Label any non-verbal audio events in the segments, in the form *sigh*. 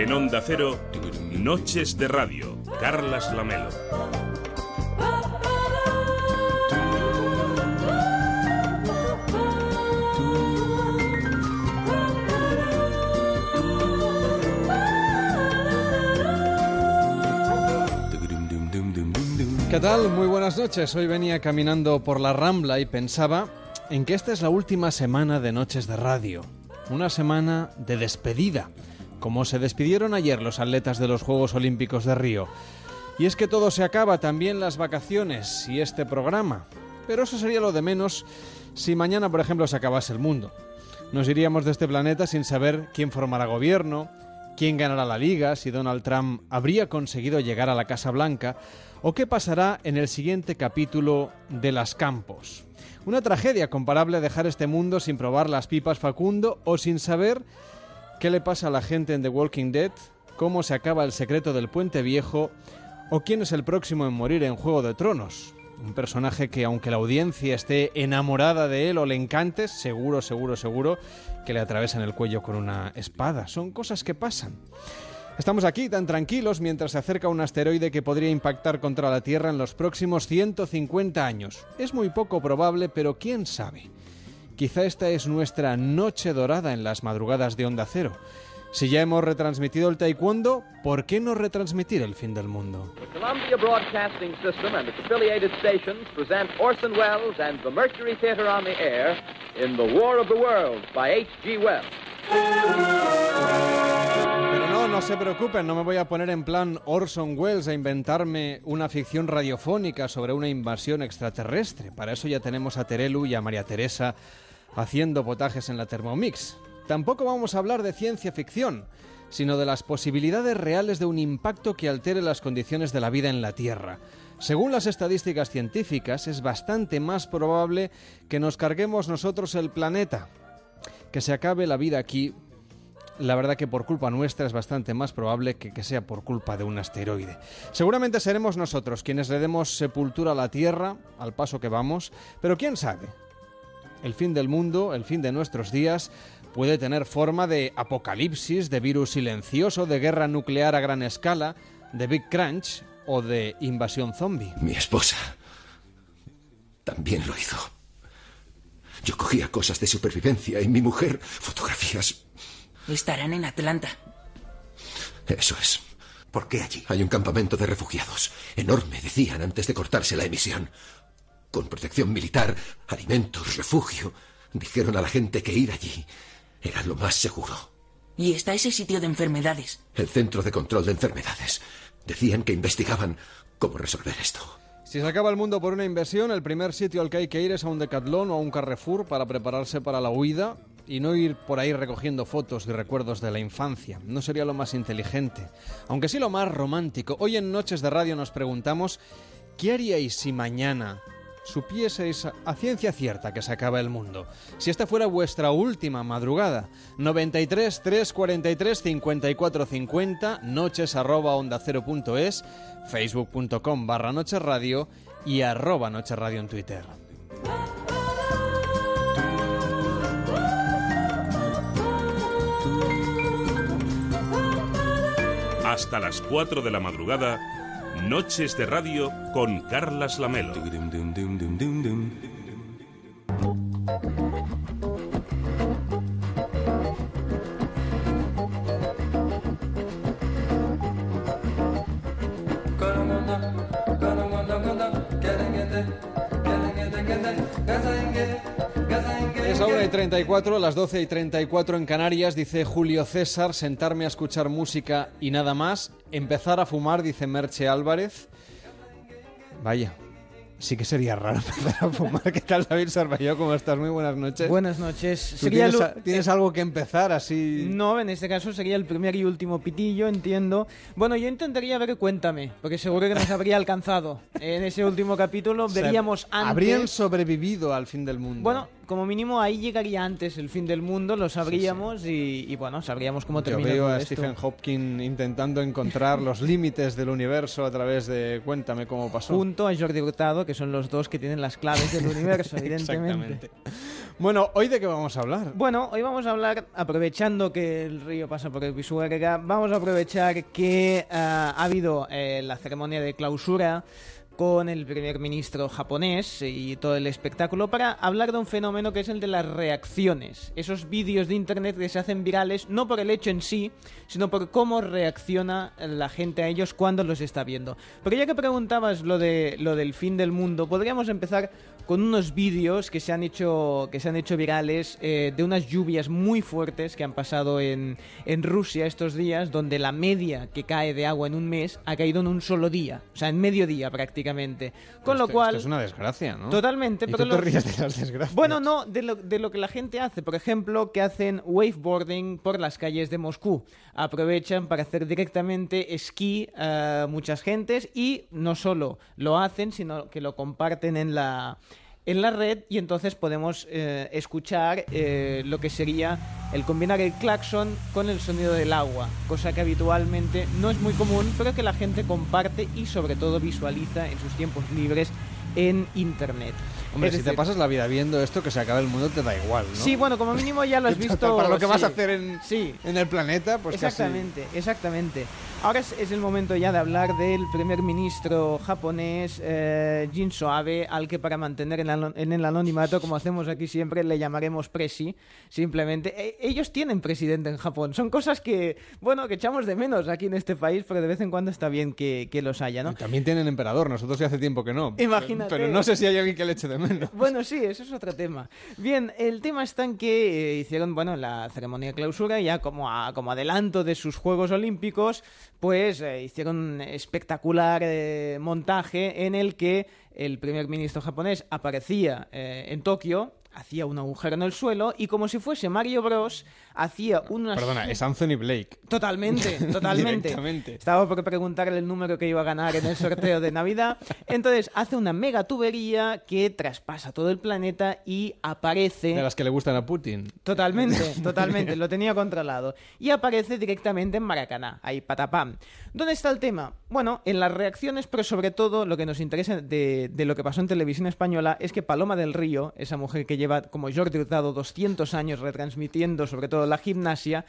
En Onda Cero, Noches de Radio, Carlas Lamelo. ¿Qué tal? Muy buenas noches. Hoy venía caminando por la Rambla y pensaba en que esta es la última semana de Noches de Radio. Una semana de despedida, como se despidieron ayer los atletas de los Juegos Olímpicos de Río. Y es que todo se acaba, también las vacaciones y este programa. Pero eso sería lo de menos si mañana, por ejemplo, se acabase el mundo. Nos iríamos de este planeta sin saber quién formará gobierno, quién ganará la liga, si Donald Trump habría conseguido llegar a la Casa Blanca o qué pasará en el siguiente capítulo de Las Campos. Una tragedia comparable a dejar este mundo sin probar las pipas Facundo o sin saber qué le pasa a la gente en The Walking Dead, cómo se acaba el secreto del puente viejo o quién es el próximo en morir en Juego de Tronos. Un personaje que aunque la audiencia esté enamorada de él o le encante, seguro, seguro, seguro que le atravesan el cuello con una espada. Son cosas que pasan. Estamos aquí tan tranquilos mientras se acerca un asteroide que podría impactar contra la Tierra en los próximos 150 años. Es muy poco probable, pero quién sabe. Quizá esta es nuestra noche dorada en las madrugadas de Onda Cero. Si ya hemos retransmitido el taekwondo, ¿por qué no retransmitir el fin del mundo? The Columbia Broadcasting System and its affiliated stations present Orson Welles and the Mercury Theater on the Air in The War of the Worlds by H.G. Wells. Pero no, no se preocupen, no me voy a poner en plan Orson Welles a inventarme una ficción radiofónica sobre una invasión extraterrestre. Para eso ya tenemos a Terelu y a María Teresa haciendo potajes en la Thermomix. Tampoco vamos a hablar de ciencia ficción, sino de las posibilidades reales de un impacto que altere las condiciones de la vida en la Tierra. Según las estadísticas científicas, es bastante más probable que nos carguemos nosotros el planeta. Que se acabe la vida aquí, la verdad que por culpa nuestra es bastante más probable que, que sea por culpa de un asteroide. Seguramente seremos nosotros quienes le demos sepultura a la Tierra, al paso que vamos, pero quién sabe. El fin del mundo, el fin de nuestros días, puede tener forma de apocalipsis, de virus silencioso, de guerra nuclear a gran escala, de Big Crunch o de invasión zombie. Mi esposa también lo hizo. Yo cogía cosas de supervivencia y mi mujer fotografías. Estarán en Atlanta. Eso es. ¿Por qué allí? Hay un campamento de refugiados. Enorme, decían antes de cortarse la emisión. Con protección militar, alimentos, refugio. Dijeron a la gente que ir allí era lo más seguro. Y está ese sitio de enfermedades. El Centro de Control de Enfermedades. Decían que investigaban cómo resolver esto. Si se acaba el mundo por una invasión, el primer sitio al que hay que ir es a un Decathlon o a un Carrefour para prepararse para la huida y no ir por ahí recogiendo fotos y recuerdos de la infancia. No sería lo más inteligente, aunque sí lo más romántico. Hoy en Noches de Radio nos preguntamos, ¿qué haríais si mañana supieseis a ciencia cierta que se acaba el mundo? Si esta fuera vuestra última madrugada, 93 343 54 50, noches arroba onda cero punto es, facebook.com barra noches radio y arroba noches radio en Twitter. Hasta las 4 de la madrugada, Noches de Radio con Carlas Lamelo. 34, las 12 y 34 en Canarias, dice Julio César, sentarme a escuchar música y nada más, empezar a fumar, dice Merche Álvarez. Vaya, sí que sería raro *laughs* empezar a fumar. ¿Qué tal, David Sarbayo? ¿Cómo estás? Muy buenas noches. Buenas noches. ¿Tú Sería tienes, lo- tienes algo que empezar así? No, en este caso sería el primer y último pitillo, entiendo. Bueno, yo intentaría ver Cuéntame, porque seguro que nos *laughs* habría alcanzado. En ese último capítulo O sea, veríamos antes... Habrían sobrevivido al fin del mundo. Bueno, como mínimo ahí llegaría antes el fin del mundo, lo sabríamos Y, y, bueno, sabríamos cómo Yo termina veo a. Stephen Hopkins intentando encontrar los *laughs* límites del universo a través de Cuéntame cómo pasó. Junto a Jordi Hurtado, que son los dos que tienen las claves del universo, *laughs* evidentemente. Exactamente. Bueno, ¿hoy de qué vamos a hablar? Bueno, hoy vamos a hablar, aprovechando que el río pasa por el Pisuerga, vamos a aprovechar que ah, ha habido eh, la ceremonia de clausura con el primer ministro japonés y todo el espectáculo para hablar de un fenómeno que es el de las reacciones. Esos vídeos de internet que se hacen virales no por el hecho en sí, sino por cómo reacciona la gente a ellos cuando los está viendo. Pero ya que preguntabas lo, de, lo del fin del mundo, podríamos empezar con unos vídeos que se han hecho, que se han hecho virales eh, de unas lluvias muy fuertes que han pasado en, en Rusia estos días, donde la media que cae de agua en un mes ha caído en un solo día, o sea, en medio día prácticamente. Con lo cual... esto es una desgracia, ¿no? Totalmente, Y pero tú lo- te ríes de las desgracias. Bueno, no, de lo, de lo que la gente hace. Por ejemplo, que hacen waveboarding por las calles de Moscú. Aprovechan para hacer directamente esquí a muchas gentes y no solo lo hacen, sino que lo comparten en la en la red y entonces podemos eh, escuchar eh, lo que sería el combinar el claxon con el sonido del agua, cosa que habitualmente no es muy común, pero que la gente comparte y sobre todo visualiza en sus tiempos libres en internet. Hombre, Es si te decir, pasas la vida viendo esto, que se acabe el mundo, te da igual, ¿no? Sí, bueno, como mínimo ya lo has *laughs* visto. Para lo que vas a sí. hacer en, Sí. en el planeta, pues casi- exactamente, exactamente. Ahora es, es el momento ya de hablar del primer ministro japonés, eh, Shinzo Abe, al que para mantener en, el anonimato, como hacemos aquí siempre, le llamaremos Presi, simplemente. E- ellos tienen presidente en Japón. Son cosas que, bueno, que echamos de menos aquí en este país, pero de vez en cuando está bien que, que los haya, ¿no? Y También tienen emperador, nosotros ya hace tiempo que no. Imagínate. Pero no sé si hay alguien que le eche de Bueno, sí, eso es otro tema. Bien, el tema está en que eh, hicieron, bueno, la ceremonia de clausura, ya como, a- como adelanto de sus Juegos Olímpicos, pues eh, hicieron un espectacular eh, montaje en el que el primer ministro japonés aparecía en Tokio, hacía un agujero en el suelo y como si fuese Mario Bros, hacía unas... Perdona, es Anthony Blake. Totalmente, *laughs* totalmente. Estaba por preguntarle el número que iba a ganar en el sorteo de Navidad. Entonces hace una mega tubería que traspasa todo el planeta y aparece. De las que le gustan a Putin. Totalmente, *laughs* totalmente, lo tenía controlado. Y aparece directamente en Maracaná, ahí patapam. ¿Dónde está el tema? Bueno, en las reacciones, pero sobre todo lo que nos interesa de, de lo que pasó en televisión española es que Paloma del Río, esa mujer que lleva como Jordi Hurtado 200 años retransmitiendo sobre todo la gimnasia,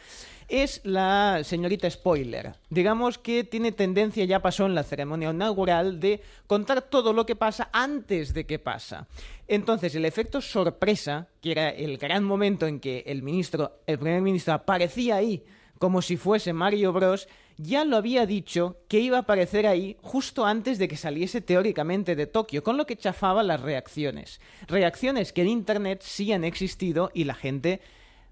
es la señorita spoiler. Digamos que tiene tendencia, ya pasó en la ceremonia inaugural, de contar todo lo que pasa antes de que pasa. Entonces, el efecto sorpresa, que era el gran momento en que el ministro, el primer ministro aparecía ahí como si fuese Mario Bros, ya lo había dicho que iba a aparecer ahí justo antes de que saliese teóricamente de Tokio, con lo que chafaba las reacciones. Reacciones que en Internet sí han existido y la gente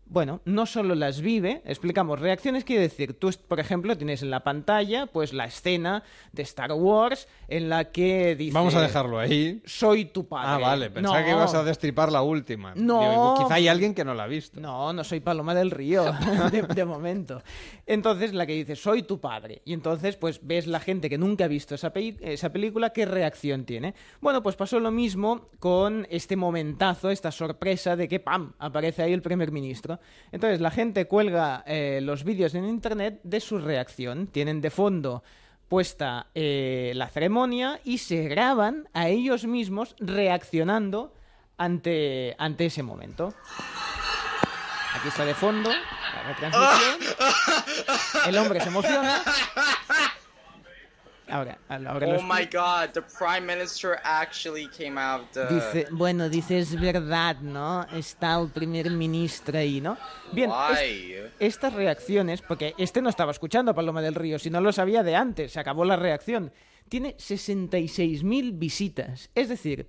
bueno, no solo las vive, explicamos, reacciones quiere decir, tú, por ejemplo, tienes en la pantalla, pues la escena de Star Wars en la que dice... Vamos a dejarlo ahí. Soy tu padre. Ah, vale, pensaba No. que ibas a destripar la última. No. Digo, quizá hay alguien que no la ha visto. No, no soy Paloma del Río, *laughs* de, de momento. Entonces, la que dice, soy tu padre. Y entonces, pues ves la gente que nunca ha visto esa, esa película, qué reacción tiene. Bueno, pues pasó lo mismo con este momentazo, esta sorpresa de que, ¡pam!, aparece ahí el primer ministro. Entonces, la gente cuelga eh, los vídeos en internet de su reacción. Tienen de fondo puesta eh, la ceremonia y se graban a ellos mismos reaccionando ante, ante ese momento. Aquí está de fondo la retransmisión. El hombre se emociona. Ahora, ahora Oh my god, the prime minister actually came out. uh, Dice, bueno, dice, es verdad, ¿no? Está el primer ministro ahí, ¿no? Bien, es- estas reacciones, porque este no estaba escuchando a Paloma del Río, si no lo sabía de antes, se acabó la reacción. Tiene 66.000 visitas, es decir,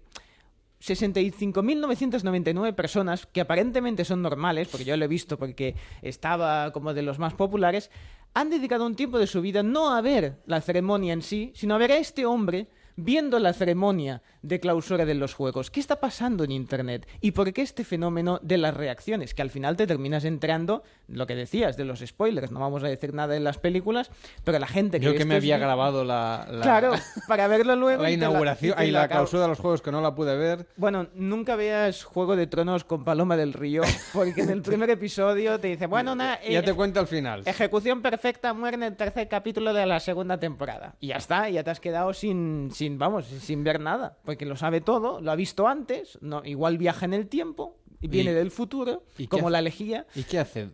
65.999 personas que aparentemente son normales, porque yo lo he visto porque estaba como de los más populares, han dedicado un tiempo de su vida no a ver la ceremonia en sí, sino a ver a este hombre viendo la ceremonia de clausura de los juegos. ¿Qué está pasando en Internet? ¿Y por qué este fenómeno de las reacciones? Que al final te terminas entrando, lo que decías, de los spoilers. No vamos a decir nada de las películas, pero la gente que... Yo que me había grabado la, la- Claro, para verlo luego... *laughs* la inauguración y la clausura de los juegos que no la pude ver. bueno, nunca veas Juego de Tronos con Paloma del Río, porque en el primer episodio te dice, bueno, *laughs* una Ya te cuento al final. ejecución perfecta muere en el tercer capítulo de la segunda temporada. Y ya está, ya te has quedado sin, sin vamos, sin ver nada, porque lo sabe todo, lo ha visto antes, no, igual viaja en el tiempo, viene ¿Y- del futuro, y como hace? la lejía. ¿Y qué hace?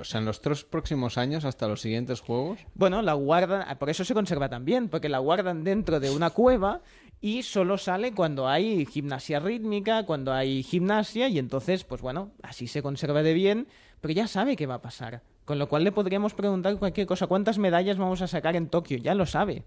O sea, en los tres próximos años, hasta los siguientes juegos. Bueno, la guardan, ah, por eso se conserva tan bien, porque la guardan dentro de una cueva y solo sale cuando hay gimnasia rítmica, cuando hay gimnasia, y entonces, pues bueno, así se conserva de bien, pero ya sabe qué va a pasar. Con lo cual le podríamos preguntar cualquier cosa, ¿cuántas medallas vamos a sacar en Tokio? Ya lo sabe.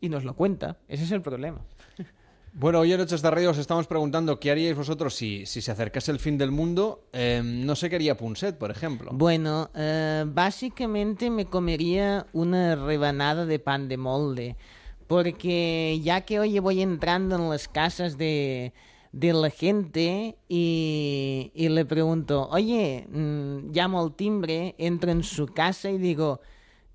Y nos lo cuenta. Ese es el problema. *laughs* Bueno, hoy en Noches de Radio os estamos preguntando qué haríais vosotros si, si se acercase el fin del mundo. Eh, no sé qué haría Punset, por ejemplo. Bueno, eh, básicamente me comería una rebanada de pan de molde. Porque ya que hoy voy entrando en las casas de, de la gente y, y le pregunto, oye, mm, llamo al timbre, entro en su casa y digo,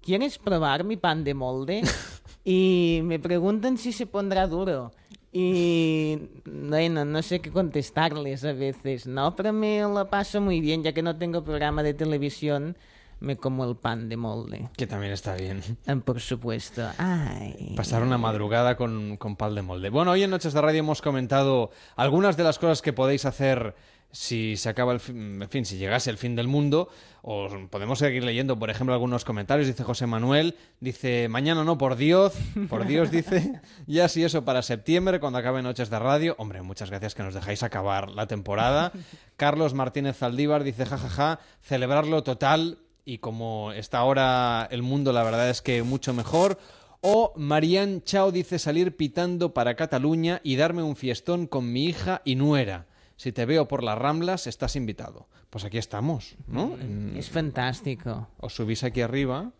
¿quieres probar mi pan de molde? *laughs* y me preguntan si se pondrá duro. Y bueno, no sé qué contestarles a veces, ¿no? Pero me lo paso muy bien, ya que no tengo programa de televisión, me como el pan de molde. Que también está bien. Ah, Por supuesto. Ay. Pasar una madrugada con, con pal de molde. Bueno, hoy en Noches de Radio hemos comentado algunas de las cosas que podéis hacer si se acaba el fin, en fin, si llegase el fin del mundo. O podemos seguir leyendo, por ejemplo, algunos comentarios. Dice José Manuel, dice, mañana no, por Dios, por Dios, dice, *laughs* ya si eso para septiembre, cuando acabe Noches de Radio. Hombre, muchas gracias que nos dejáis acabar la temporada. *laughs* Carlos Martínez Zaldívar dice, jajaja, celebrarlo total. Y como está ahora el mundo, la verdad es que mucho mejor. O Marian Chao dice salir pitando para Cataluña y darme un fiestón con mi hija y nuera. Si te veo por las Ramblas, estás invitado. Pues aquí estamos, ¿no? En- Es fantástico. os subís aquí arriba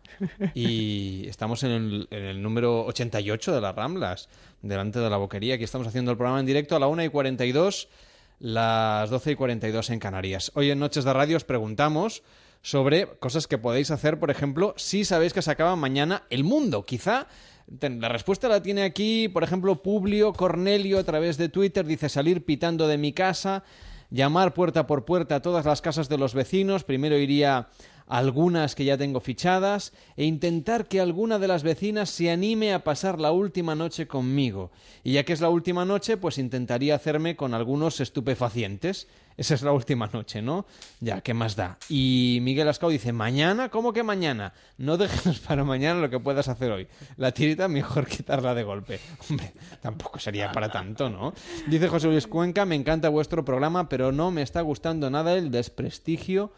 y *laughs* estamos en el, en el número 88 de las Ramblas, delante de la boquería. Aquí estamos haciendo el programa en directo a la 1 y 42, las 12 y 42 en Canarias. Hoy en Noches de Radio os preguntamos sobre cosas que podéis hacer, por ejemplo, si sabéis que se acaba mañana el mundo. Quizá la respuesta la tiene aquí, por ejemplo, Publio Cornelio a través de Twitter, dice salir pitando de mi casa, llamar puerta por puerta a todas las casas de los vecinos, primero iría a algunas que ya tengo fichadas e intentar que alguna de las vecinas se anime a pasar la última noche conmigo. Y ya que es la última noche, pues intentaría hacerme con algunos estupefacientes. Esa es la última noche, ¿no? Ya, ¿qué más da? Y Miguel Ascao dice, ¿mañana? ¿Cómo que mañana? No dejes para mañana lo que puedas hacer hoy. La tirita mejor quitarla de golpe. *laughs* Hombre, tampoco sería para tanto, ¿no? Dice José Luis Cuenca, me encanta vuestro programa, pero no me está gustando nada el desprestigio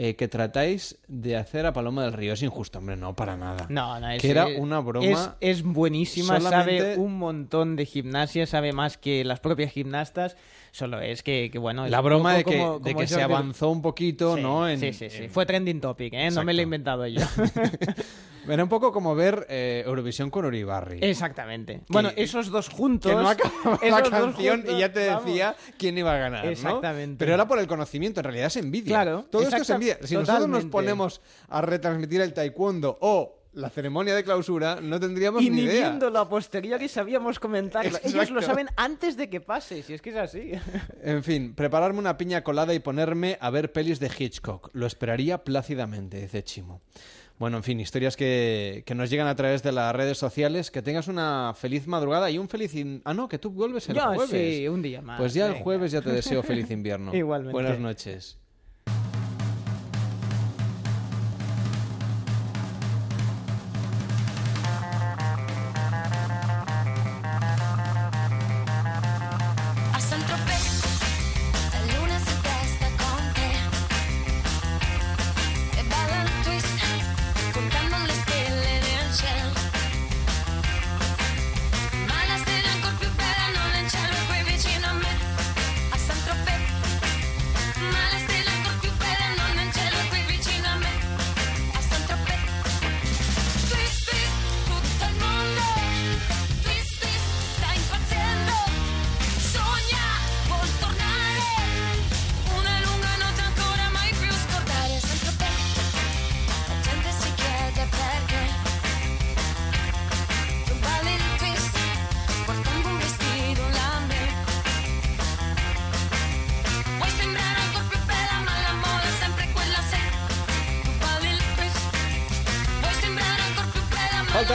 eh, que tratáis de hacer a Paloma del Río. Es injusto, hombre, no, para nada. No, no, es, Que era una broma. Es, es buenísima, Solamente- sabe un montón de gimnasia, sabe más que las propias gimnastas. Solo es que, que bueno. La broma de que, como- de como que se avanzó un poquito, Sí, ¿no? En- sí, sí, sí. en- Fue trending topic, ¿eh? No me lo he inventado yo. *laughs* Era un poco como ver eh, Eurovisión con Uribarri. Exactamente. Bueno, esos dos juntos. que no acababa la canción juntos, y ya te vamos. decía quién iba a ganar, ¿no? Exactamente. Pero era por el conocimiento, en realidad es envidia. Claro, Todo esto es envidia. Si nosotros nos ponemos a retransmitir el taekwondo o la ceremonia de clausura, no tendríamos Y ni ni idea. viéndolo a posteriori sabíamos comentarlo. Ellos lo saben antes de que pase, si es que es así. En fin, prepararme una piña colada y ponerme a ver pelis de Hitchcock. Lo esperaría plácidamente, dice Chimo. Bueno, en fin, historias que, que nos llegan a través de las redes sociales. Que tengas una feliz madrugada y un feliz... in- Ah, no, que tú vuelves el Yo jueves. sí, un día más. Pues ya el venga. jueves ya te deseo *laughs* feliz invierno. Igualmente. Buenas noches.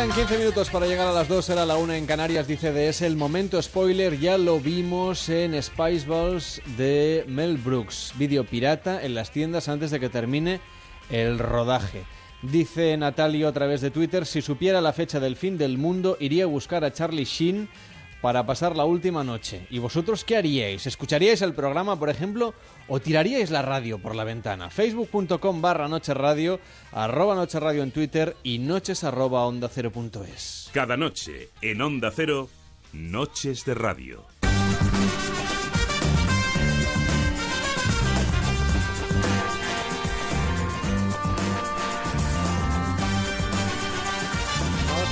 Faltan 15 minutos para llegar a las 2, era la 1 en Canarias, dice DS. El momento spoiler ya lo vimos en Spiceballs de Mel Brooks. Vídeo pirata en las tiendas antes de que termine el rodaje. Dice Natalia a través de Twitter, si supiera la fecha del fin del mundo, iría a buscar a Charlie Sheen para pasar la última noche. ¿Y vosotros qué haríais? ¿Escucharíais el programa, por ejemplo, o tiraríais la radio por la ventana? Facebook.com barra Noche Radio, arroba Noche Radio en Twitter y noches arroba onda cero. Cada noche en Onda Cero, Noches de Radio.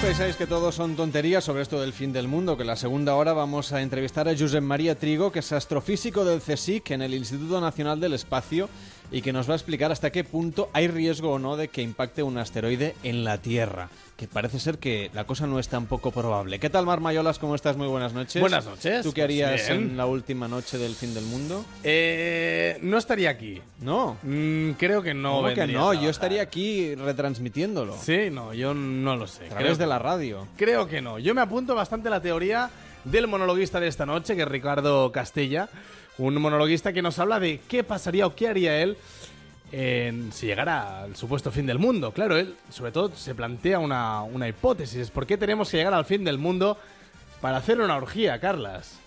Pensáis que todo son tonterías sobre esto del fin del mundo, que en la segunda hora vamos a entrevistar a Josep María Trigo, que es astrofísico del CSIC en el Instituto Nacional del Espacio y que nos va a explicar hasta qué punto hay riesgo o no de que impacte un asteroide en la Tierra, que parece ser que la cosa no es tan poco probable. ¿Qué tal, Mar Mayolas? ¿Cómo estás? Muy buenas noches. Buenas noches. ¿Tú qué harías Bien. en la última noche del fin del mundo? Eh, no estaría aquí. No. Mm, creo que no. ¿Cómo que no? Yo estaría aquí retransmitiéndolo. Sí, no, yo no lo sé. A través Creo de la radio. Creo que no. Yo me apunto bastante a la teoría del monologuista de esta noche, que es Ricardo Castella, un monologuista que nos habla de qué pasaría o qué haría él en- si llegara al supuesto fin del mundo. Claro, él sobre todo se plantea una, una hipótesis. ¿Por qué tenemos que llegar al fin del mundo para hacer una orgía, Carlas?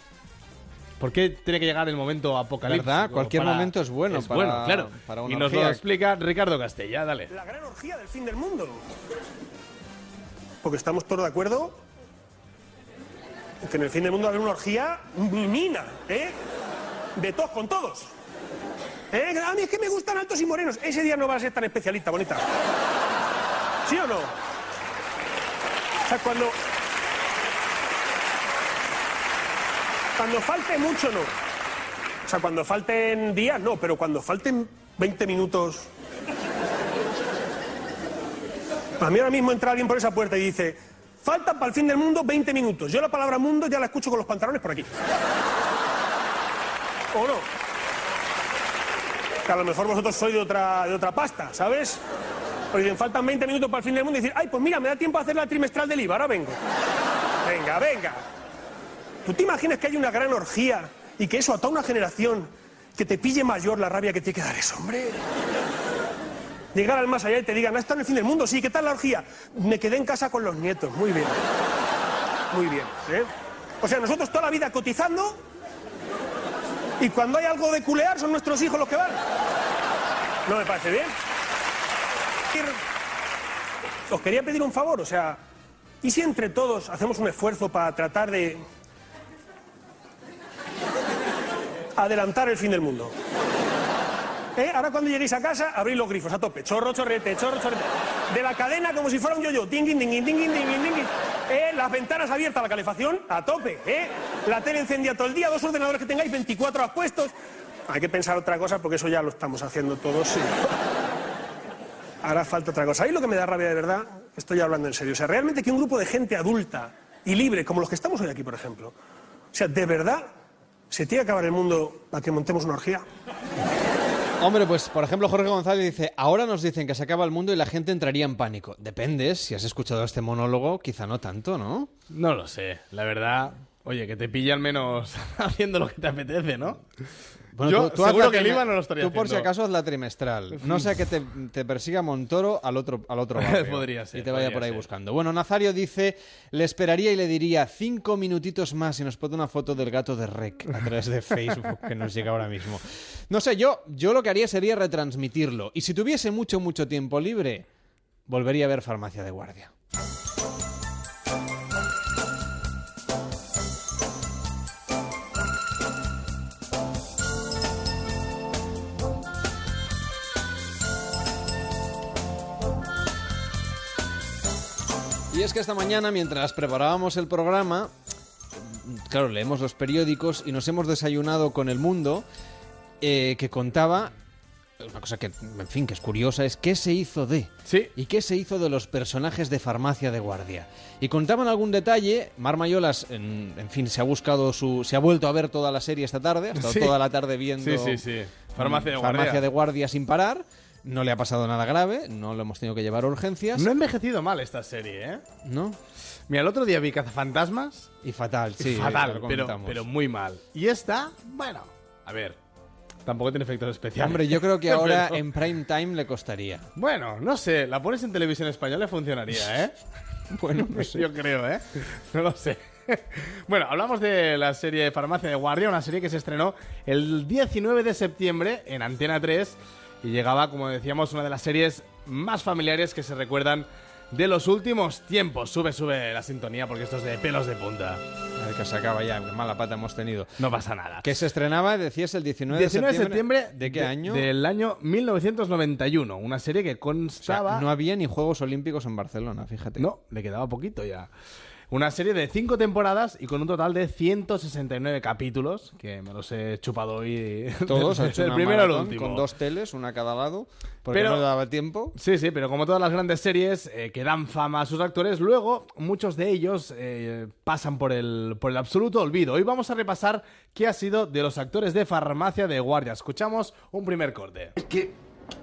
¿Por qué tiene que llegar el momento apocalíptico? ¿Verdad? Cualquier Para- momento es bueno Es para- bueno, claro. para una y nos orgía. lo explica Ricardo Castella. Dale. La gran orgía del fin del mundo. Porque estamos todos de acuerdo en que en el fin del mundo va a haber una orgía minina, ¿eh? De todos con todos. ¿Eh? A mí es que me gustan altos y morenos. Ese día no va a ser tan especialista, bonita. ¿Sí o no? O sea, cuando. Cuando falte mucho, no. O sea, cuando falten días, no, pero cuando falten 20 minutos. A mí ahora mismo entra alguien por esa puerta y dice, faltan para el fin del mundo 20 minutos. Yo la palabra mundo ya la escucho con los pantalones por aquí. ¿O no? Que a lo mejor vosotros sois de otra, de otra pasta, ¿sabes? Pues dicen, faltan 20 minutos para el fin del mundo y decir, ay, pues mira, me da tiempo a hacer la trimestral del IVA, ahora vengo. Venga, venga. ¿Tú te imaginas que hay una gran orgía y que eso a toda una generación que te pille mayor la rabia que tiene que dar eso, hombre? Llegar al más allá y te digan, ¿has estado en el fin del mundo? Sí, ¿qué tal la orgía? Me quedé en casa con los nietos, muy bien. Muy bien, ¿eh? O sea, nosotros toda la vida cotizando y cuando hay algo de culear son nuestros hijos los que van. ¿No me parece bien? Os quería pedir un favor, o sea, ¿y si entre todos hacemos un esfuerzo para tratar de adelantar el fin del mundo? ¿Eh? Ahora cuando lleguéis a casa, abrid los grifos a tope. Chorro, chorrete, chorro, chorrete. De la cadena como si fuera un yo-yo. Tinguin, tinguin, tinguin, tinguin, tinguin. ¿Eh? Las ventanas abiertas, la calefacción a tope. ¿eh? La tele encendida todo el día, dos ordenadores que tengáis, 24 horas puestos. Hay que pensar otra cosa porque eso ya lo estamos haciendo todos. sí. Ahora falta otra cosa. Ahí lo que me da rabia de verdad, estoy hablando en serio. O sea, realmente que un grupo de gente adulta y libre, como los que estamos hoy aquí, por ejemplo, o sea, de verdad, ¿se tiene que acabar el mundo para que montemos una orgía? Hombre, pues por ejemplo Jorge González dice, ahora nos dicen que se acaba el mundo y la gente entraría en pánico. Depende, si has escuchado este monólogo, quizá no tanto, ¿no? No lo sé, la verdad. Oye, que te pille al menos *laughs* haciendo lo que te apetece, ¿no? Yo seguro la que el trime- IVA no lo estaría Tú por si acaso haz la trimestral. *laughs* No sea que te, te persiga Montoro al otro, al otro *laughs* barrio. Podría ser, Y te vaya por ahí ser. buscando. Bueno, Nazario dice, le esperaría y le diría cinco minutitos más y nos pone una foto del gato de Rec a través de *laughs* Facebook que nos llega ahora mismo. No sé, yo, yo lo que haría sería retransmitirlo. Y si tuviese mucho, mucho tiempo libre, volvería a ver Farmacia de Guardia. Y es que esta mañana, mientras preparábamos el programa, claro, leemos los periódicos y nos hemos desayunado con El Mundo, eh, que contaba, una cosa que, en fin, que es curiosa, es qué se hizo de. Sí. ¿Y qué se hizo de los personajes de Farmacia de Guardia? Y contaban algún detalle, Mar Mayolas, en, en fin, se ha buscado su... se ha vuelto a ver toda la serie esta tarde, ha estado Sí. toda la tarde viendo... Sí, sí, sí. Farmacia de Farmacia Guardia. de Guardia sin parar. No le ha pasado nada grave, no lo hemos tenido que llevar a urgencias. No ha envejecido mal esta serie, ¿eh? ¿No? Mira, el otro día vi Cazafantasmas. Y fatal, sí. fatal, pero, muy mal. Y esta, bueno, a ver. Tampoco tiene efectos especiales. Hombre, yo creo que *laughs* ahora en prime time le costaría. Bueno, no sé, la pones en televisión española y funcionaría, ¿eh? *laughs* Bueno, no *laughs* sé. Yo creo, ¿eh? No lo sé. Bueno, hablamos de la serie Farmacia de Guardia, una serie que se estrenó el 19 de septiembre en Antena 3 y llegaba, como decíamos, una de las series más familiares que se recuerdan de los últimos tiempos. Sube, sube la sintonía porque esto es de pelos de punta. A ver que se acaba ya, qué mala pata hemos tenido. No pasa nada. Que se estrenaba, decías, el 19, 19 de septiembre. ¿De qué año? Del año 1991. Una serie que O sea, constaba. no había ni Juegos Olímpicos en Barcelona, fíjate. No, le quedaba poquito ya. Una serie de cinco temporadas y con un total de 169 capítulos, que me los he chupado hoy. *laughs* Todos, hecho el primero al último. con dos teles, una a cada lado, porque Pero- no le daba tiempo. Sí, sí, pero como todas las grandes series eh, que dan fama a sus actores, luego muchos de ellos eh, pasan por el, por el absoluto olvido. Hoy vamos a repasar qué ha sido de los actores de farmacia de guardia. Escuchamos un primer corte. Es que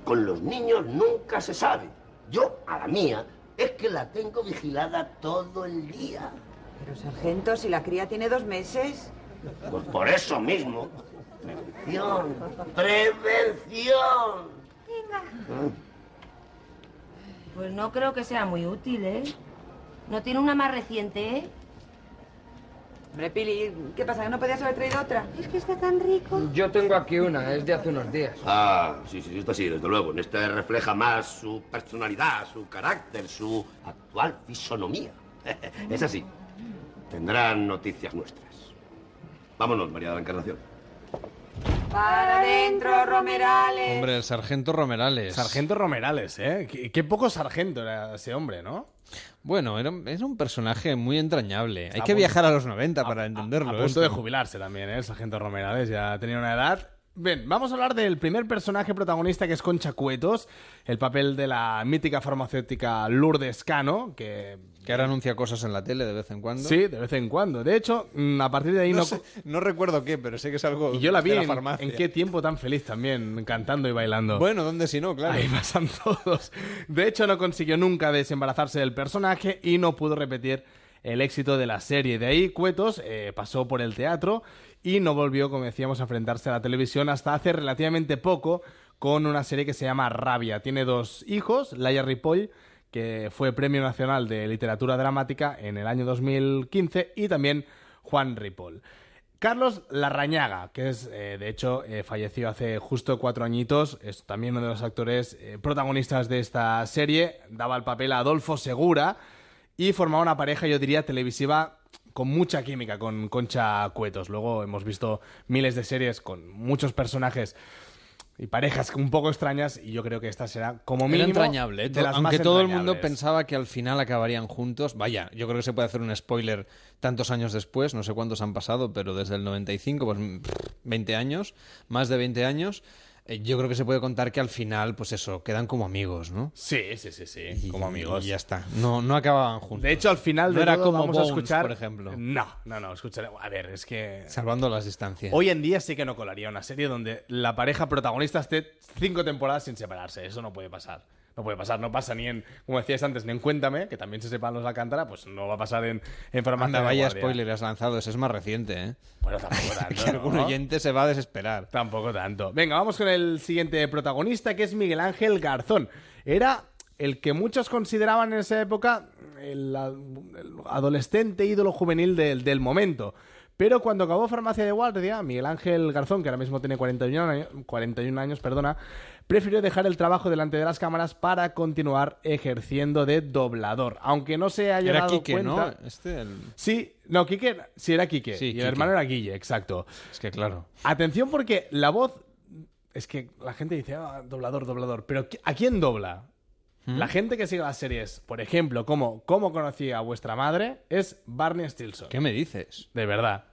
con los niños nunca se sabe. Yo, a la mía, es que la tengo vigilada todo el día. Pero sargento, si la cría tiene dos meses. Pues por eso mismo. Prevención. Prevención. Pues no creo que sea muy útil, ¿eh? ¿No tiene una más reciente, eh? Hombre, Pili, ¿qué pasa? ¿Que no podías haber traído otra? Es que está tan rico. Yo tengo aquí una, es de hace unos días. Ah, sí, sí, esto sí, desde luego. En este refleja más su personalidad, su carácter, su actual fisonomía. *laughs* Es así. Tendrán noticias nuestras. Vámonos, María de la Encarnación. ¡Para adentro, Romerales! Hombre, el sargento Romerales. Sargento Romerales, ¿eh? Qué, qué poco sargento era ese hombre, ¿no? Bueno, era, era un personaje muy entrañable. Hay que viajar a los 90 para entenderlo. A punto esto. de jubilarse también, ¿eh? El sargento Romerales ya tenía una edad. Bien, vamos a hablar del primer personaje protagonista que es Concha Cuetos, el papel de la mítica farmacéutica Lourdes Cano, que... Que ahora anuncia cosas en la tele de vez en cuando. Sí, de vez en cuando. De hecho, mm, a partir de ahí no... No, sé- no recuerdo qué, pero sé que es algo Y yo la vi de la en, farmacia. en qué tiempo tan feliz también, cantando y bailando. Bueno, ¿dónde si no? Claro. Ahí pasan *laughs* todos. De hecho, no consiguió nunca desembarazarse del personaje y no pudo repetir el éxito de la serie. De ahí, Cuetos eh, pasó por el teatro y no volvió, como decíamos, a enfrentarse a la televisión hasta hace relativamente poco con una serie que se llama Rabia. Tiene dos hijos, Laia Ripoll, que fue Premio Nacional de Literatura Dramática en el año 2015, y también Juan Ripoll. Carlos Larrañaga, que es, eh, de hecho, eh, falleció hace justo cuatro añitos, es también uno de los actores eh, protagonistas de esta serie, daba el papel a Adolfo Segura y formaba una pareja, yo diría, televisiva con mucha química con Concha Cuetos. Luego hemos visto miles de series con muchos personajes y parejas un poco extrañas y yo creo que esta será como Era mínimo entrañable, de las aunque más todo el mundo pensaba que al final acabarían juntos. Vaya, yo creo que se puede hacer un spoiler tantos años después, no sé cuántos han pasado, pero desde el 95, pues mm, 20 años, más de 20 años. Eh, Yo creo que se puede contar que al final, pues eso, quedan como amigos, ¿no? Sí, sí, sí, sí, Y- como amigos. Y ya está. No, no acababan juntos. De hecho, al final No de era todo como vamos a escuchar... por ejemplo. No, no, no, escucharé... A ver, es que... Salvando las distancias. Hoy en día sí que no colaría una serie donde la pareja protagonista esté cinco temporadas sin separarse. Eso no puede pasar. No puede pasar. No pasa ni en, como decías antes, ni en Cuéntame, que también se sepan los Alcántara, pues no va a pasar en, en Farmacia Anda, vaya Guardia. spoiler has lanzado, ese es más reciente, ¿eh? Bueno, tampoco *laughs* tanto, que algún ¿no? oyente se va a desesperar. Tampoco tanto. Venga, vamos con el siguiente protagonista, que es Miguel Ángel Garzón. Era el que muchos consideraban en esa época el adolescente ídolo juvenil del, del momento. Pero cuando acabó Farmacia de Guardia, Miguel Ángel Garzón, que ahora mismo tiene 41 años, 41 años perdona, prefirió dejar el trabajo delante de las cámaras para continuar ejerciendo de doblador. Aunque no se haya Era dado Quique, cuenta... ¿no? Este, el- Sí, no, Quique, sí era Quique. Sí, y Quique. el hermano era Guille, exacto. Es que claro. Atención porque la voz... Es que la gente dice, "Ah, doblador, doblador. Pero ¿qui- ¿a quién dobla? ¿Mm? La gente que sigue las series, por ejemplo, como ¿Cómo conocí a vuestra madre? Es Barney Stinson. ¿Qué me dices? De verdad.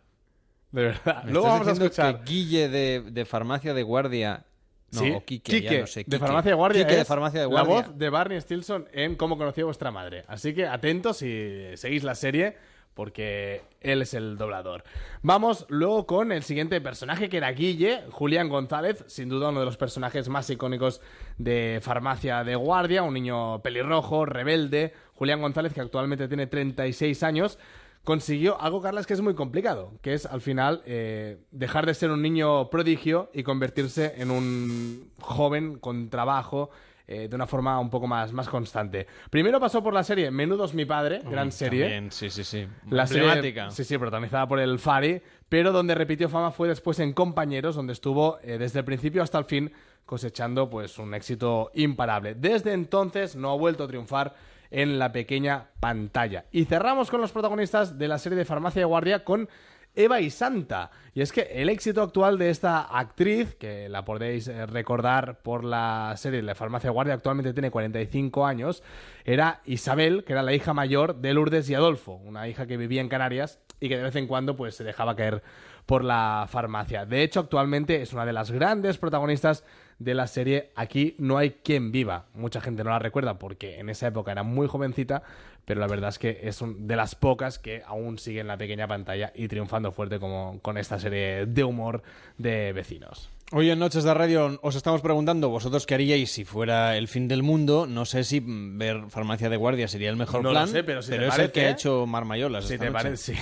De verdad. ¿Me Luego estás vamos a escuchar... que Guille de, de farmacia de guardia... No, Sí, o Quique, ya no sé. de Quique. Farmacia de Guardia Quique de es farmacia de la guardia. voz de Barney Stinson en Cómo conocí a vuestra madre. Así que atentos si seguís la serie porque él es el doblador. Vamos luego con el siguiente personaje, que era Guille, Julián González, sin duda uno de los personajes más icónicos de Farmacia de Guardia, un niño pelirrojo, rebelde. Julián González, que actualmente tiene 36 años, consiguió algo, Carlas, que es muy complicado, que es al final eh, dejar de ser un niño prodigio y convertirse en un joven con trabajo. eh, de una forma un poco más, más constante. Primero pasó por la serie Menudos mi padre, gran serie. también, sí, sí, sí. La serie, sí, sí, protagonizada por el Fari, pero donde repitió fama fue después en Compañeros, donde estuvo eh, desde el principio hasta el fin cosechando pues un éxito imparable. Desde entonces no ha vuelto a triunfar en la pequeña pantalla. Y cerramos con los protagonistas de la serie de Farmacia Guardia con Eva y Santa. Y es que el éxito actual de esta actriz, que la podéis eh, recordar por la serie La Farmacia Guardia, actualmente tiene 45 años, era Isabel, que era la hija mayor de Lourdes y Adolfo, una hija que vivía en Canarias y que de vez en cuando pues se dejaba caer por la farmacia. De hecho, actualmente es una de las grandes protagonistas de la serie Aquí no hay quien viva. Mucha gente no la recuerda porque en esa época era muy jovencita, pero la verdad es que es un- de las pocas que aún sigue en la pequeña pantalla y triunfando fuerte como con esta serie de humor de vecinos. Hoy en Noches de Radio os estamos preguntando vosotros qué haríais si fuera el fin del mundo. No sé si mm, ver Farmacia de Guardia sería el mejor No lo plan, sé, pero si te es el que ha hecho Mar Mayolas Si esta te noche. parece, sí.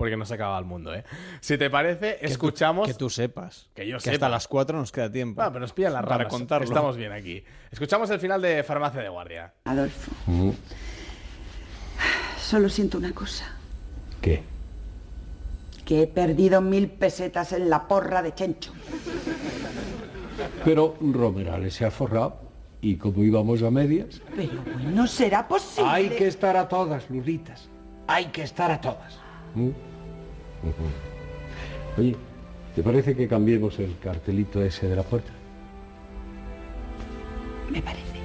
Porque no se acaba el mundo, ¿eh? Si te parece, escuchamos... Que tú sepas. Que yo que sepa. hasta las 4 nos queda tiempo. Ah, pero nos pillan las Para ramas. contarlo. Estamos bien aquí. Escuchamos el final de Farmacia de Guardia. Adolfo, solo siento una cosa. ¿Qué? Que he perdido mil pesetas en la porra de Chencho. Pero Romerales se ha forrado y como íbamos a medias... Pero bueno, será posible. Hay que estar a todas, Lulitas. Hay que estar a todas. ¿Mm? Oye, ¿te parece que cambiemos el cartelito ese de la puerta? Me parece.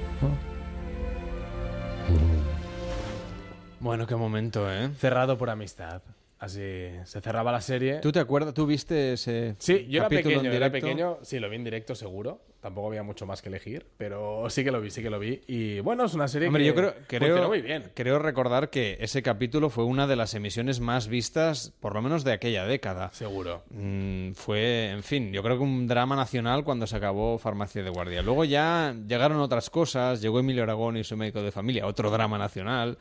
Bueno, qué momento, ¿eh? Cerrado por amistad. Así se cerraba la serie. ¿Tú te acuerdas? ¿Tú viste ese Sí, yo era pequeño, en era pequeño. Sí, lo vi en directo seguro. Tampoco había mucho más que elegir, pero sí que lo vi, sí que lo vi. Y bueno, es una serie Hombre, que yo creo, creo, muy bien. creo recordar que ese capítulo fue una de las emisiones más vistas, por lo menos de aquella década. Seguro. Mm, fue, en fin, yo creo que un drama nacional cuando se acabó Farmacia de Guardia. Luego ya llegaron otras cosas, llegó Emilio Aragón y su médico de familia, otro drama nacional.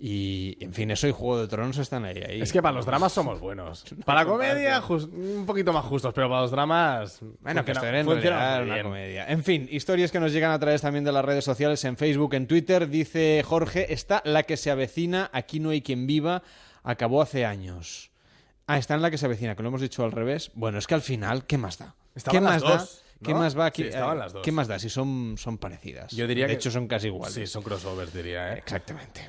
Y, en fin, eso y Juego de Tronos están ahí. ahí. Es que para los dramas somos buenos. *laughs* Para la comedia, un poquito más justos, pero para los dramas. Bueno, que funciona- esto era en realidad una comedia. En fin, historias que nos llegan a través también de las redes sociales, en Facebook, en Twitter. Dice Jorge, está la que se avecina, aquí no hay quien viva, acabó hace años. Ah, está en la que se avecina, que lo hemos dicho al revés. Bueno, es que al final, ¿qué más da? Estaban ¿Qué las más dos, da? ¿Qué más va aquí? Sí, estaban las dos. ¿Qué más da si son, son parecidas? Yo diría de que- hecho, son casi iguales. Sí, son crossovers, diría, ¿eh? Exactamente.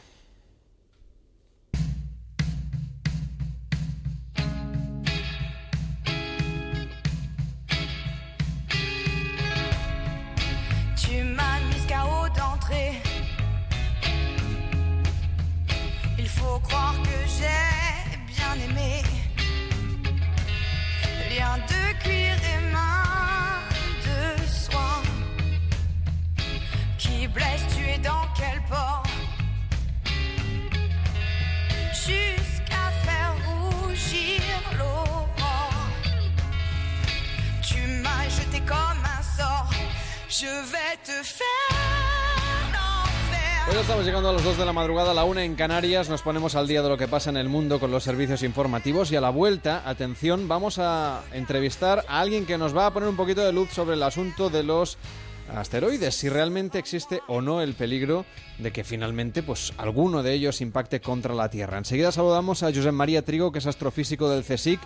2 de la madrugada, la 1 en Canarias. Nos ponemos al día de lo que pasa en el mundo con los servicios informativos. Y a la vuelta, atención, vamos a entrevistar a alguien que nos va a poner un poquito de luz sobre el asunto de los asteroides, si realmente existe o no el peligro de que finalmente pues alguno de ellos impacte contra la Tierra. Enseguida saludamos a Josep María Trigo, que es astrofísico del CSIC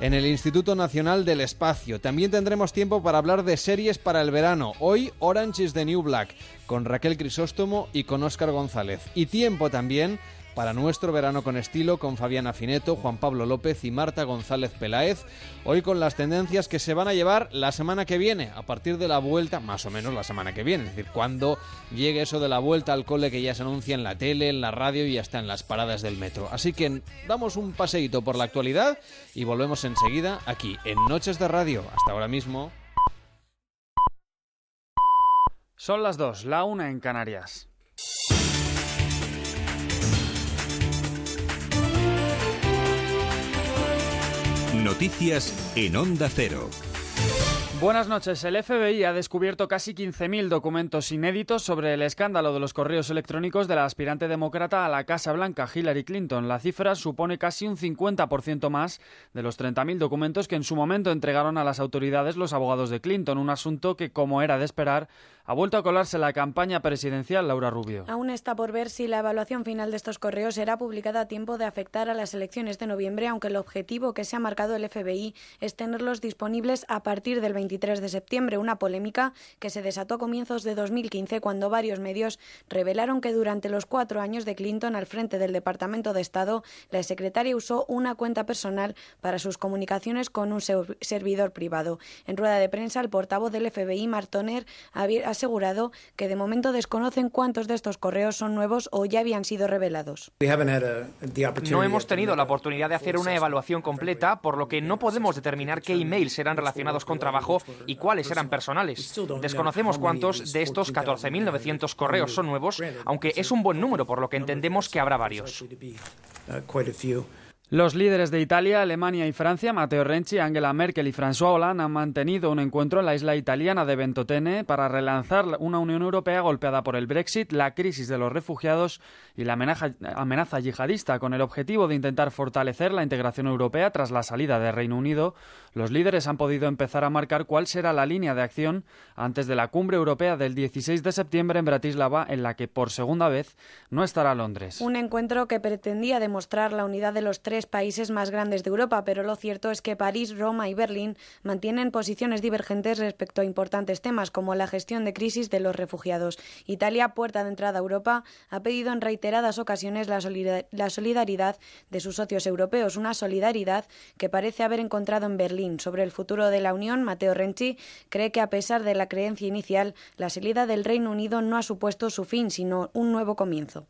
en el Instituto Nacional del Espacio. También tendremos tiempo para hablar de series para el verano. Hoy Orange is the New Black con Raquel Crisóstomo y con Óscar González. Y tiempo también para nuestro verano con estilo con Fabiana Fineto, Juan Pablo López y Marta González Peláez. Hoy con las tendencias que se van a llevar la semana que viene, a partir de la vuelta, más o menos la semana que viene. Es decir, cuando llegue eso de la vuelta al cole que ya se anuncia en la tele, en la radio y hasta en las paradas del metro. Así que damos un paseíto por la actualidad y volvemos enseguida aquí en Noches de Radio. Hasta ahora mismo. Son las dos, la una en Canarias. Noticias en Onda Cero. Buenas noches. El FBI ha descubierto casi 15.000 documentos inéditos sobre el escándalo de los correos electrónicos de la aspirante demócrata a la Casa Blanca, Hillary Clinton. La cifra supone casi un 50% más de los 30.000 documentos que en su momento entregaron a las autoridades los abogados de Clinton, un asunto que, como era de esperar, ha vuelto a colarse la campaña presidencial Laura Rubio. Aún está por ver si la evaluación final de estos correos será publicada a tiempo de afectar a las elecciones de noviembre, aunque el objetivo que se ha marcado el FBI es tenerlos disponibles a partir del 23 de septiembre, una polémica que se desató a comienzos de 2015 cuando varios medios revelaron que durante los cuatro años de Clinton al frente del Departamento de Estado, la secretaria usó una cuenta personal para sus comunicaciones con un servidor privado. En rueda de prensa, el portavoz del FBI, Mark Toner, había asegurado que de momento desconocen cuántos de estos correos son nuevos o ya habían sido revelados. No hemos tenido la oportunidad de hacer una evaluación completa, por lo que no podemos determinar qué emails serán relacionados con trabajo y cuáles eran personales. Desconocemos cuántos de estos 14.900 correos son nuevos, aunque es un buen número, por lo que entendemos que habrá varios. Los líderes de Italia, Alemania y Francia, Matteo Renzi, Angela Merkel y François Hollande, han mantenido un encuentro en la isla italiana de Ventotene para relanzar una Unión Europea golpeada por el Brexit, la crisis de los refugiados y la amenaza, yihadista. Con el objetivo de intentar fortalecer la integración europea tras la salida del Reino Unido, los líderes han podido empezar a marcar cuál será la línea de acción antes de la cumbre europea del 16 de septiembre en Bratislava, en la que por segunda vez no estará Londres. Un encuentro que pretendía demostrar la unidad de los tres países más grandes de Europa, pero lo cierto es que París, Roma y Berlín mantienen posiciones divergentes respecto a importantes temas como la gestión de crisis de los refugiados. Italia, puerta de entrada a Europa, ha pedido en reiteradas ocasiones la, solidaridad de sus socios europeos, una solidaridad que parece haber encontrado en Berlín. Sobre el futuro de la Unión, Matteo Renzi cree que a pesar de la creencia inicial, la salida del Reino Unido no ha supuesto su fin, sino un nuevo comienzo.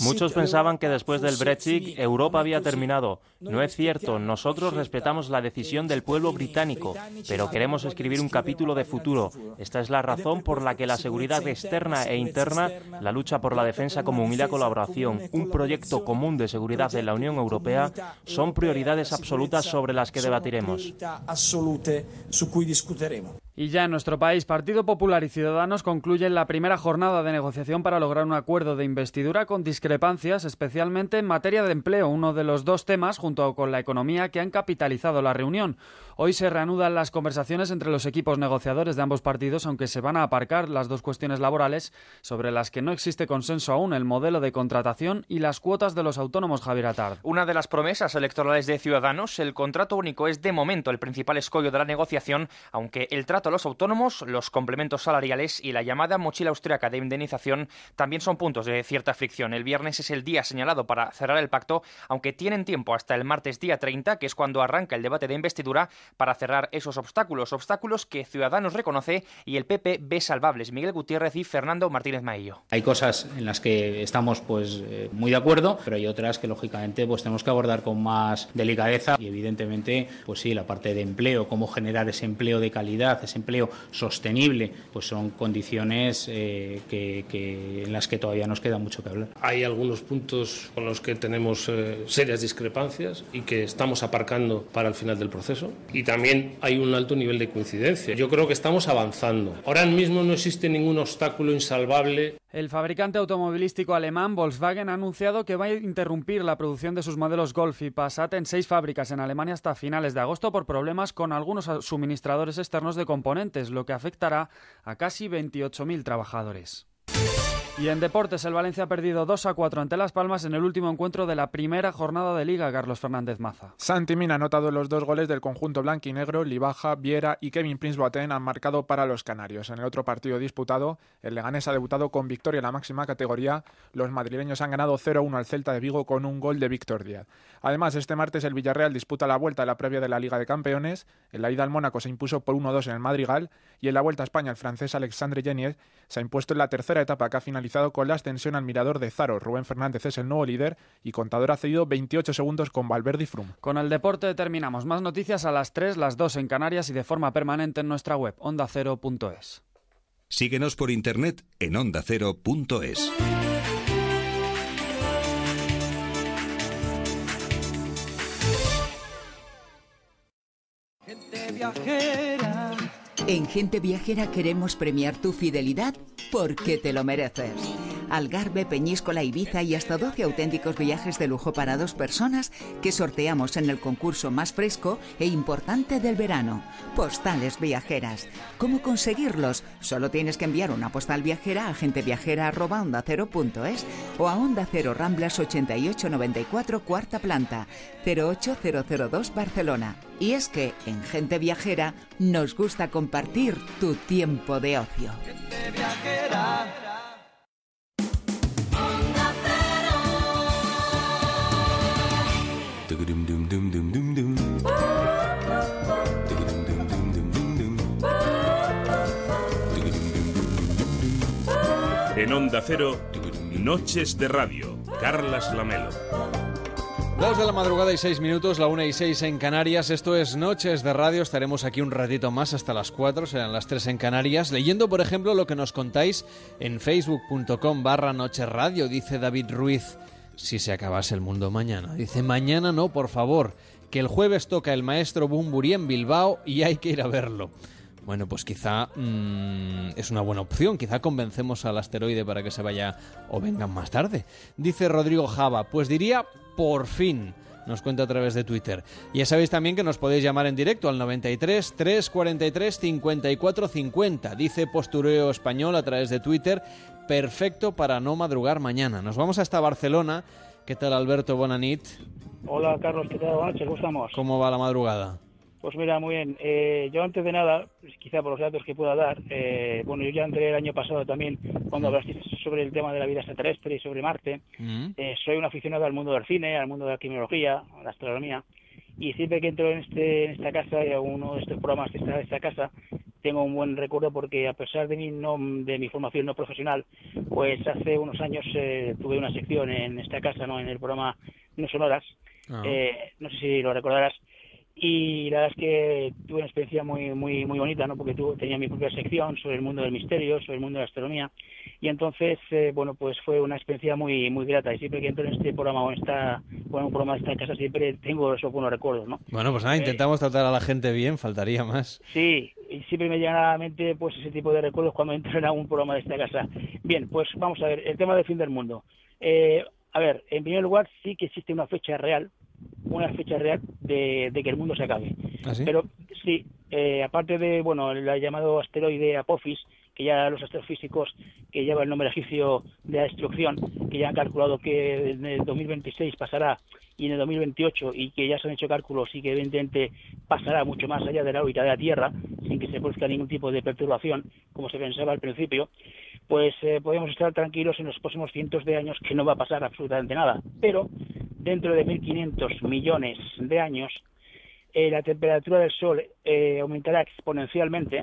Muchos pensaban que después del Brexit Europa había terminado. No es cierto, nosotros respetamos la decisión del pueblo británico, pero queremos escribir un capítulo de futuro. Esta es la razón por la que la seguridad externa e interna, la lucha por la defensa común y la colaboración, un proyecto común de seguridad de la Unión Europea, son prioridades absolutas sobre las que debatiremos. Y ya en nuestro país, Partido Popular y Ciudadanos concluyen la primera jornada de negociación para lograr un acuerdo de investidura con discrepancias, especialmente en materia de empleo, uno de los dos temas, junto con la economía, que han capitalizado la reunión. Hoy se reanudan las conversaciones entre los equipos negociadores de ambos partidos, aunque se van a aparcar las dos cuestiones laborales sobre las que no existe consenso aún, el modelo de contratación y las cuotas de los autónomos, Javier Atard. Una de las promesas electorales de Ciudadanos, el contrato único es de momento el principal escollo de la negociación, aunque el trato a los autónomos, los complementos salariales y la llamada mochila austriaca de indemnización también son puntos de cierta fricción. El viernes es el día señalado para cerrar el pacto, aunque tienen tiempo hasta el martes día 30, que es cuando arranca el debate de investidura, para cerrar esos obstáculos, obstáculos que Ciudadanos reconoce y el PP ve salvables. Miguel Gutiérrez y Fernando Martínez Maillo. Hay cosas en las que estamos pues eh, muy de acuerdo, pero hay otras que lógicamente pues tenemos que abordar con más delicadeza y evidentemente pues sí, la parte de empleo, cómo generar ese empleo de calidad, ese empleo sostenible, pues son condiciones eh, que, que en las que todavía nos queda mucho que hablar. Hay algunos puntos con los que tenemos eh, serias discrepancias y que estamos aparcando para el final del proceso. Y también hay un alto nivel de coincidencia. Yo creo que estamos avanzando. Ahora mismo no existe ningún obstáculo insalvable. El fabricante automovilístico alemán Volkswagen ha anunciado que va a interrumpir la producción de sus modelos Golf y Passat en seis fábricas en Alemania hasta finales de agosto por problemas con algunos suministradores externos de componentes, lo que afectará a casi 28.000 trabajadores. Y en deportes, el Valencia ha perdido 2 a 4 ante Las Palmas en el último encuentro de la primera jornada de Liga, Carlos Fernández Maza. Santi Mina ha anotado los dos goles del conjunto blanquinegro, Libaja, Viera y Kevin Prince Boateng han marcado para los canarios. En el otro partido disputado, el Leganés ha debutado con victoria en la máxima categoría. Los madrileños han ganado 0-1 al Celta de Vigo con un gol de Víctor Díaz. Además, este martes el Villarreal disputa la vuelta a la previa de la Liga de Campeones. En la ida al Mónaco se impuso por 1-2 en el Madrigal y en la vuelta a España el francés Alexandre Geniez se ha impuesto en la tercera etapa que ha finalizado con la extensión al mirador de Zaro. Rubén Fernández es el nuevo líder y Contador ha cedido 28 segundos con Valverde y Frum. Con el deporte terminamos. Más noticias a las 3, las 2 en Canarias y de forma permanente en nuestra web ondacero.es. Síguenos por internet en ondacero.es. Gente viajera en Gente Viajera queremos premiar tu fidelidad porque te lo mereces. Algarve, Peñíscola, Ibiza y hasta 12 auténticos viajes de lujo para dos personas que sorteamos en el concurso más fresco e importante del verano. Postales viajeras. ¿Cómo conseguirlos? Solo tienes que enviar una postal viajera a genteviajera@ondacero.es o a Onda Cero Ramblas 8894 cuarta planta 08002 Barcelona. Y es que en Gente Viajera nos gusta compartir tu tiempo de ocio. En Onda Cero, Noches de Radio, Carlas Lamelo. Dos de la madrugada y seis minutos, la una y seis en Canarias. Esto es Noches de Radio. Estaremos aquí un ratito más hasta las cuatro, serán las tres en Canarias. Leyendo, por ejemplo, lo que nos contáis en facebook.com barra Noches Radio, dice David Ruiz. Si se acabase el mundo mañana. Dice, mañana no, por favor, que el jueves toca el maestro Bumburi en Bilbao y hay que ir a verlo. Bueno, pues quizá mm, es una buena opción. Quizá convencemos al asteroide para que se vaya o vengan más tarde. Dice Rodrigo Java, pues diría por fin. Nos cuenta a través de Twitter. Ya sabéis también que nos podéis llamar en directo al 93 343 54 50. Dice Postureo Español a través de Twitter. Perfecto para no madrugar mañana. Nos vamos hasta Barcelona. ¿Qué tal, Alberto Bonanit? Hola, Carlos, ¿qué tal? ¿cómo estamos? ¿Cómo va la madrugada? Pues mira, muy bien. Eh, yo antes de nada, pues quizá por los datos que pueda dar, eh, bueno, yo ya entré el año pasado también cuando hablaste sobre el tema de la vida extraterrestre y sobre Marte. Mm. Eh, soy un aficionado al mundo del cine, al mundo de la criminología, a la astronomía, y siempre que entro en, este, en esta casa y a uno de estos programas que está en esta casa, tengo un buen recuerdo porque a pesar de mi, no, de mi formación no profesional, pues hace unos años eh, tuve una sección en esta casa, no en el programa No Sonoras, eh, no sé si lo recordarás, y la verdad es que tuve una experiencia muy muy muy bonita no porque tuve, tenía mi propia sección sobre el mundo del misterio sobre el mundo de la astronomía y entonces eh, bueno pues fue una experiencia muy muy grata y siempre que entro en este programa o en esta bueno un programa de esta casa siempre tengo esos buenos recuerdos no Bueno, pues nada, intentamos tratar a la gente bien, faltaría más. Sí, y siempre me llegan a la mente pues ese tipo de recuerdos cuando entro en algún programa de esta casa. Bien, pues vamos a ver, el tema del fin del mundo. Eh, a ver, en primer lugar sí que existe una fecha real, una fecha real de, de que el mundo se acabe. ¿Ah, sí? Pero sí, eh, aparte de, bueno, el llamado asteroide Apophis, que ya los astrofísicos que lleva el nombre egipcio de la destrucción, que ya han calculado que en el 2026 pasará y en el 2028 y que ya se han hecho cálculos y que evidentemente pasará mucho más allá de la órbita de la Tierra sin que se produzca ningún tipo de perturbación como se pensaba al principio, pues eh, podemos estar tranquilos en los próximos cientos de años que no va a pasar absolutamente nada. Pero dentro de 1.500 millones de años eh, la temperatura del Sol eh, aumentará exponencialmente,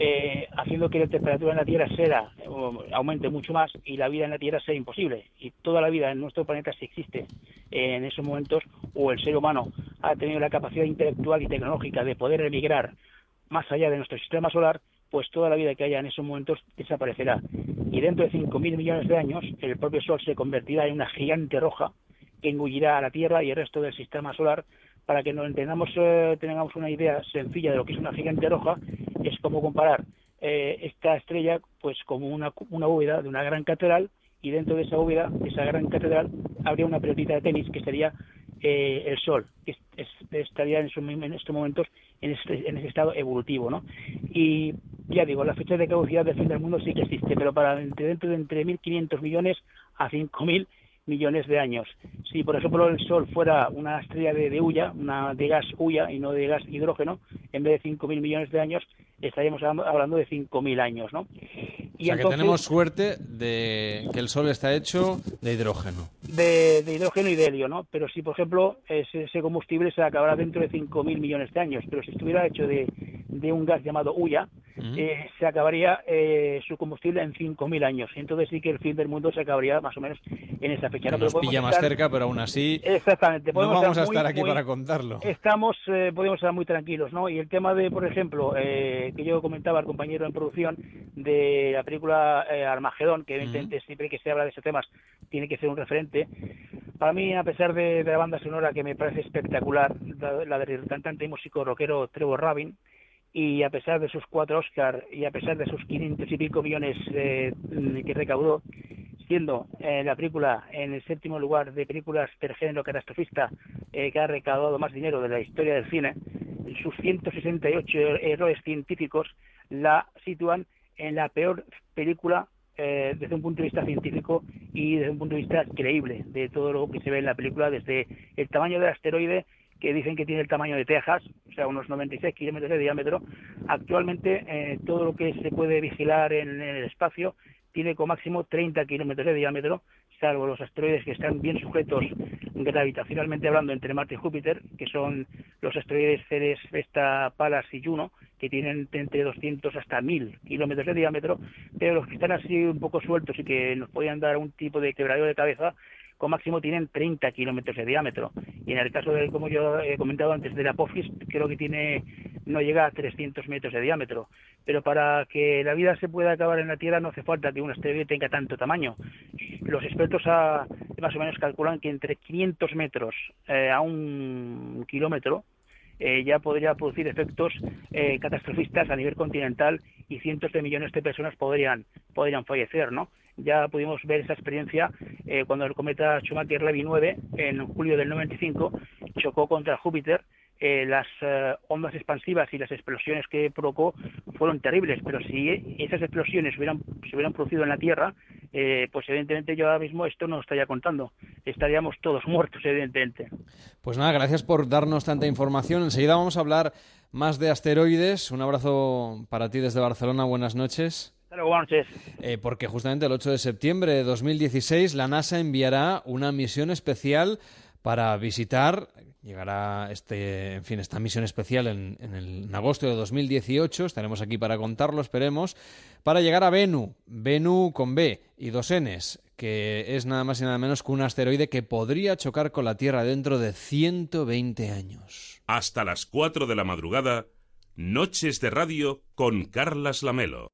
eh, haciendo que la temperatura en la Tierra sea, aumente mucho más y la vida en la Tierra sea imposible. Y toda la vida en nuestro planeta, si existe en esos momentos, o el ser humano ha tenido la capacidad intelectual y tecnológica de poder emigrar más allá de nuestro sistema solar, pues toda la vida que haya en esos momentos desaparecerá. Y dentro de 5.000 millones de años, el propio Sol se convertirá en una gigante roja que engullirá a la Tierra y el resto del sistema solar. Para que nos entendamos, eh, tengamos una idea sencilla de lo que es una gigante roja, es como comparar eh, esta estrella pues como una, bóveda de una gran catedral y dentro de esa bóveda, esa gran catedral, habría una pelotita de tenis que sería eh, el Sol, que es- es- estaría en, mom- en estos momentos en ese, en ese estado evolutivo, ¿no? Y ya digo, la fecha de caducidad del fin del mundo sí que existe, pero para dentro de entre 1.500 millones a 5.000 millones de años. Si, por ejemplo, el Sol fuera una estrella de, de hulla, una de gas hulla y no de gas hidrógeno, en vez de 5.000 millones de años, estaríamos hablando- de 5.000 años, ¿no? O sea que tenemos suerte de que el Sol está hecho de hidrógeno. de, de hidrógeno y de helio, ¿no? Pero si, por ejemplo, ese, ese combustible se acabará dentro de 5.000 millones de años, pero si estuviera hecho de, de un gas llamado hulla, eh, se acabaría eh, su combustible en 5.000 años. Entonces sí que el fin del mundo se acabaría más o menos en esa fecha. Pero Nos podemos pilla más estar- cerca, pero aún así Exactamente. no vamos a muy- estar aquí muy- para contarlo. Estamos, eh, podemos estar muy tranquilos, ¿no? Y el tema de, por ejemplo, eh, que yo comentaba al compañero en producción de la película eh, Armagedón, que evidentemente siempre que se habla de esos temas tiene que ser un referente, Para mí, a pesar de, de la banda sonora que me parece espectacular, la, la del cantante y músico rockero Trevor Rabin, y a pesar de sus cuatro Oscar y a pesar de sus 500 y pico millones eh, que recaudó, siendo eh, la película en el séptimo lugar de películas del género catastrofista eh, que ha recaudado más dinero de la historia del cine, sus 168 errores científicos la sitúan en la peor película eh, desde un punto de vista científico y desde un punto de vista creíble de todo lo que se ve en la película, desde el tamaño del asteroide que dicen que tiene el tamaño de Texas, o sea, unos 96 kilómetros de diámetro. Actualmente, eh, todo lo que se puede vigilar en, el espacio tiene como máximo 30 kilómetros de diámetro, salvo los asteroides que están bien sujetos gravitacionalmente hablando entre Marte y Júpiter, que son los asteroides Ceres, Vesta, Pallas y Juno, que tienen entre 200 hasta 1000 kilómetros de diámetro, pero los que están así un poco sueltos y que nos podían dar un tipo de quebradero de cabeza como máximo tienen 30 kilómetros de diámetro. Y en el caso de, como yo he comentado antes, de la Apophis, creo que tiene no llega a 300 metros de diámetro. Pero para que la vida se pueda acabar en la Tierra no hace falta que un asteroide tenga tanto tamaño. Los expertos más o menos calculan que entre 500 metros eh, a un kilómetro eh, ya podría producir efectos eh, catastrofistas a nivel continental y cientos de millones de personas podrían, podrían fallecer, ¿no? Ya pudimos ver esa experiencia eh, cuando el cometa Schumacher-Levy 9, en julio del 95, chocó contra Júpiter eh, las eh, ondas expansivas y las explosiones que provocó fueron terribles, pero si esas explosiones hubieran, se hubieran producido en la Tierra, eh, pues evidentemente yo ahora mismo esto no lo estaría contando. Estaríamos todos *laughs* muertos, evidentemente. Pues nada, gracias por darnos tanta información. Enseguida vamos a hablar más de asteroides. Un abrazo para ti desde Barcelona. Buenas noches. buenas noches. porque justamente el 8 de septiembre de 2016 la NASA enviará una misión especial para visitar Llegará este, en fin, esta misión especial en, en, agosto de 2018. Estaremos aquí para contarlo, esperemos. Para llegar a Venu, Venu con B y dos Ns, que es nada más y nada menos que un asteroide que podría chocar con la Tierra dentro de 120 años. Hasta las 4 de la madrugada, Noches de Radio con Carlas Lamelo.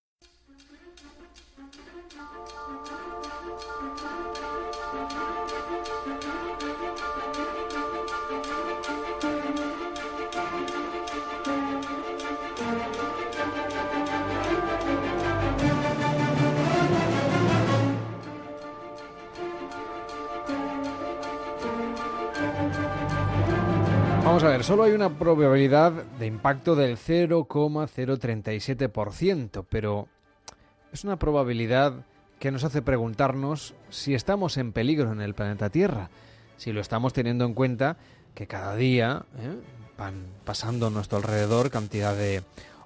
Vamos a ver, solo hay una probabilidad de impacto del 0,037%, pero es una probabilidad que nos hace preguntarnos si estamos en peligro en el planeta Tierra, si lo estamos teniendo en cuenta que cada día ¿eh? van pasando a nuestro alrededor cantidad de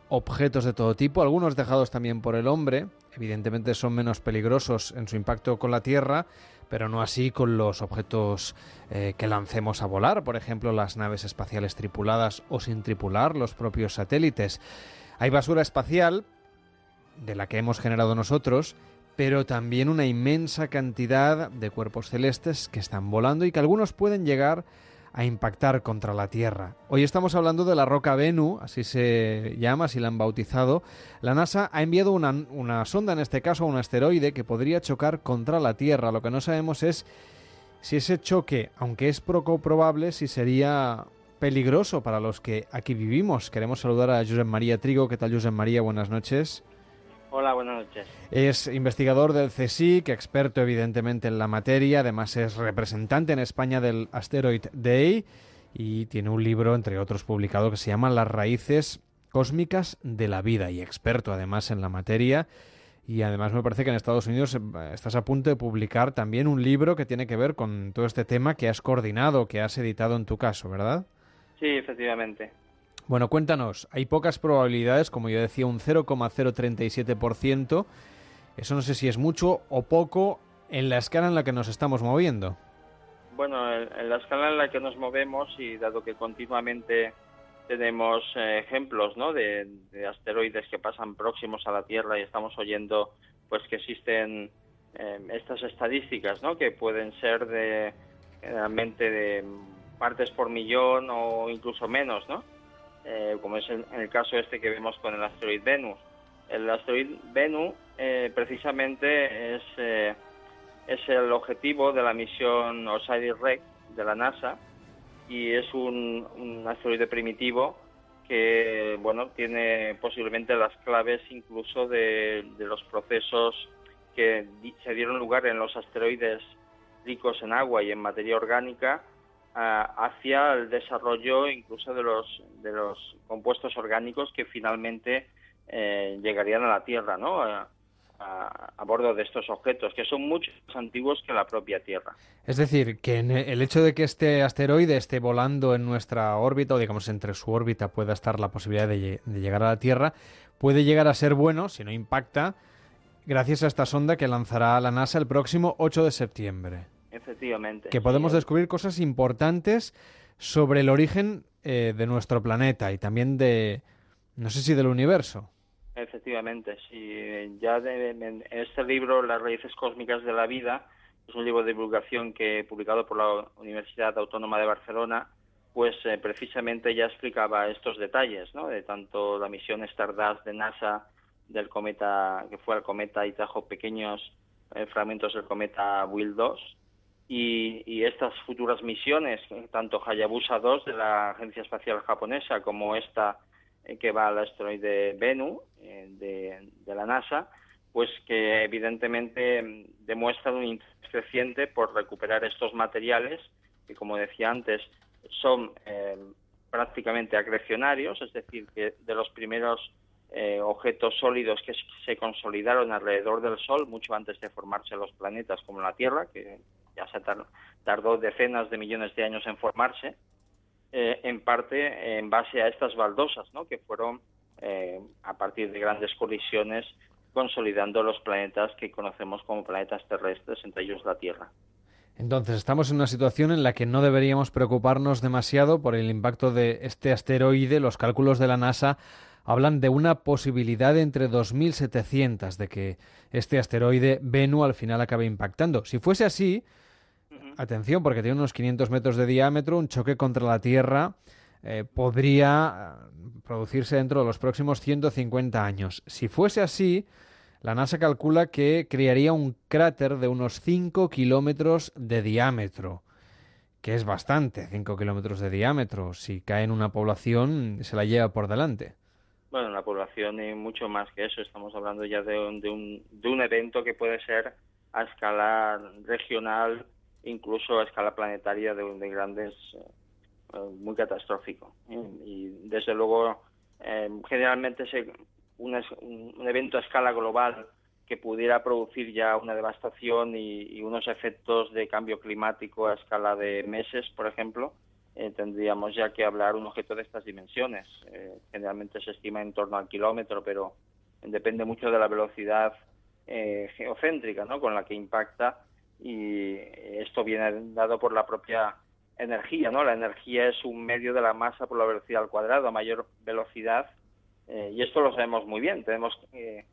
objetos de todo tipo, algunos dejados también por el hombre, evidentemente son menos peligrosos en su impacto con la Tierra, pero no así con los objetos eh, que lancemos a volar, por ejemplo las naves espaciales tripuladas o sin tripular, los propios satélites. Hay basura espacial, de la que hemos generado nosotros, pero también una inmensa cantidad de cuerpos celestes que están volando y que algunos pueden llegar a impactar contra la Tierra. Hoy estamos hablando de la roca Bennu, así se llama, así la han bautizado. La NASA ha enviado una, una sonda, en este caso un asteroide, que podría chocar contra la Tierra. Lo que no sabemos es si ese choque, aunque es poco probable, si sería peligroso para los que aquí vivimos. Queremos saludar a Josep María Trigo. ¿Qué tal, Josep María? Buenas noches. Hola, buenas noches. Es investigador del CSIC, experto evidentemente en la materia, además es representante en España del Asteroid Day y tiene un libro, entre otros, publicado que se llama Las raíces cósmicas de la vida y experto además en la materia. Y además me parece que en Estados Unidos eh, estás a punto de publicar también un libro que tiene que ver con todo este tema que has coordinado, que has editado en tu caso, ¿verdad? Sí, efectivamente. Bueno, cuéntanos, hay pocas probabilidades, como yo decía, un 0,037%. Eso no sé si es mucho o poco en la escala en la que nos estamos moviendo. Bueno, en la escala en la que nos movemos y dado que continuamente tenemos eh, ejemplos ¿no? de, asteroides que pasan próximos a la Tierra y estamos oyendo pues que existen eh, estas estadísticas ¿no? que pueden ser de generalmente de partes por millón o incluso menos, ¿no? Eh, como es el caso este que vemos con el asteroide Venus. El asteroide Venus eh, precisamente es, eh, es el objetivo de la misión Osiris-Rex de la NASA y es un, asteroide primitivo que bueno tiene posiblemente las claves incluso de, los procesos que se dieron lugar en los asteroides ricos en agua y en materia orgánica hacia el desarrollo incluso de los de los compuestos orgánicos que finalmente eh, llegarían a la Tierra, ¿no? A, bordo de estos objetos que son mucho más antiguos que la propia Tierra. Es decir, que en el hecho de que este asteroide esté volando en nuestra órbita, o digamos entre su órbita pueda estar la posibilidad de llegar a la Tierra, puede llegar a ser bueno, si no impacta, gracias a esta sonda que lanzará la NASA el próximo 8 de septiembre. Efectivamente. Que sí, podemos descubrir cosas importantes sobre el origen eh, de nuestro planeta y también de, no sé si del universo. Efectivamente, sí. Ya de- en este libro, Las raíces cósmicas de la vida, es un libro de divulgación que he publicado por la Universidad Autónoma de Barcelona, pues eh, precisamente ya explicaba estos detalles, ¿no? De tanto la misión Stardust de NASA del cometa que fue al cometa y trajo pequeños eh, fragmentos del cometa Will 2 y, y estas futuras misiones, eh, tanto Hayabusa 2 de la Agencia Espacial Japonesa como esta eh, que va al asteroide Bennu eh, de, de la NASA, pues que evidentemente mm, demuestran un interés creciente por recuperar estos materiales que, como decía antes, son eh, prácticamente acrecionarios, es decir, que de los primeros eh, objetos sólidos que se consolidaron alrededor del Sol mucho antes de formarse los planetas como la Tierra, que ya se tar- tardó decenas de millones de años en formarse, eh, en parte en base a estas baldosas, ¿no? que fueron eh, a partir de grandes colisiones consolidando los planetas que conocemos como planetas terrestres, entre ellos la Tierra. Entonces, estamos en una situación en la que no deberíamos preocuparnos demasiado por el impacto de este asteroide. Los cálculos de la NASA hablan de una posibilidad de entre 2.700 de que este asteroide Bennu al final acabe impactando. Si fuese así, atención, porque tiene unos 500 metros de diámetro, un choque contra la Tierra eh, podría eh, producirse dentro de los próximos 150 años. Si fuese así, la NASA calcula que crearía un cráter de unos 5 kilómetros de diámetro, que es bastante, 5 kilómetros de diámetro. Si cae en una población, se la lleva por delante. Bueno, la población y mucho más que eso. Estamos hablando ya de un, de un, de un evento que puede ser a escala regional, incluso a escala planetaria de, de grandes, eh, muy catastrófico. ¿eh? Y desde luego, eh, generalmente se, un, evento a escala global que pudiera producir ya una devastación y, unos efectos de cambio climático a escala de meses, por ejemplo, tendríamos ya que hablar un objeto de estas dimensiones. Generalmente se estima en torno al kilómetro, pero depende mucho de la velocidad geocéntrica ¿no? con la que impacta y esto viene dado por la propia energía. ¿no? La energía es un medio de la masa por la velocidad al cuadrado. A mayor velocidad, eh, y esto lo sabemos muy bien, tenemos eh,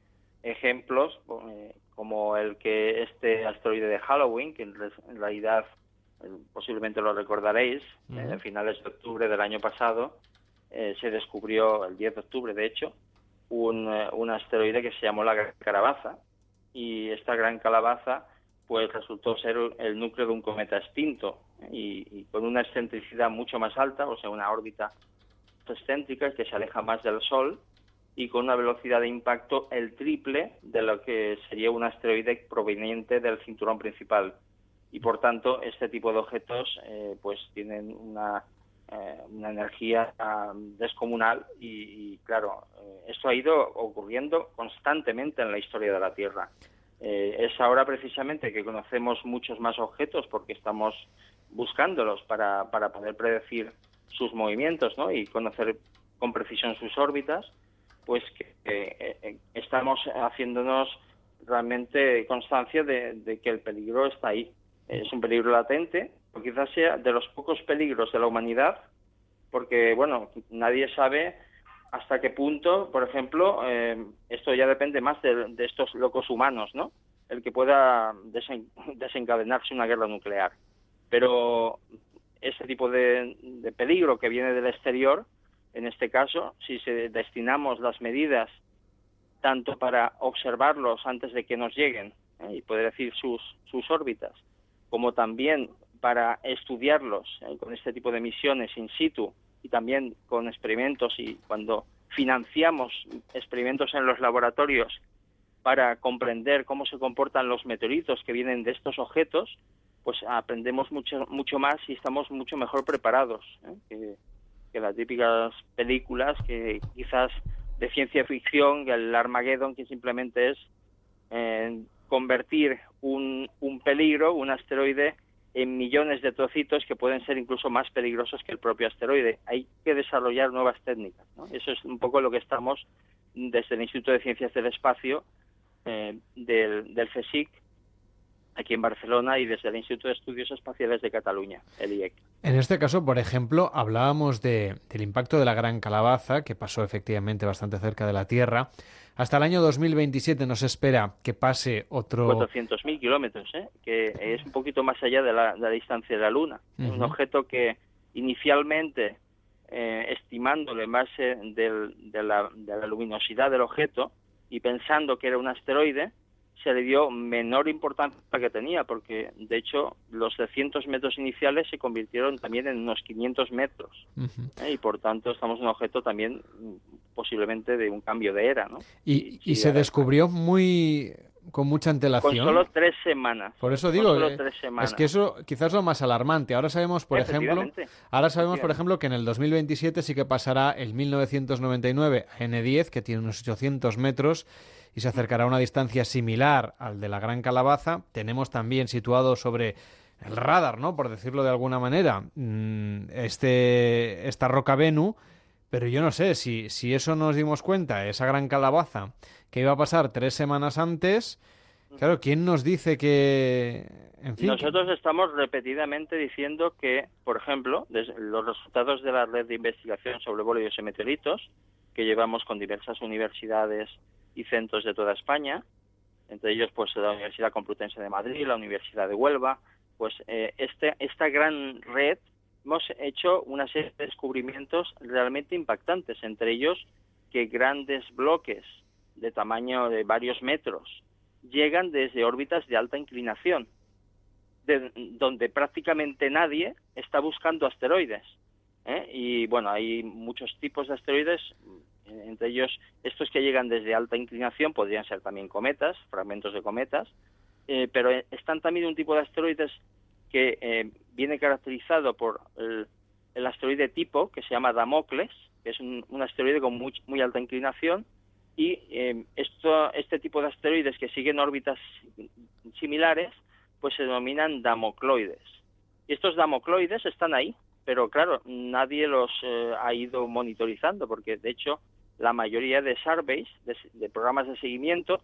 ejemplos eh, como el que este asteroide de Halloween, que en, re- en realidad eh, posiblemente lo recordaréis, Ujú. eh, a finales de octubre del año pasado, eh, se descubrió, el 10 de octubre de hecho, un, un asteroide que se llamó la Gran Calabaza. Y esta Gran Calabaza pues resultó ser el núcleo de un cometa extinto y, con una excentricidad mucho más alta, o sea, una órbita excéntrica que se aleja más del Sol y con una velocidad de impacto el triple de lo que sería un asteroide proveniente del cinturón principal. Y por tanto, este tipo de objetos eh, pues tienen una, eh, una energía ah, descomunal y, y, claro, eh, esto ha ido ocurriendo constantemente en la historia de la Tierra. Eh, es ahora precisamente que conocemos muchos más objetos porque estamos buscándolos para, para poder predecir sus movimientos ¿no? y conocer con precisión sus órbitas, pues que eh, eh, estamos haciéndonos realmente constancia de, de que el peligro está ahí. Es un peligro latente, o quizás sea de los pocos peligros de la humanidad, porque, bueno, nadie sabe hasta qué punto, por ejemplo, eh, esto ya depende más de, estos locos humanos, ¿no? El que pueda desen- *laughs* desencadenarse una guerra nuclear. Pero este tipo de, de peligro que viene del exterior, en este caso, si se destinamos las medidas tanto para observarlos antes de que nos lleguen, ¿eh? y poder decir sus, sus órbitas, como también para estudiarlos ¿eh? con este tipo de misiones in situ y también con experimentos y cuando financiamos experimentos en los laboratorios para comprender cómo se comportan los meteoritos que vienen de estos objetos, pues aprendemos mucho, mucho más y estamos mucho mejor preparados ¿eh? que, las típicas películas que quizás de ciencia ficción, el Armageddon, que simplemente es eh, convertir un, un peligro, un asteroide, en millones de trocitos que pueden ser incluso más peligrosos que el propio asteroide. Hay que desarrollar nuevas técnicas. ¿no? Eso es un poco lo que estamos desde el Instituto de Ciencias del Espacio eh, del, del aquí en Barcelona y desde el Instituto de Estudios Espaciales de Cataluña, el IEC. En este caso, por ejemplo, hablábamos de, del impacto de la Gran Calabaza, que pasó efectivamente bastante cerca de la Tierra. Hasta el año 2027 nos espera que pase otro... 400.000 kilómetros, ¿eh? que es un poquito más allá de la, de la distancia de la Luna. Un objeto que inicialmente, eh, estimándolo en base del- de, la, de la luminosidad del objeto y pensando que era un asteroide, se le dio menor importancia que tenía, porque de hecho los 300 metros iniciales se convirtieron también en unos 500 metros. ¿eh? Y por tanto estamos en un objeto también mm, posiblemente de un cambio de era, ¿no? Y, se descubrió muy con mucha Con antelación. solo tres semanas. Por eso Con digo, solo eh, tres semanas. es que eso quizás es lo más alarmante. Ahora sabemos, por ejemplo, ahora sabemos, por ejemplo, que en el 2027 sí que pasará el 1999 a N10, que tiene unos 800 metros y se acercará a una distancia similar al de la Gran Calabaza. Tenemos también situado sobre el radar, ¿no? Por decirlo de alguna manera, mm, este esta roca Venu. Pero yo no sé si, si eso nos dimos cuenta, esa gran calabaza que iba a pasar tres semanas antes, claro, ¿quién nos dice que, en fin, Nosotros estamos repetidamente diciendo que, por ejemplo, los resultados de la red de investigación sobre bólidos y meteoritos, que llevamos con diversas universidades y centros de toda España, entre ellos pues la Universidad Complutense de Madrid, la Universidad de Huelva, pues eh, este, esta gran red hemos hecho una serie de descubrimientos realmente impactantes, entre ellos que grandes bloques de tamaño de varios metros llegan desde órbitas de alta inclinación, de- donde prácticamente nadie está buscando asteroides. ¿eh? Y bueno, hay muchos tipos de asteroides, entre ellos estos que llegan desde alta inclinación podrían ser también cometas, fragmentos de cometas, eh, pero están también un tipo de asteroides que eh, viene caracterizado por el, asteroide tipo que se llama Damocles, que es un, asteroide con muy, muy alta inclinación, y eh, esto, este tipo de asteroides que siguen órbitas similares, pues se denominan damocloides. Y estos damocloides están ahí, pero claro, nadie los eh, ha ido monitorizando, porque de hecho la mayoría de surveys, de, de programas de seguimiento,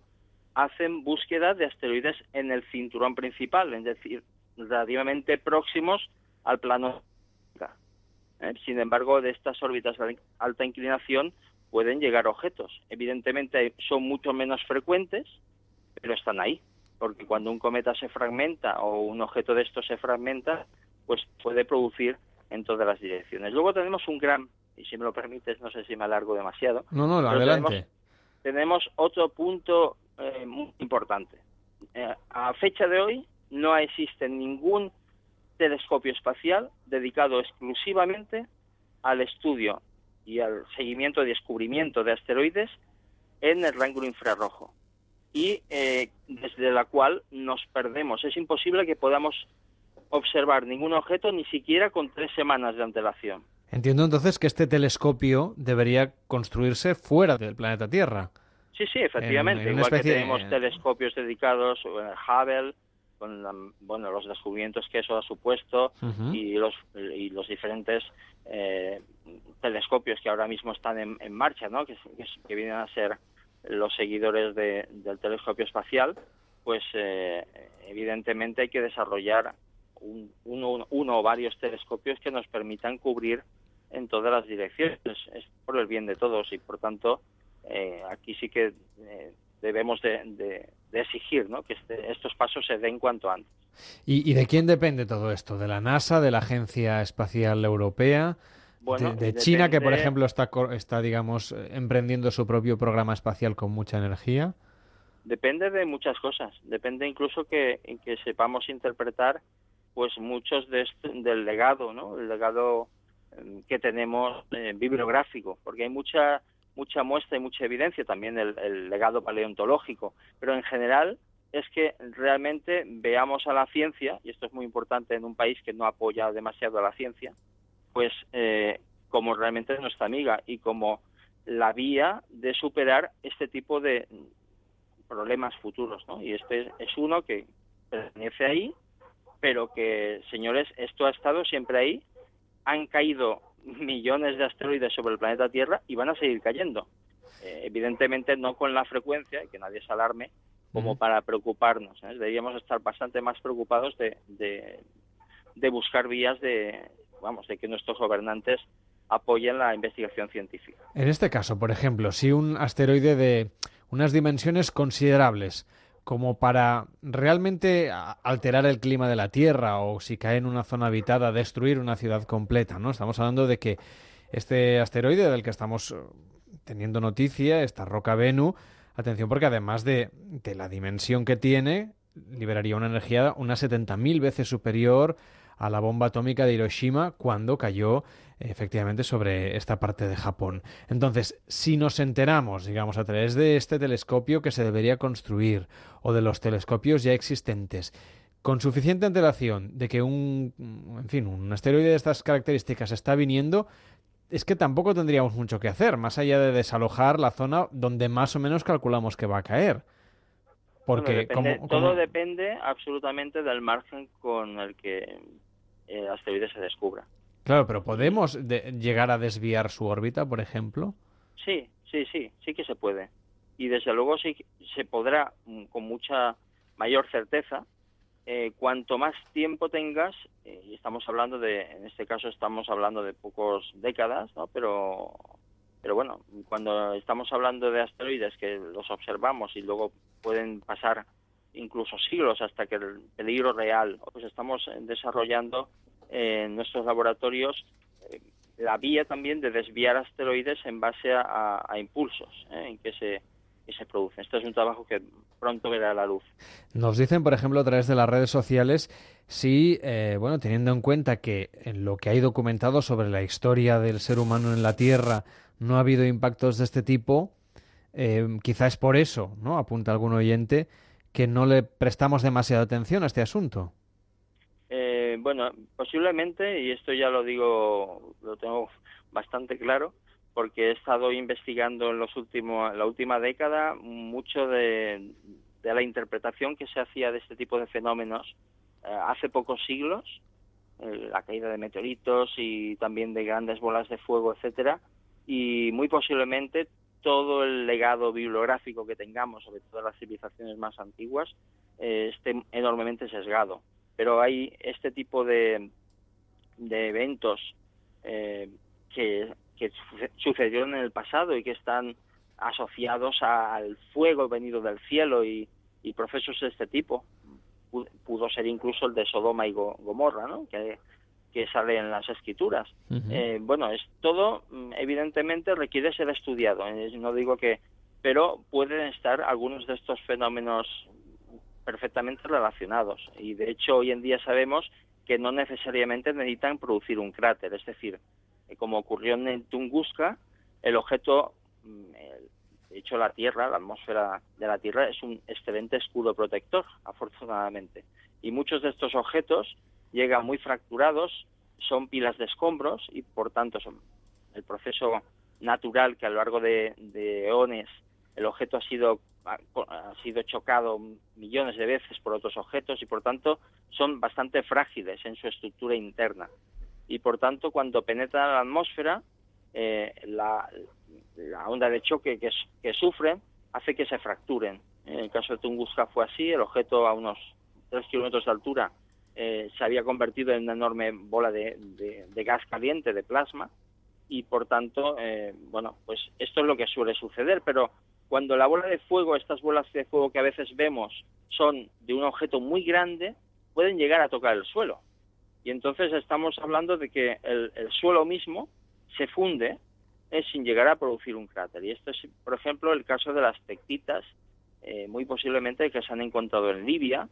hacen búsqueda de asteroides en el cinturón principal, es decir, relativamente próximos al plano. ¿eh? Sin embargo, de estas órbitas de alta inclinación pueden llegar objetos. Evidentemente son mucho menos frecuentes, pero están ahí, porque cuando un cometa se fragmenta o un objeto de estos se fragmenta, pues puede producir en todas las direcciones. Luego tenemos un gran, y si me lo permites, no sé si me alargo demasiado. No, no, adelante. Tenemos, tenemos otro punto eh, muy importante. Eh, a fecha de hoy no existe ningún telescopio espacial dedicado exclusivamente al estudio y al seguimiento y descubrimiento de asteroides en el rango infrarrojo y eh, desde la cual nos perdemos. Es imposible que podamos observar ningún objeto ni siquiera con tres semanas de antelación. Entiendo entonces que este telescopio debería construirse fuera del planeta Tierra. Sí, sí, efectivamente. En- Igual especie que tenemos telescopios dedicados, eh, Hubble, con la- bueno, los descubrimientos que eso ha supuesto y los y los diferentes eh, telescopios que ahora mismo están en, en marcha, ¿no? Que, que, que vienen a ser los seguidores de- del telescopio espacial, pues eh, evidentemente hay que desarrollar un- uno, uno o varios telescopios que nos permitan cubrir en todas las direcciones. Es por el bien de todos y por tanto eh, aquí sí que eh, debemos de, de- de exigir ¿no? que este- estos pasos se den cuanto antes. ¿Y, y de quién depende todo esto? ¿De la NASA, de la Agencia Espacial Europea? Bueno, de, de China, que por ejemplo está, está, digamos, emprendiendo su propio programa espacial con mucha energía. Depende de muchas cosas. Depende incluso que sepamos interpretar pues muchos de este- del legado, ¿no? El legado eh, que tenemos eh, bibliográfico, porque hay mucha mucha muestra y mucha evidencia también el, el legado paleontológico, pero en general es que realmente veamos a la ciencia, y esto es muy importante en un país que no apoya demasiado a la ciencia, pues eh, como realmente es nuestra amiga y como la vía de superar este tipo de problemas futuros, ¿no? Y este es uno que pertenece ahí, pero que, señores, esto ha estado siempre ahí, han caído millones de asteroides sobre el planeta Tierra y van a seguir cayendo. Eh, evidentemente no con la frecuencia, y que nadie se alarme, como para preocuparnos. ¿eh? Deberíamos estar bastante más preocupados de, de, de buscar vías de, vamos, de que nuestros gobernantes apoyen la investigación científica. En este caso, por ejemplo, si un asteroide de unas dimensiones considerables, como para realmente alterar el clima de la Tierra o si cae en una zona habitada, destruir una ciudad completa, ¿no? Estamos hablando de que este asteroide del que estamos eh, teniendo noticia, esta roca Bennu, atención porque además de, de la dimensión que tiene, liberaría una energía unas 70.000 veces superior a la bomba atómica de Hiroshima cuando cayó efectivamente sobre esta parte de Japón. Entonces, si nos enteramos, digamos, a través de este telescopio que se debería construir o de los telescopios ya existentes, con suficiente antelación de que un, en fin, un asteroide de estas características está viniendo, es que tampoco tendríamos mucho que hacer, más allá de desalojar la zona donde más o menos calculamos que va a caer. Porque Bueno, depende- como- todo depende absolutamente del margen con el que el asteroide se descubra. Claro, pero ¿podemos de- llegar a desviar su órbita, por ejemplo? Sí, sí, sí, sí que se puede. Y desde luego sí se podrá mm, con mucha mayor certeza. eh, cuanto más tiempo tengas, eh, y estamos hablando de, en este caso estamos hablando de pocos décadas, ¿no? Pero, pero bueno, cuando estamos hablando de asteroides que los observamos y luego pueden pasar incluso siglos hasta que el peligro real, pues estamos desarrollando en nuestros laboratorios eh, la vía también de desviar asteroides en base a, impulsos ¿eh? en que se, se producen. Esto es un trabajo que pronto verá la luz. Nos dicen, por ejemplo, a través de las redes sociales, si, eh, bueno, teniendo en cuenta que en lo que hay documentado sobre la historia del ser humano en la Tierra no ha habido impactos de este tipo, eh, quizá es por eso, ¿no? Apunta algún oyente, que no le prestamos demasiada atención a este asunto. Bueno, posiblemente, y esto ya lo digo, lo tengo bastante claro, porque he estado investigando en los últimos, la última década mucho de, de la interpretación que se hacía de este tipo de fenómenos eh, hace pocos siglos, eh, la caída de meteoritos y también de grandes bolas de fuego, etcétera, y muy posiblemente todo el legado bibliográfico que tengamos sobre todas las civilizaciones más antiguas eh, esté enormemente sesgado. Pero hay este tipo de, de eventos eh, que, que suce- sucedieron en el pasado y que están asociados al fuego venido del cielo y, y procesos de este tipo. Pu- Pudo ser incluso el de Sodoma y Go- Gomorra, ¿no? que, que sale en las escrituras. Eh, bueno, es todo, mm, evidentemente, requiere ser estudiado. eh, No digo que, pero pueden estar algunos de estos fenómenos perfectamente relacionados. Y de hecho, hoy en día sabemos que no necesariamente necesitan producir un cráter. Es decir, eh, como ocurrió en Tunguska, el objeto, mm, de hecho, la Tierra, la atmósfera de la Tierra, es un excelente escudo protector, afortunadamente. Y muchos de estos objetos llegan muy fracturados, son pilas de escombros y, por tanto, son el proceso natural que a lo largo de, de eones el objeto ha sido ha, sido chocado millones de veces por otros objetos y por tanto son bastante frágiles en su estructura interna. Y por tanto cuando penetra la atmósfera eh, la, onda de choque que, que sufren hace que se fracturen. En el caso de Tunguska fue así el objeto a unos 3 kilómetros de altura eh, se había convertido en una enorme bola de, de- de gas caliente de plasma y por tanto, eh, bueno, pues esto es lo que suele suceder, pero cuando la bola de fuego, estas bolas de fuego que a veces vemos son de un objeto muy grande, pueden llegar a tocar el suelo. Y entonces estamos hablando de que el, el suelo mismo se funde eh, sin llegar a producir un cráter. Y esto es, por ejemplo, el caso de las tectitas eh, muy posiblemente que se han encontrado en Libia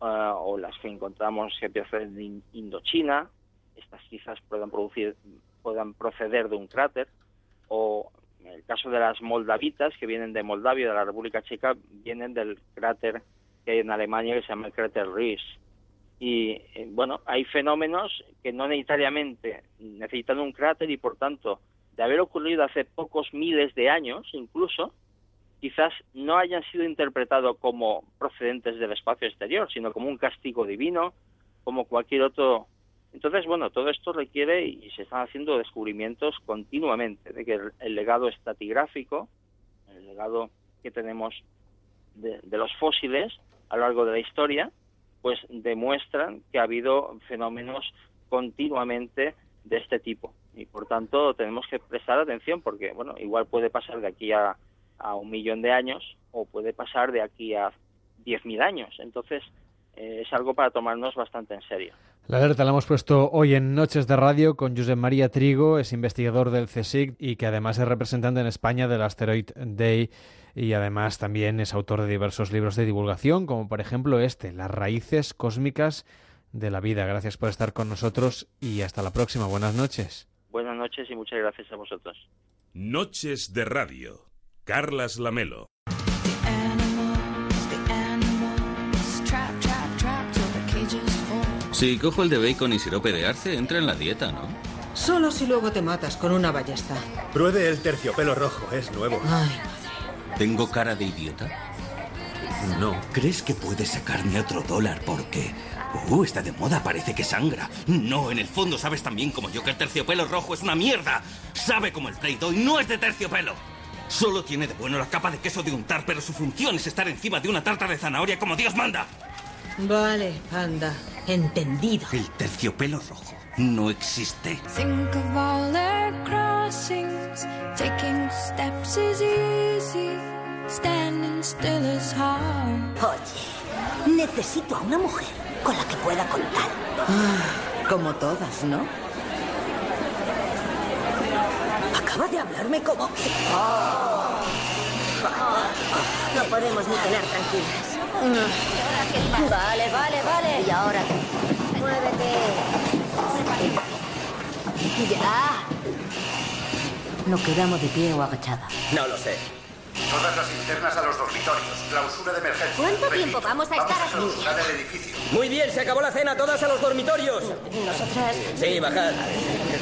ah, o las que encontramos que In- Indochina. Estas quizás puedan producir, puedan proceder de un cráter o en el caso de las moldavitas que vienen de Moldavia, de la República Checa, vienen del cráter que hay en Alemania que se llama el cráter Ries. Y eh, bueno, hay fenómenos que no necesariamente necesitan un cráter y por tanto, de haber ocurrido hace pocos miles de años incluso, quizás no hayan sido interpretados como procedentes del espacio exterior, sino como un castigo divino, como cualquier otro. Entonces, bueno, todo esto requiere y se están haciendo descubrimientos continuamente de que el, legado estratigráfico, el legado que tenemos de, los fósiles a lo largo de la historia, pues demuestran que ha habido fenómenos continuamente de este tipo. Y por tanto tenemos que prestar atención porque, bueno, igual puede pasar de aquí a, a un millón de años o puede pasar de aquí a 10.000 años. Entonces eh, es algo para tomarnos bastante en serio. La alerta la hemos puesto hoy en Noches de Radio con Josep María Trigo, es investigador del CSIC y que además es representante en España del Asteroid Day y además también es autor de diversos libros de divulgación, como por ejemplo este, Las raíces cósmicas de la vida. Gracias por estar con nosotros y hasta la próxima. Buenas noches. Buenas noches y muchas gracias a vosotros. Noches de Radio. Carlas Lamelo. Si cojo el de bacon y sirope de arce, entra en la dieta, ¿no? Solo si luego te matas con una ballesta. Pruebe el terciopelo rojo, es nuevo. Ay, ¿Tengo cara de idiota? No. ¿Crees que puedes sacarme otro dólar porque... Uh, está de moda, parece que sangra. No, en el fondo sabes tan bien como yo que el terciopelo rojo es una mierda. Sabe como el Play-Doh y no es de terciopelo. Solo tiene de bueno la capa de queso de untar, pero su función es estar encima de una tarta de zanahoria como Dios manda. Vale, anda. Entendido. El terciopelo rojo no existe. Think of all their crossings. Taking steps is easy. Standing still is hard. Oye, necesito a una mujer con la que pueda contar. Ah, como todas, ¿no? Acaba de hablarme como que... Oh. No podemos ni tener tranquilas. Vale, vale, vale. Y ahora, muévete. Ya. ¿No quedamos de pie o agachada? No lo sé. Todas las linternas a los dormitorios. Clausura de emergencia. ¿Cuánto Repito, tiempo vamos a estar edificio. Muy bien, se acabó la cena, todas a los dormitorios. Nosotras... Sí, bajad.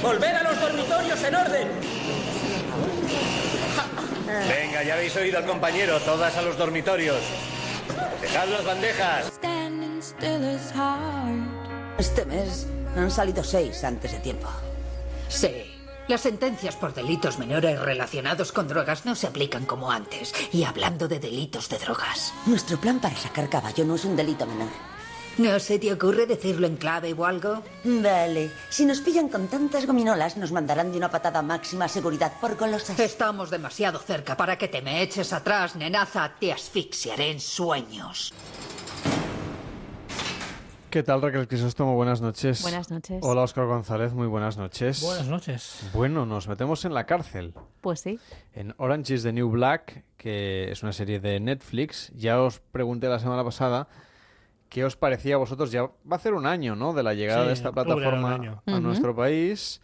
Volver a los dormitorios en orden. Venga, ya habéis oído al compañero. Todas a los dormitorios. Dejad las bandejas. Este mes han salido seis antes de tiempo. Sí. Las sentencias por delitos menores relacionados con drogas no se aplican como antes. Y hablando de delitos de drogas. Nuestro plan para sacar caballo no es un delito menor. ¿No se te ocurre decirlo en clave o algo? Vale. Si nos pillan con tantas gominolas, nos mandarán de una patada máxima seguridad por golosas. Estamos demasiado cerca para que te me eches atrás, nenaza. Te asfixiaré en sueños. ¿Qué tal, Raquel Crisóstomo? Buenas noches. Buenas noches. Hola, Óscar González. Muy buenas noches. Buenas noches. Bueno, nos metemos en la cárcel. Pues sí. En Orange is the New Black, que es una serie de Netflix. Ya os pregunté la semana pasada qué os parecía a vosotros. Ya va a hacer un año, ¿no? De la llegada Sí, de esta plataforma a nuestro país.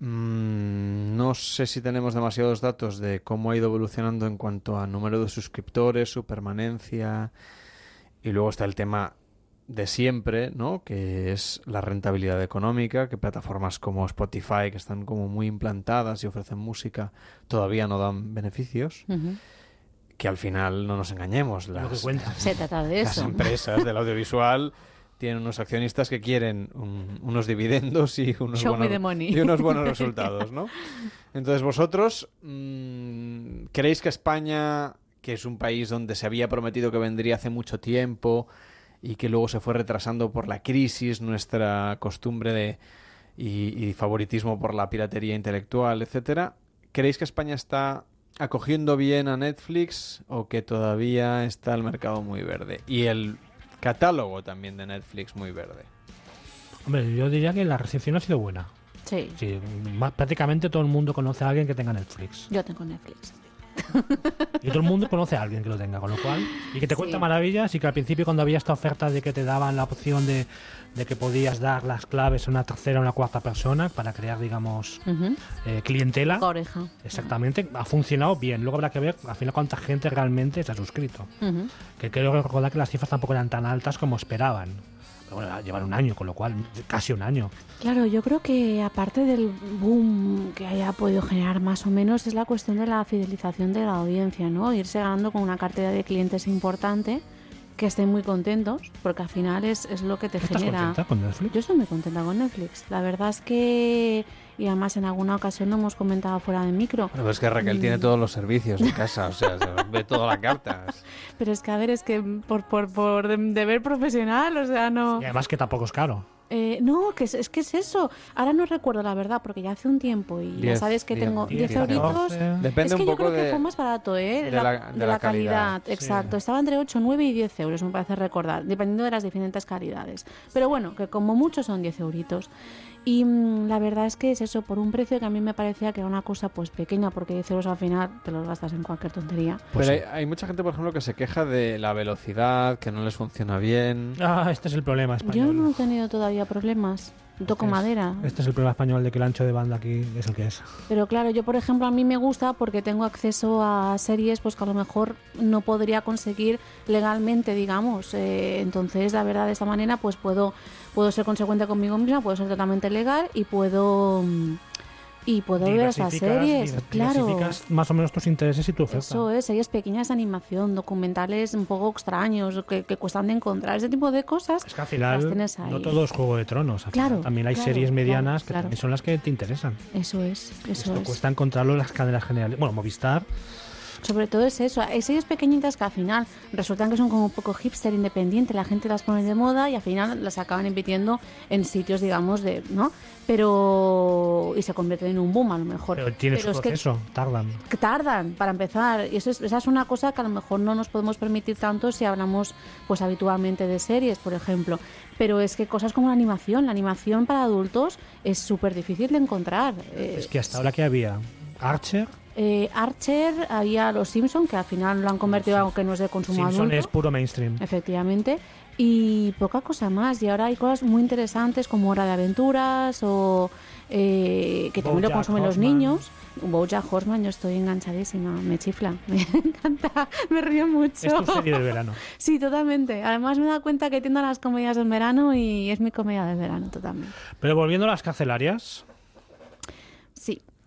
Mm, no sé si tenemos demasiados datos de cómo ha ido evolucionando en cuanto a número de suscriptores, su permanencia. Y luego está el tema de siempre, ¿no? Que es la rentabilidad económica, que plataformas como Spotify, que están como muy implantadas y ofrecen música, todavía no dan beneficios. Que al final, no nos engañemos, Lo que las. *laughs* Se trata de las eso. empresas del *laughs* audiovisual tienen unos accionistas que quieren un- unos dividendos y unos, Show buenos, y unos buenos *laughs* resultados, ¿no? Entonces, vosotros, mm, ¿creéis que España, que es un país donde se había prometido que vendría hace mucho tiempo y que luego se fue retrasando por la crisis, nuestra costumbre de y, y favoritismo por la piratería intelectual, etcétera, ¿creéis que España está acogiendo bien a Netflix o que todavía está el mercado muy verde? Y el catálogo también de Netflix muy verde. Hombre, yo diría que la recepción ha sido buena. Sí. Sí, más- prácticamente todo el mundo conoce a alguien que tenga Netflix. Yo tengo Netflix. Y todo el mundo conoce a alguien que lo tenga, con lo cual. Y que te cuenta Sí. maravillas y que al principio cuando había esta oferta de que te daban la opción de, de que podías dar las claves a una tercera o una cuarta persona para crear, digamos, Ujú. eh, clientela. Oreja. Exactamente, ha funcionado bien. Luego habrá que ver al final cuánta gente realmente se ha suscrito. Ujú. Que creo recordar que las cifras tampoco eran tan altas como esperaban. Pero bueno, llevan un año, con lo cual, casi un año. Claro, yo creo que aparte del boom que haya podido generar más o menos es la cuestión de la fidelización de la audiencia, ¿no? Irse ganando con una cartera de clientes importante que estén muy contentos, porque al final es, es lo que te ¿Estás genera. contenta con Netflix? Yo estoy muy contenta con Netflix. La verdad es que, y además en alguna ocasión lo hemos comentado fuera de micro. Pues es que Raquel Mm. tiene todos los servicios en casa, o sea, se ve toda la carta. *laughs* Pero es que, a ver, es que por, por, por deber profesional, o sea, no... Y además que tampoco es caro. Eh, no, que es, es que es eso. Ahora no recuerdo la verdad, porque ya hace un tiempo y ya sabes que diez, tengo diez, 10 euritos. Depende es que un yo creo que fue más barato, ¿eh? de la- de la calidad, sí. Exacto. Estaba entre 8, 9 y 10 euros, me parece recordar, dependiendo de las diferentes calidades. Pero bueno, que como mucho son 10 euritos. Y mm, la verdad es que es eso, por un precio que a mí me parecía que era una cosa pues pequeña, porque 10 euros al final te los gastas en cualquier tontería. Pero hay, hay mucha gente, por ejemplo, que se queja de la velocidad, que no les funciona bien. Ah, este es el problema Yo español. no he tenido todavía problemas. Toco madera. Este es el problema español de que el ancho de banda aquí es el que es. Pero claro, yo por ejemplo a mí me gusta porque tengo acceso a series pues que a lo mejor no podría conseguir legalmente, digamos. Eh, entonces, la verdad, de esta manera pues puedo puedo ser consecuente conmigo misma, puedo ser totalmente legal y puedo y puedo ver esas series, claro. más o menos tus intereses y tu oferta. Eso es, series pequeñas de animación, documentales un poco extraños que, que cuestan de encontrar, ese tipo de cosas. Es que al final tienes ahí. no todo es Juego de Tronos. al Claro, final también hay claro, series claro, medianas que también son las que te interesan. Eso es, eso Esto es. cuesta encontrarlo en las cadenas generales. Bueno, Movistar. Sobre todo es eso, hay series pequeñitas que al final resultan que son como un poco hipster independiente, la gente las pone de moda y al final las acaban emitiendo en sitios, digamos, de, ¿no? Pero... y se convierten en un boom a lo mejor. Pero tiene su es que- proceso, tardan. que tardan para empezar y eso es, esa es una cosa que a lo mejor no nos podemos permitir tanto si hablamos pues habitualmente de series por ejemplo pero es que cosas como la animación la animación para adultos es súper difícil de encontrar Eh, Es que hasta ahora que había Archer, eh, Archer había los Simpson que al final lo han convertido en algo que no es de consumo Simpson adulto. es puro mainstream. efectivamente. Y poca cosa más. Y ahora hay cosas muy interesantes como Hora de Aventuras o eh, que también lo consumen los niños. Bojack Horseman yo estoy enganchadísima. Me chifla. *laughs* Me encanta. Me río mucho. Es tu serie del verano. *laughs* sí totalmente. Además me he dado cuenta que tiendo a las comedias del verano y es mi comedia del verano totalmente. Pero volviendo a las carcelarias,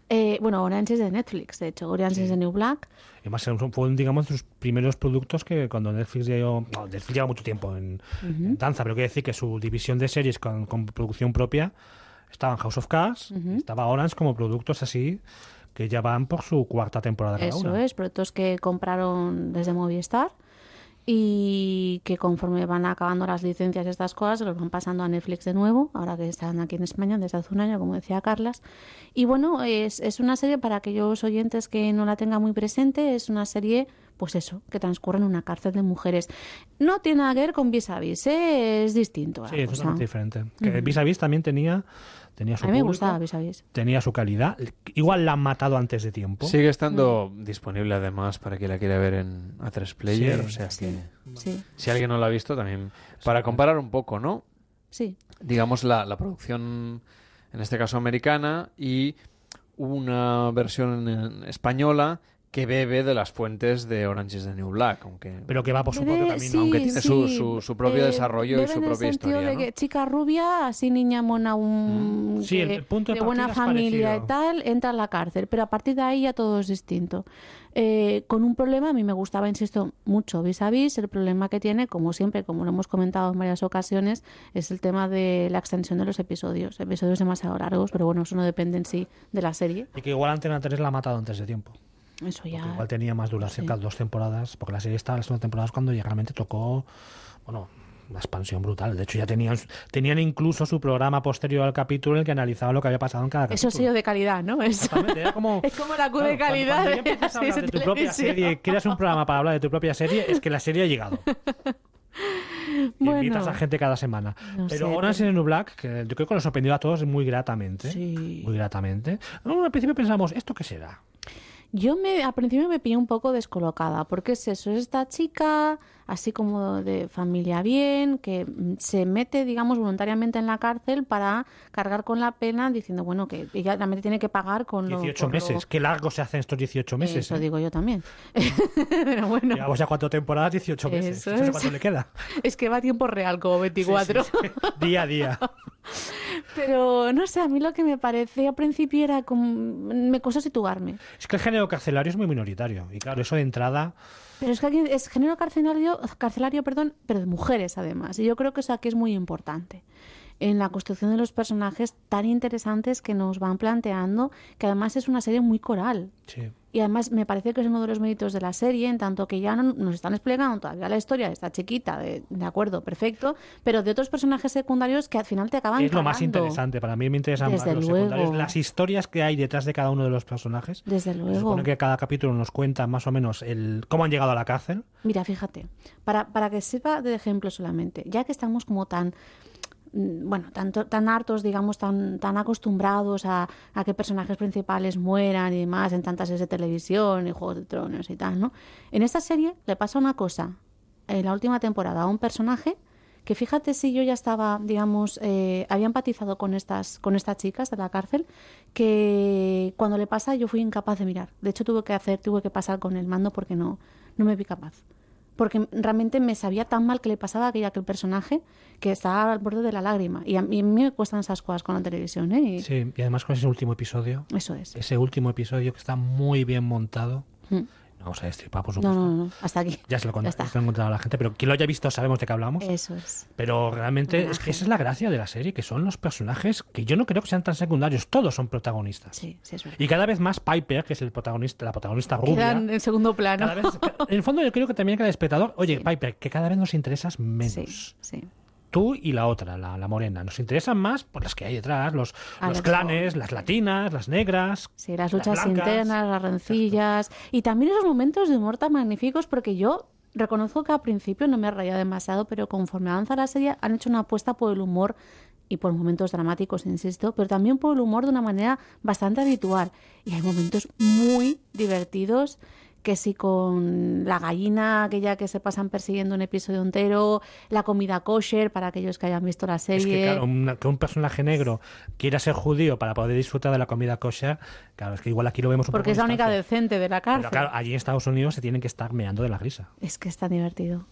eh, bueno Orange es de Netflix de hecho Orange es de New Black. Además fueron, digamos, sus primeros productos que cuando Netflix llegó, no, Netflix lleva mucho tiempo en, danza, pero quiere decir que su división de series con, con producción propia estaba en House of Cards, estaba Orange como productos así que ya van por su cuarta temporada cada Eso una. es, productos que compraron desde Movistar y que conforme van acabando las licencias y estas cosas se los van pasando a Netflix de nuevo, ahora que están aquí en España desde hace un año, como decía Carlas. Y bueno, es, es una serie para aquellos oyentes que no la tengan muy presente, es una serie, pues eso, que transcurre en una cárcel de mujeres. No tiene nada que ver con Vis a Vis, ¿eh? es distinto. Sí, es totalmente diferente. Que. Vis a Vis también tenía, tenía su A mí me gustaba Vis a Vis. tenía su calidad. Igual la han matado antes de tiempo. Sigue estando Mm. disponible además para quien la quiera ver en A3 Player, Sí, o sea sí, que sí. si alguien no la ha visto también para comparar un poco, ¿no? Sí. Digamos la, la producción en este caso americana y una versión en- española que bebe de las fuentes de Orange is the New Black, aunque Pero que va por su Bebe, propio camino. sí, aunque tiene su, sí. su, su propio Eh, desarrollo y su en el propia sentido historia, de ¿no? que chica rubia, así niña mona, un, Sí, el- que- el punto de buena familia y tal, entra a la cárcel. Pero a partir de ahí ya todo es distinto. Eh, con un problema, a mí me gustaba, insisto, mucho vis a vis. El problema que tiene, como siempre, como lo hemos comentado en varias ocasiones, es el tema de la extensión de los episodios. Episodios demasiado largos, pero bueno, eso no depende en sí de la serie. Y que igual Antena 3 la ha matado antes de tiempo. Eso ya. Igual tenía más duración Sí. que las dos temporadas, porque la serie estaba en las dos temporadas cuando ya realmente tocó, bueno, una expansión brutal. De hecho, ya tenían, tenían incluso su programa posterior al capítulo en el que analizaba lo que había pasado en cada Eso capítulo. es sello de calidad, ¿no? Es, era como, *laughs* es como la Q de calidad Cuando de ya empiezas a *laughs* las hablar series de tu propia serie, creas un programa para hablar de tu propia serie, es que la serie ha llegado. *laughs* Bueno. invitas a gente cada semana. No pero sé, Orange pero- is New Black, que yo creo que nos sorprendió a todos muy gratamente. Muy gratamente. No, al principio pensamos, ¿esto qué será? Yo me, al principio me pillé un poco descolocada, porque es eso, es esta chica, así como de familia bien, que mm, se mete, digamos, voluntariamente en la cárcel para cargar con la pena, diciendo, bueno, que ella realmente tiene que pagar con lo... 18 por lo- meses. Qué largo se hacen estos 18 meses. Eso ¿eh? digo yo también. *laughs* Pero bueno, Llevamos ya cuatro temporadas, 18 meses. Eso es. cuánto le queda. *laughs* es que va a tiempo real, como 24. *laughs* Día a día. Pero no sé, a mí lo que me parece al principio era como. Me costó situarme. Es que el género carcelario es muy minoritario. Y claro, eso de entrada. Pero es que aquí es género carcelario, carcelario, perdón, pero de mujeres además. Y yo creo que eso aquí es muy importante. En la construcción de los personajes tan interesantes que nos van planteando, que además es una serie muy coral. Sí. Y además me parece que es uno de los méritos de la serie, en tanto que ya no, nos están explicando todavía la historia de esta chiquita, de, de acuerdo, perfecto, pero de otros personajes secundarios que al final te acaban Es lo más interesante. Para mí me interesan más Desde los luego. secundarios. Las historias que hay detrás de cada uno de los personajes. Desde Se luego. supone que cada capítulo nos cuenta más o menos el cómo han llegado a la cárcel. Mira, fíjate, para, para que sirva de ejemplo solamente, ya que estamos como tan bueno, tanto, tan hartos, digamos, tan, tan acostumbrados a, a que personajes principales mueran y demás en tantas series de televisión y Juegos de Tronos y tal, ¿no? En esta serie le pasa una cosa, en la última temporada, a un personaje que fíjate si yo ya estaba, digamos, eh, había empatizado con estas, con estas chicas de la cárcel, que cuando le pasa yo fui incapaz de mirar. De hecho tuve que hacer, tuve que pasar con el mando porque no, no me vi capaz. Porque realmente me sabía tan mal que le pasaba a aquel, aquel personaje que estaba al borde de la lágrima. Y a mí, a mí me cuestan esas cosas con la televisión, ¿eh? Y Sí, y además con ese último episodio. Eso es. Ese último episodio que está muy bien montado. Mm. No vamos a destripar, por No, supuesto. no, no, hasta aquí. Ya se lo, Ya está. se lo han contado a la gente, pero quien lo haya visto sabemos de qué hablamos. Eso es. Pero realmente es que esa es la gracia de la serie, que son los personajes que yo no creo que sean tan secundarios, todos son protagonistas. Sí, sí, es verdad. Y cada vez más Piper, que es el protagonista, la protagonista rubia. Quedan en segundo plano. cada vez- en el fondo yo creo que también cada espectador, oye, Piper, que cada vez nos interesas menos. Sí, sí. Tú y la otra, la, la morena. Nos interesan más por las que hay detrás, los, A los las- clanes, las latinas, las negras. Sí, las luchas blancas. internas, las rencillas y también esos momentos de humor tan magníficos porque yo reconozco que al principio no me reía demasiado, pero conforme avanza la serie han hecho una apuesta por el humor y por momentos dramáticos, insisto, pero también por el humor de una manera bastante habitual. Y hay momentos muy divertidos que si con la gallina aquella que se pasan persiguiendo un episodio entero, la comida kosher para aquellos que hayan visto la serie. Es que, claro, una- que un personaje negro quiera ser judío para poder disfrutar de la comida kosher, claro, es que igual aquí lo vemos un porque poco es la única decente de la cárcel. Pero claro, allí en Estados Unidos se tienen que estar meando de la risa. Es que es tan divertido.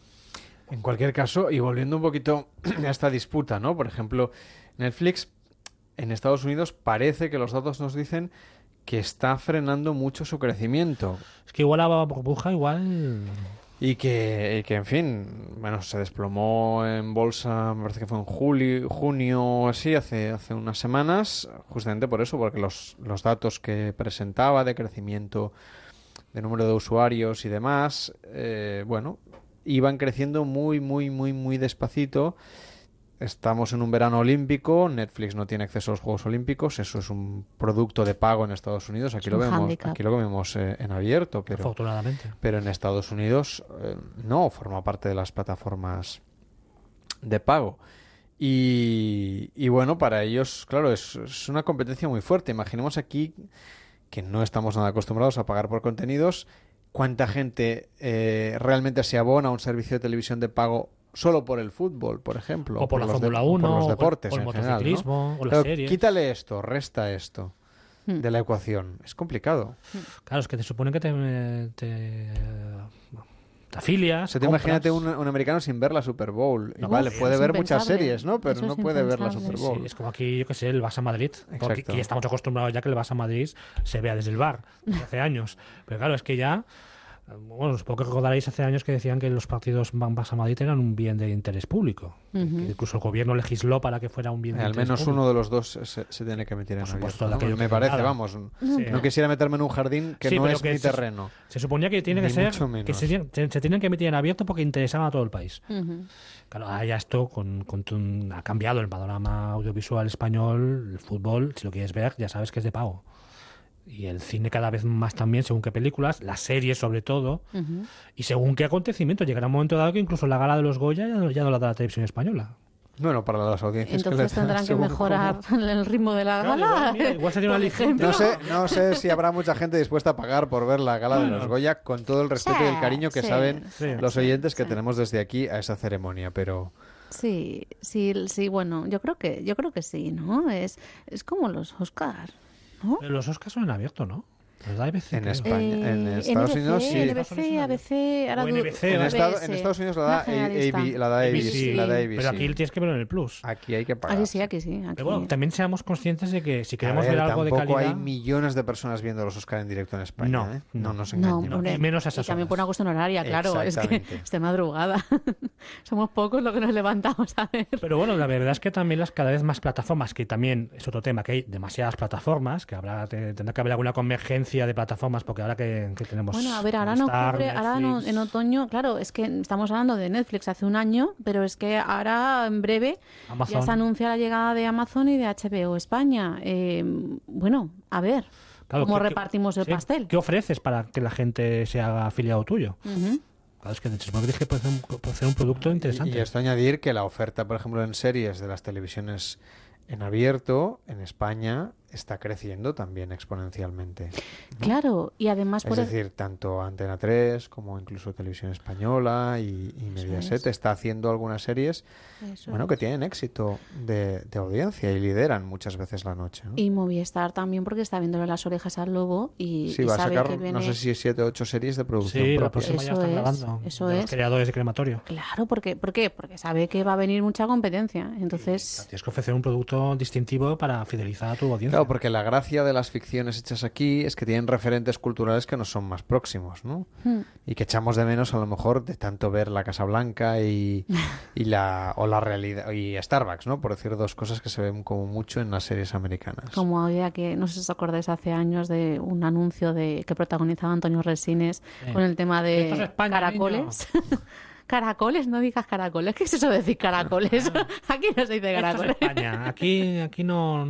En cualquier caso, y volviendo un poquito *clears throat* a esta disputa, ¿no? Por ejemplo, Netflix en Estados Unidos parece que los datos nos dicen que está frenando mucho su crecimiento. Es que igual la burbuja, igual... Y que, y que, en fin, bueno, se desplomó en bolsa, me parece que fue en julio, junio o así, hace, hace unas semanas, justamente por eso, porque los, los datos que presentaba de crecimiento de número de usuarios y demás, eh, bueno, iban creciendo muy, muy, muy, muy despacito. Estamos en un verano olímpico, Netflix no tiene acceso a los Juegos Olímpicos, eso es un producto de pago en Estados Unidos, aquí Es lo un vemos, aquí lo vemos eh, en abierto, pero Afortunadamente. pero en Estados Unidos eh, no forma parte de las plataformas de pago. Y, y bueno, para ellos, claro, es, es una competencia muy fuerte. Imaginemos aquí que no estamos nada acostumbrados a pagar por contenidos. ¿Cuánta gente eh, realmente se abona a un servicio de televisión de pago solo por el fútbol, por ejemplo? O por la Fórmula o por 1, los o- deportes o el en general, ¿no? motociclismo, o las series. Quítale esto, resta esto Hmm. de la ecuación. Es complicado. Claro, es que te supone que te, te, te afilias. O sea, te imagínate un, un americano sin ver la Super Bowl. Y No, vale, puede ver muchas series, ¿no? Pero Eso no puede ver la. Super Bowl. Sí, es como aquí, yo que sé, el Barça Madrid. Porque Exacto. aquí estamos acostumbrados ya que el Barça Madrid se vea desde el bar, desde hace años. Pero claro, es que ya. Bueno, supongo que recordaréis hace años que decían que los partidos Barça Madrid eran un bien de interés público. Incluso el gobierno legisló para que fuera un bien de Al interés menos público. uno de los dos se, se tiene que meter en supuesto, abierto, ¿no? Me parece, nada. vamos. Sí. No quisiera meterme en un jardín que Sí, no es que mi se- terreno. Se suponía que tiene que ser menos. que se, se- se tienen que emitir en abierto porque interesaban a todo el país. Claro, ahora ya esto con, con tu- ha cambiado el panorama audiovisual español, el fútbol, si lo quieres ver, ya sabes que es de pago. Y el cine cada vez más también, según qué películas, las series sobre todo, y según qué acontecimiento. Llegará un momento dado que incluso la gala de los Goya ya no, ya no la da la televisión española. Bueno, para las audiencias que Entonces les da, tendrán que mejorar *laughs* el ritmo de la Claro, gala. igual, mira, igual sería una. No sé, no sé si habrá mucha gente dispuesta a pagar por ver la gala de los Goya con todo el respeto y el cariño que Sí, saben sí, los oyentes que tenemos desde aquí a esa ceremonia, pero Sí, sí, sí, bueno, yo creo que, yo creo que sí, ¿no? Es, es como los Oscar, ¿no? Los Oscars son en abierto, ¿no? Los da ABC, En creo. España- en Eh, Estados NBC, Unidos sí. NBC, ABC, ahora NBC, en, o Estado- en Estados Unidos la da. AB la da ABC, la da ABC. Pero aquí tienes que verlo en el Plus. Aquí hay que Ah, pagar. sí, sí, aquí sí. Aquí. Pero bueno, también seamos conscientes de que si queremos ver, ver, algo de tampoco calidad... hay millones de personas viendo los Oscar en directo en España, No, ¿eh? no. No nos No, engañemos. hombre, y menos a y esas también por una cuestión horaria, claro, es que Exactamente. *laughs* es de madrugada. *laughs* Somos pocos los que nos levantamos a ver. Pero bueno, la verdad es que también las cada vez más plataformas, que también es otro tema, que hay demasiadas plataformas, que habrá te- tendrá que haber alguna convergencia de plataformas, porque ahora que, que tenemos... Bueno, a ver, ahora en Movistar, octubre, ahora en, Netflix, en otoño, claro, es que estamos hablando de Netflix hace un año, pero es que ahora en breve ya Amazon. se anuncia la llegada de Amazon y de HBO España. Eh, bueno, a ver, Claro, ¿cómo ¿qué- qué- repartimos el sí, pastel? ¿Qué ofreces para que la gente se haga afiliado tuyo? Ujú. Claro, es que se supone que puede ser un, puede ser un producto interesante. Y esto añadir que la oferta, por ejemplo, en series de las televisiones en abierto en España está creciendo también exponencialmente. Claro, y además Es por e- decir, tanto Antena 3 como incluso Televisión Española y, y Mediaset es. está haciendo algunas series Eso bueno, es. que tienen éxito de, de audiencia y lideran muchas veces la noche. ¿no? Y Movistar también porque está viéndole las orejas al lobo y, Sí, y va a sabe sacar, que viene... no sé si siete o ocho series de producción Sí, la propia. ya Eso están es, grabando. eso de los es. creadores de crematorio. Claro, porque, ¿por qué? Porque sabe que va a venir mucha competencia. Entonces, Tienes que ofrecer un producto distintivo para fidelizar a tu audiencia. Claro, porque la gracia de las ficciones hechas aquí es que tienen referentes culturales que nos son más próximos, ¿no? Hmm. Y que echamos de menos a lo mejor de tanto ver la Casa Blanca y, *laughs* y la o la realidad y Starbucks, ¿no? Por decir dos cosas que se ven como mucho en las series americanas. como había que, no sé si os acordáis hace años de un anuncio de que protagonizaba Antonio Resines con el tema es de España, caracoles. *laughs* caracoles, no digas caracoles. ¿Qué es eso de decir caracoles? *laughs* Aquí no se dice Esto es caracoles. España. Aquí, aquí no,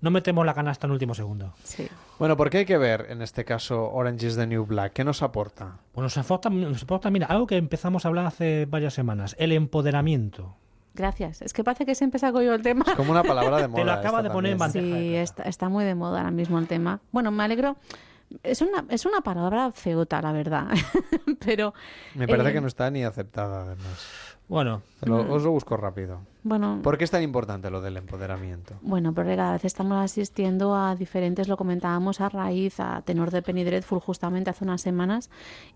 no metemos la canasta en último segundo. Sí. Bueno, ¿por qué hay que ver en este caso Orange is the New Black? ¿Qué nos aporta? Bueno, nos aporta, nos aporta, mira, algo que empezamos a hablar hace varias semanas, el empoderamiento. Gracias. Es que parece que siempre saco yo el tema. Es como una palabra de moda. *laughs* Te lo acaba de poner en bandeja. Sí, está, está muy de moda ahora mismo el tema. Bueno, me alegro. Es una, es una palabra feota, la verdad. *laughs* Pero. Me parece eh, que no está ni aceptada, además. Bueno, lo- Mm. os lo busco rápido. Bueno, ¿Por qué es tan importante lo del empoderamiento? Bueno, porque cada vez estamos asistiendo a diferentes, lo comentábamos a raíz, a tenor de Penny Dreadful justamente hace unas semanas,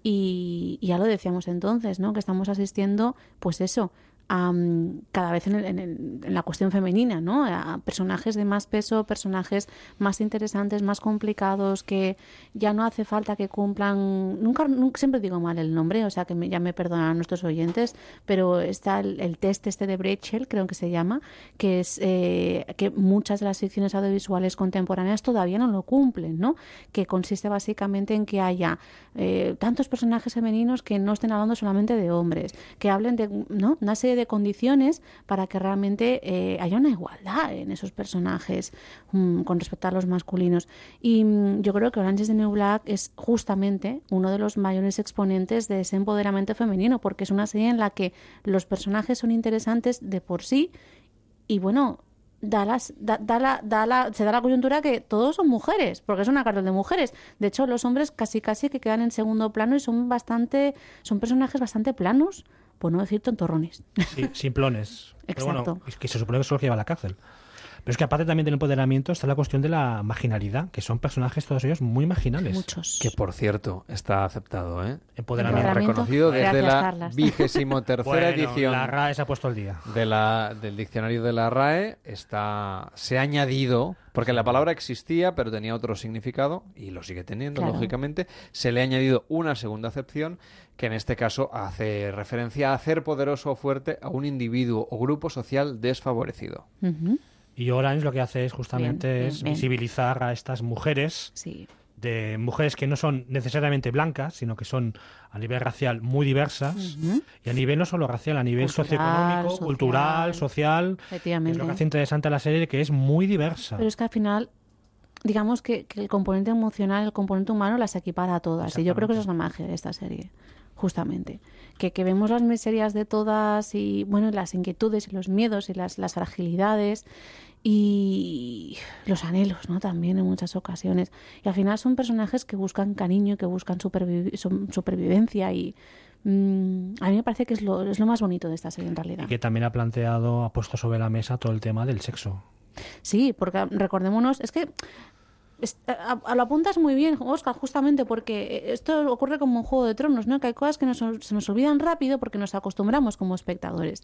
y, y ya lo decíamos entonces, ¿no? Que estamos asistiendo, pues eso, mm, cada vez en, el- en el- en la cuestión femenina, ¿no? A personajes de más peso, personajes más interesantes, más complicados, que ya no hace falta que cumplan, nunca, nunca siempre digo mal el nombre, o sea que me- ya me perdonan nuestros oyentes, pero está el, el test este de Brechel, creo que se llama, que es eh, que muchas de las ficciones audiovisuales contemporáneas todavía no lo cumplen, ¿no? Que consiste básicamente en que haya eh, tantos personajes femeninos que no estén hablando solamente de hombres, que hablen de ¿no? una serie de condiciones para que realmente eh, haya una igualdad en esos personajes mm, con respecto a los masculinos. Y mm, yo creo que Orange is the New Black es justamente uno de los mayores exponentes de ese empoderamiento femenino, porque es una serie en la que los personajes son interesantes de por sí y bueno, da las, da, la, se da la coyuntura que todos son mujeres, porque es una cartel de mujeres. De hecho, los hombres casi casi que quedan en segundo plano y son bastante, son personajes bastante planos, por no decir tontorrones. sí, simplones. *laughs* Pero bueno, Exacto. es que se supone que solo lleva a la cárcel. Pero es que aparte también del empoderamiento está la cuestión de la marginalidad, que son personajes todos ellos muy marginales. Muchos. Que por cierto, está aceptado, ¿eh? Empoderamiento. Reconocido desde Gracias, la *laughs* vigésimo tercera Bueno, edición La RAE se ha puesto al día. de la, del diccionario de la RAE. Está, se ha añadido, porque la palabra existía, pero tenía otro significado, y lo sigue teniendo, Claro. lógicamente. Se le ha añadido una segunda acepción, que en este caso hace referencia a hacer poderoso o fuerte a un individuo o grupo social desfavorecido. Ujú. Y Orange lo que hace es justamente Bien, es bien, bien. visibilizar a estas mujeres, Sí. de mujeres que no son necesariamente blancas, sino que son a nivel racial muy diversas, y a nivel no solo racial, a nivel Cultural, socioeconómico, social. cultural, social. Es lo que hace interesante a la serie, que es muy diversa. Pero es que al final, digamos que, que el componente emocional, el componente humano las equipara a todas. Y yo creo que eso es la magia de esta serie. justamente. Que, que vemos las miserias de todas y, bueno, las inquietudes y los miedos y las, las fragilidades y los anhelos, ¿no? También en muchas ocasiones. Y al final son personajes que buscan cariño, que buscan supervivencia y mm, a mí me parece que es lo, es lo más bonito de esta serie en realidad. Y que también ha planteado, ha puesto sobre la mesa todo el tema del sexo. Sí, porque recordémonos, es que a- a- lo apuntas muy bien, Oscar, justamente porque esto ocurre como en Juego de Tronos, ¿no? Que hay cosas que nos- se nos olvidan rápido porque nos acostumbramos como espectadores.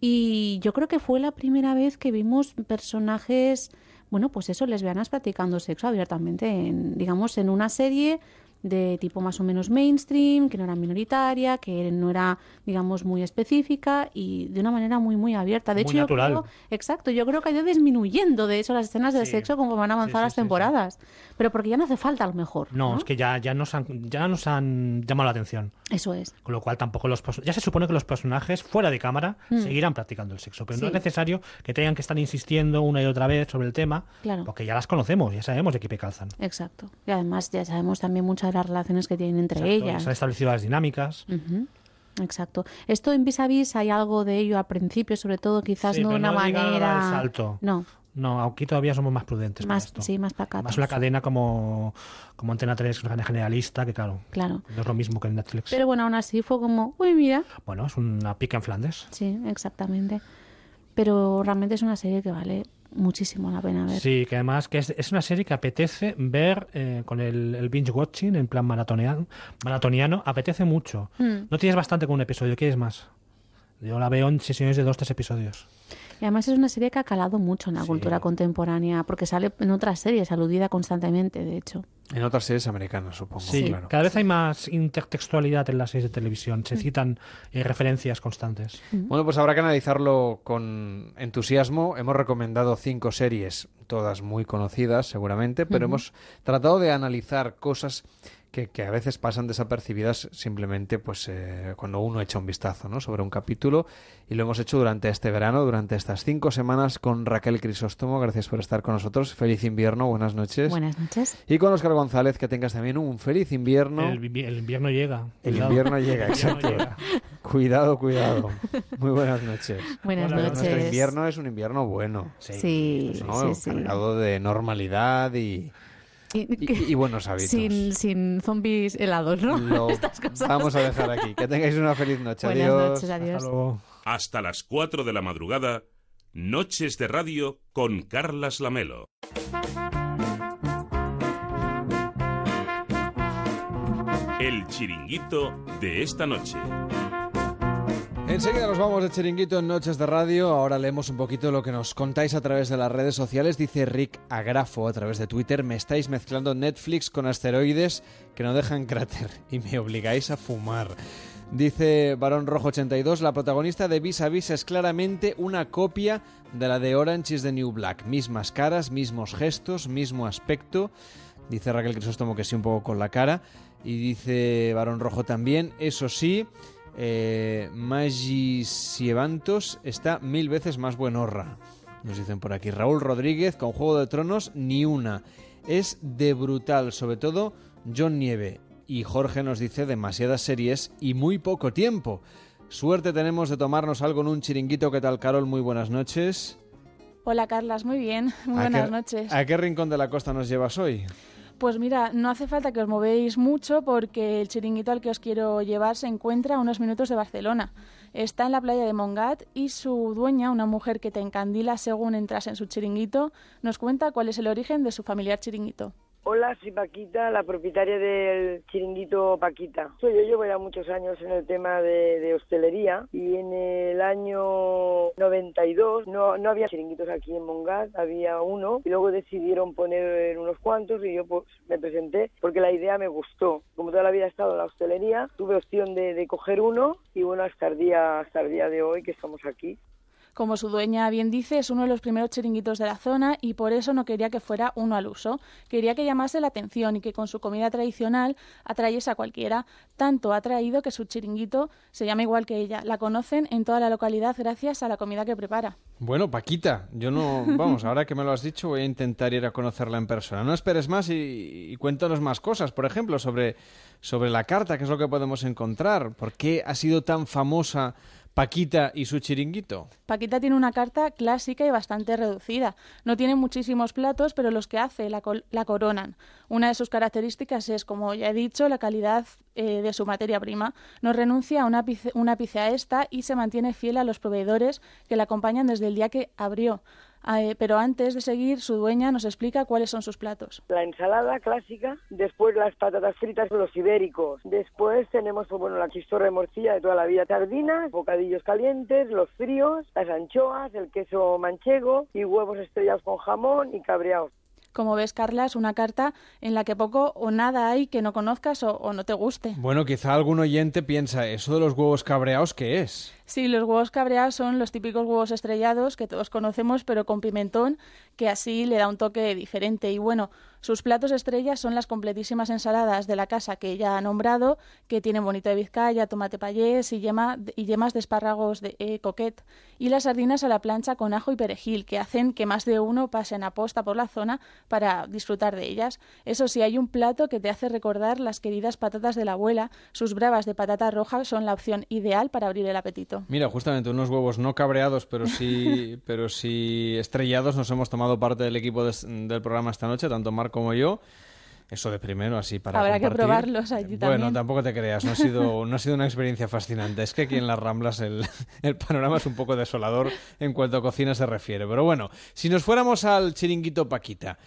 Y yo creo que fue la primera vez que vimos personajes, bueno, pues eso, lesbianas practicando sexo abiertamente, en, digamos, en una serie de tipo más o menos mainstream, que no era minoritaria, que no era, digamos, muy específica y de una manera muy, muy abierta. De Muy hecho, yo creo- exacto, yo creo que ha ido disminuyendo, de hecho, las escenas de sexo como van a avanzar las temporadas. Pero porque ya no hace falta, a lo mejor. No, es que ya, ya, nos han, ya nos han llamado la atención. Eso es. Con lo cual tampoco los ya se supone que los personajes fuera de cámara Mm. seguirán practicando el sexo, pero no es necesario que tengan que estar insistiendo una y otra vez sobre el tema, Claro. porque ya las conocemos, ya sabemos de qué calzan. Exacto. Y además ya sabemos también muchas de las relaciones que tienen entre Exacto, ellas. Se han establecido las dinámicas. Exacto. Esto en vis a vis hay algo de ello al principio, sobre todo quizás Sí, no de una no a manera. salto. No, No, aquí todavía somos más prudentes. más, esto. sí, más pacatos. Más una cadena como, como Antena 3, una cadena generalista, que claro, Claro. no es lo mismo que en Netflix. Pero bueno, aún así fue como, uy, mira. Bueno, es una pica en Flandes. Sí, exactamente. Pero realmente es una serie que vale muchísimo la pena ver. Sí, que además que es, es una serie que apetece ver eh, con el, el binge watching en plan maratoniano, maratoniano, apetece mucho. Mm. No tienes bastante con un episodio, ¿quieres más? Yo la veo en sesiones de dos, tres episodios. Y además es una serie que ha calado mucho en la cultura contemporánea, porque sale en otras series, aludida constantemente, de hecho. En otras series americanas, supongo. Sí, claro. cada vez hay más intertextualidad en las series de televisión. Se citan eh, referencias constantes. Bueno, pues habrá que analizarlo con entusiasmo. Hemos recomendado cinco series, todas muy conocidas seguramente, pero hemos tratado de analizar cosas que, que a veces pasan desapercibidas simplemente pues eh, cuando uno echa un vistazo ¿no? sobre un capítulo y lo hemos hecho durante este verano, durante estas cinco semanas con Raquel Crisóstomo. Gracias por estar con nosotros. Feliz invierno, buenas noches. Buenas noches. Y con Oscar González, que tengas también un feliz invierno. El, el invierno llega. El cuidado. invierno llega, exacto. llega. Cuidado, cuidado. Muy buenas noches. *laughs* Buenas noches. Nuestro invierno es un invierno bueno. Sí, ¿no? sí, sí. Cargado de normalidad y, Y, y- y buenos hábitos. Sin, sin zombies helados, ¿no? Lo *laughs* Estas cosas. vamos a dejar aquí. Que tengáis una feliz noche. Buenas adiós. noches, adiós. Hasta luego. Hasta las 4 de la madrugada, Noches de Radio con Carlas Lamelo. El chiringuito de esta noche. Enseguida nos vamos de chiringuito en Noches de Radio. Ahora leemos un poquito lo que nos contáis a través de las redes sociales. Dice Rick Agrafo a través de Twitter: Me estáis mezclando Netflix con asteroides que no dejan cráter y me obligáis a fumar. Dice Barón Rojo 82, la protagonista de Vis a Vis es claramente una copia de la de Orange is the New Black. Mismas caras, mismos gestos, mismo aspecto. Dice Raquel Crisóstomo que sí un poco con la cara. Y dice Barón Rojo también, eso sí, eh, Maggi Sievantos está mil veces más buenorra. Nos dicen por aquí. Raúl Rodríguez con Juego de Tronos, ni una. Es de brutal, sobre todo John Nieve. Y Jorge nos dice demasiadas series y muy poco tiempo. Suerte tenemos de tomarnos algo en un chiringuito. ¿Qué tal, Carol? Muy buenas noches. Hola Carlas, muy bien, *laughs* muy ¿A buenas qué- noches. ¿A qué rincón de la costa nos llevas hoy? Pues mira, no hace falta que os movéis mucho porque el chiringuito al que os quiero llevar se encuentra a unos minutos de Barcelona. Está en la playa de Mongat y su dueña, una mujer que te encandila según entras en su chiringuito, nos cuenta cuál es el origen de su familiar chiringuito. Hola, soy Paquita, la propietaria del chiringuito Paquita. Soy yo llevo ya muchos años en el tema de, hostelería y en el año 92 no, no había chiringuitos aquí en Mongat, había uno y luego decidieron poner unos cuantos y yo pues me presenté porque la idea me gustó. Como toda la vida he estado en la hostelería, tuve opción de, de coger uno y bueno, hasta el día, hasta el día de hoy que estamos aquí. Como su dueña bien dice, es uno de los primeros chiringuitos de la zona y por eso no quería que fuera uno al uso. Quería que llamase la atención y que con su comida tradicional atrayese a cualquiera. Tanto ha traído que su chiringuito se llama igual que ella. La conocen en toda la localidad gracias a la comida que prepara. Bueno, Paquita, yo no, vamos, ahora que me lo has dicho voy a intentar ir a conocerla en persona. No esperes más y, y cuéntanos más cosas, por ejemplo, sobre, sobre la carta, qué es lo que podemos encontrar, por qué ha sido tan famosa Paquita y su chiringuito. Paquita tiene una carta clásica y bastante reducida. No tiene muchísimos platos, pero los que hace la, la coronan. Una de sus características es, como ya he dicho, la calidad eh, de su materia prima. No renuncia a un ápice, un ápice a esta y se mantiene fiel a los proveedores que la acompañan desde el día que abrió. Ah, eh, pero antes de seguir, su dueña nos explica cuáles son sus platos. La ensalada clásica, después las patatas fritas, los ibéricos. Después tenemos, bueno, la chistorra de morcilla de toda la vida, sardinas, bocadillos calientes, los fríos, las anchoas, el queso manchego y huevos estrellados con jamón y cabreados. Como ves, Carla, es una carta en la que poco o nada hay que no conozcas o, o no te guste. Bueno, quizá algún oyente piensa, ¿eso de los huevos cabreados qué es? Sí, los huevos cabreados son los típicos huevos estrellados que todos conocemos, pero con pimentón, que así le da un toque diferente. Y bueno, sus platos estrellas son las completísimas ensaladas de la casa que ella ha nombrado, que tienen bonito de Vizcaya, tomate payés y, yema, yemas de espárragos de eh, coquet. Y las sardinas a la plancha con ajo y perejil, que hacen que más de uno pasen a posta por la zona para disfrutar de ellas. Eso sí, hay un plato que te hace recordar las queridas patatas de la abuela. Sus bravas de patata roja son la opción ideal para abrir el apetito. Mira, justamente unos huevos no cabreados, pero sí, *laughs* pero sí estrellados. Nos hemos tomado parte del equipo del programa esta noche, tanto Mar como yo. Eso de primero, así para Habrá que probarlos allí Bueno, tampoco te creas, no ha sido, *laughs* no ha sido una experiencia fascinante. Es que aquí en las Ramblas el, el panorama es un poco desolador en cuanto a cocina se refiere. Pero bueno, si nos fuéramos al chiringuito Paquita,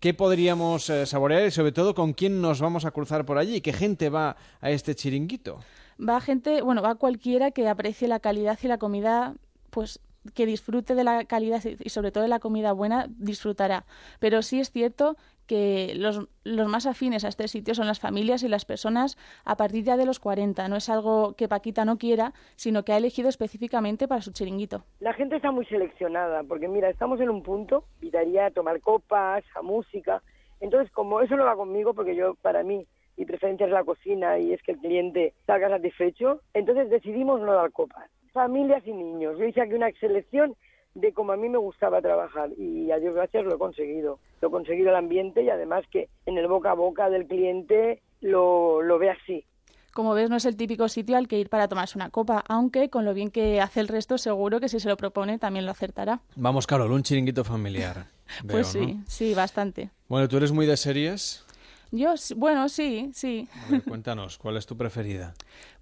¿qué podríamos eh, saborear y sobre todo con quién nos vamos a cruzar por allí? ¿Qué gente va a este chiringuito? Va gente, bueno, va cualquiera que aprecie la calidad y la comida, pues que disfrute de la calidad y sobre todo de la comida buena, disfrutará. Pero sí es cierto que los, los más afines a este sitio son las familias y las personas a partir ya de los 40. No es algo que Paquita no quiera, sino que ha elegido específicamente para su chiringuito. La gente está muy seleccionada, porque mira, estamos en un punto, invitaría a tomar copas, a música. Entonces, como eso no va conmigo, porque yo, para mí, mi preferencia es la cocina y es que el cliente salga satisfecho, entonces decidimos no dar copas. Familias y niños. Yo hice aquí una selección de como a mí me gustaba trabajar y a Dios gracias lo he conseguido. Lo he conseguido el ambiente y además que en el boca a boca del cliente lo, lo ve así. Como ves, no es el típico sitio al que ir para tomarse una copa, aunque con lo bien que hace el resto, seguro que si se lo propone también lo acertará. Vamos, Carol, un chiringuito familiar. *laughs* pues veo, sí, ¿no? sí, bastante. Bueno, ¿tú eres muy de series? Yo, bueno, sí, sí. A ver, cuéntanos, ¿cuál es tu preferida?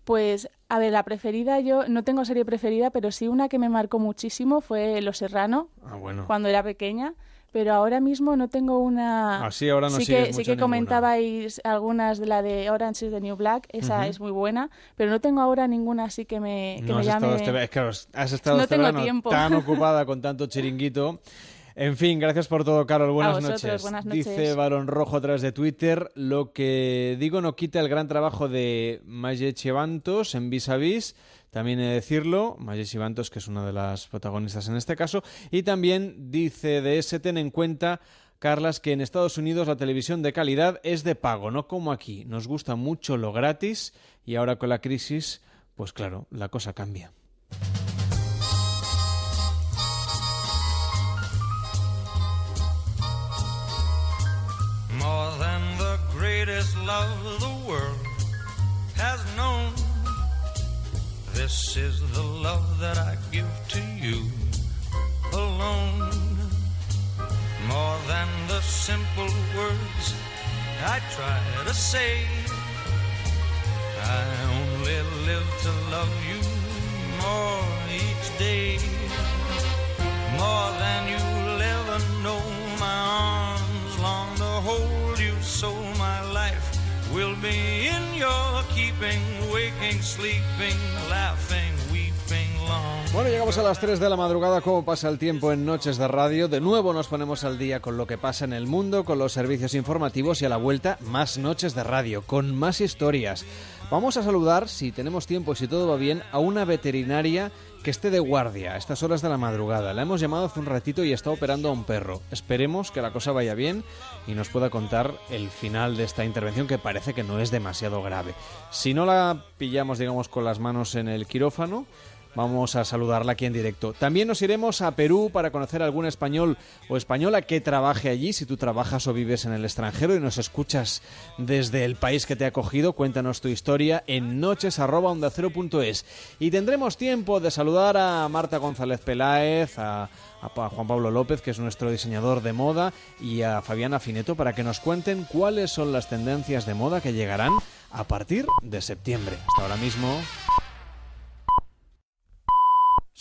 Pues, a ver, la preferida, yo no tengo serie preferida, pero sí una que me marcó muchísimo fue Los Serrano, Ah, bueno. cuando era pequeña. Pero ahora mismo no tengo una. Ah, sí, ahora no sí que, sí que ninguna. comentabais algunas de la de Orange is the New Black, esa es muy buena, pero no tengo ahora ninguna así que me, que no me has llame. estado este, es que has estado No este tengo tiempo. tan *laughs* ocupada con tanto chiringuito. En fin, gracias por todo, Carol. Buenas vosotros, noches. buenas noches. Dice Barón Rojo a través de Twitter. Lo que digo no quita el gran trabajo de Maye Chivantos en Vis a Vis. También he de decirlo, Maye Chivantos, que es una de las protagonistas en este caso. Y también dice de ese, ten en cuenta, Carlas, que en Estados Unidos la televisión de calidad es de pago, no como aquí. Nos gusta mucho lo gratis y ahora con la crisis, pues claro, la cosa cambia. Love the world has known. This is the love that I give to you alone. More than the simple words I try to say. I only live to love you more each day. More than you'll ever know. Bueno, llegamos a las 3 de la madrugada. ¿Cómo pasa el tiempo en Noches de Radio? De nuevo nos ponemos al día con lo que pasa en el mundo, con los servicios informativos y a la vuelta más Noches de Radio, con más historias. Vamos a saludar, si tenemos tiempo y si todo va bien, a una veterinaria que esté de guardia a estas horas de la madrugada. La hemos llamado hace un ratito y está operando a un perro. Esperemos que la cosa vaya bien y nos pueda contar el final de esta intervención que parece que no es demasiado grave. Si no la pillamos, digamos, con las manos en el quirófano, Vamos a saludarla aquí en directo. También nos iremos a Perú para conocer a algún español o española que trabaje allí. Si tú trabajas o vives en el extranjero y nos escuchas desde el país que te ha acogido, cuéntanos tu historia en noches.ondacero.es. Y tendremos tiempo de saludar a Marta González Peláez, a, Juan Pablo López, que es nuestro diseñador de moda, y a Fabiana Fineto para que nos cuenten cuáles son las tendencias de moda que llegarán a partir de septiembre. Hasta ahora mismo.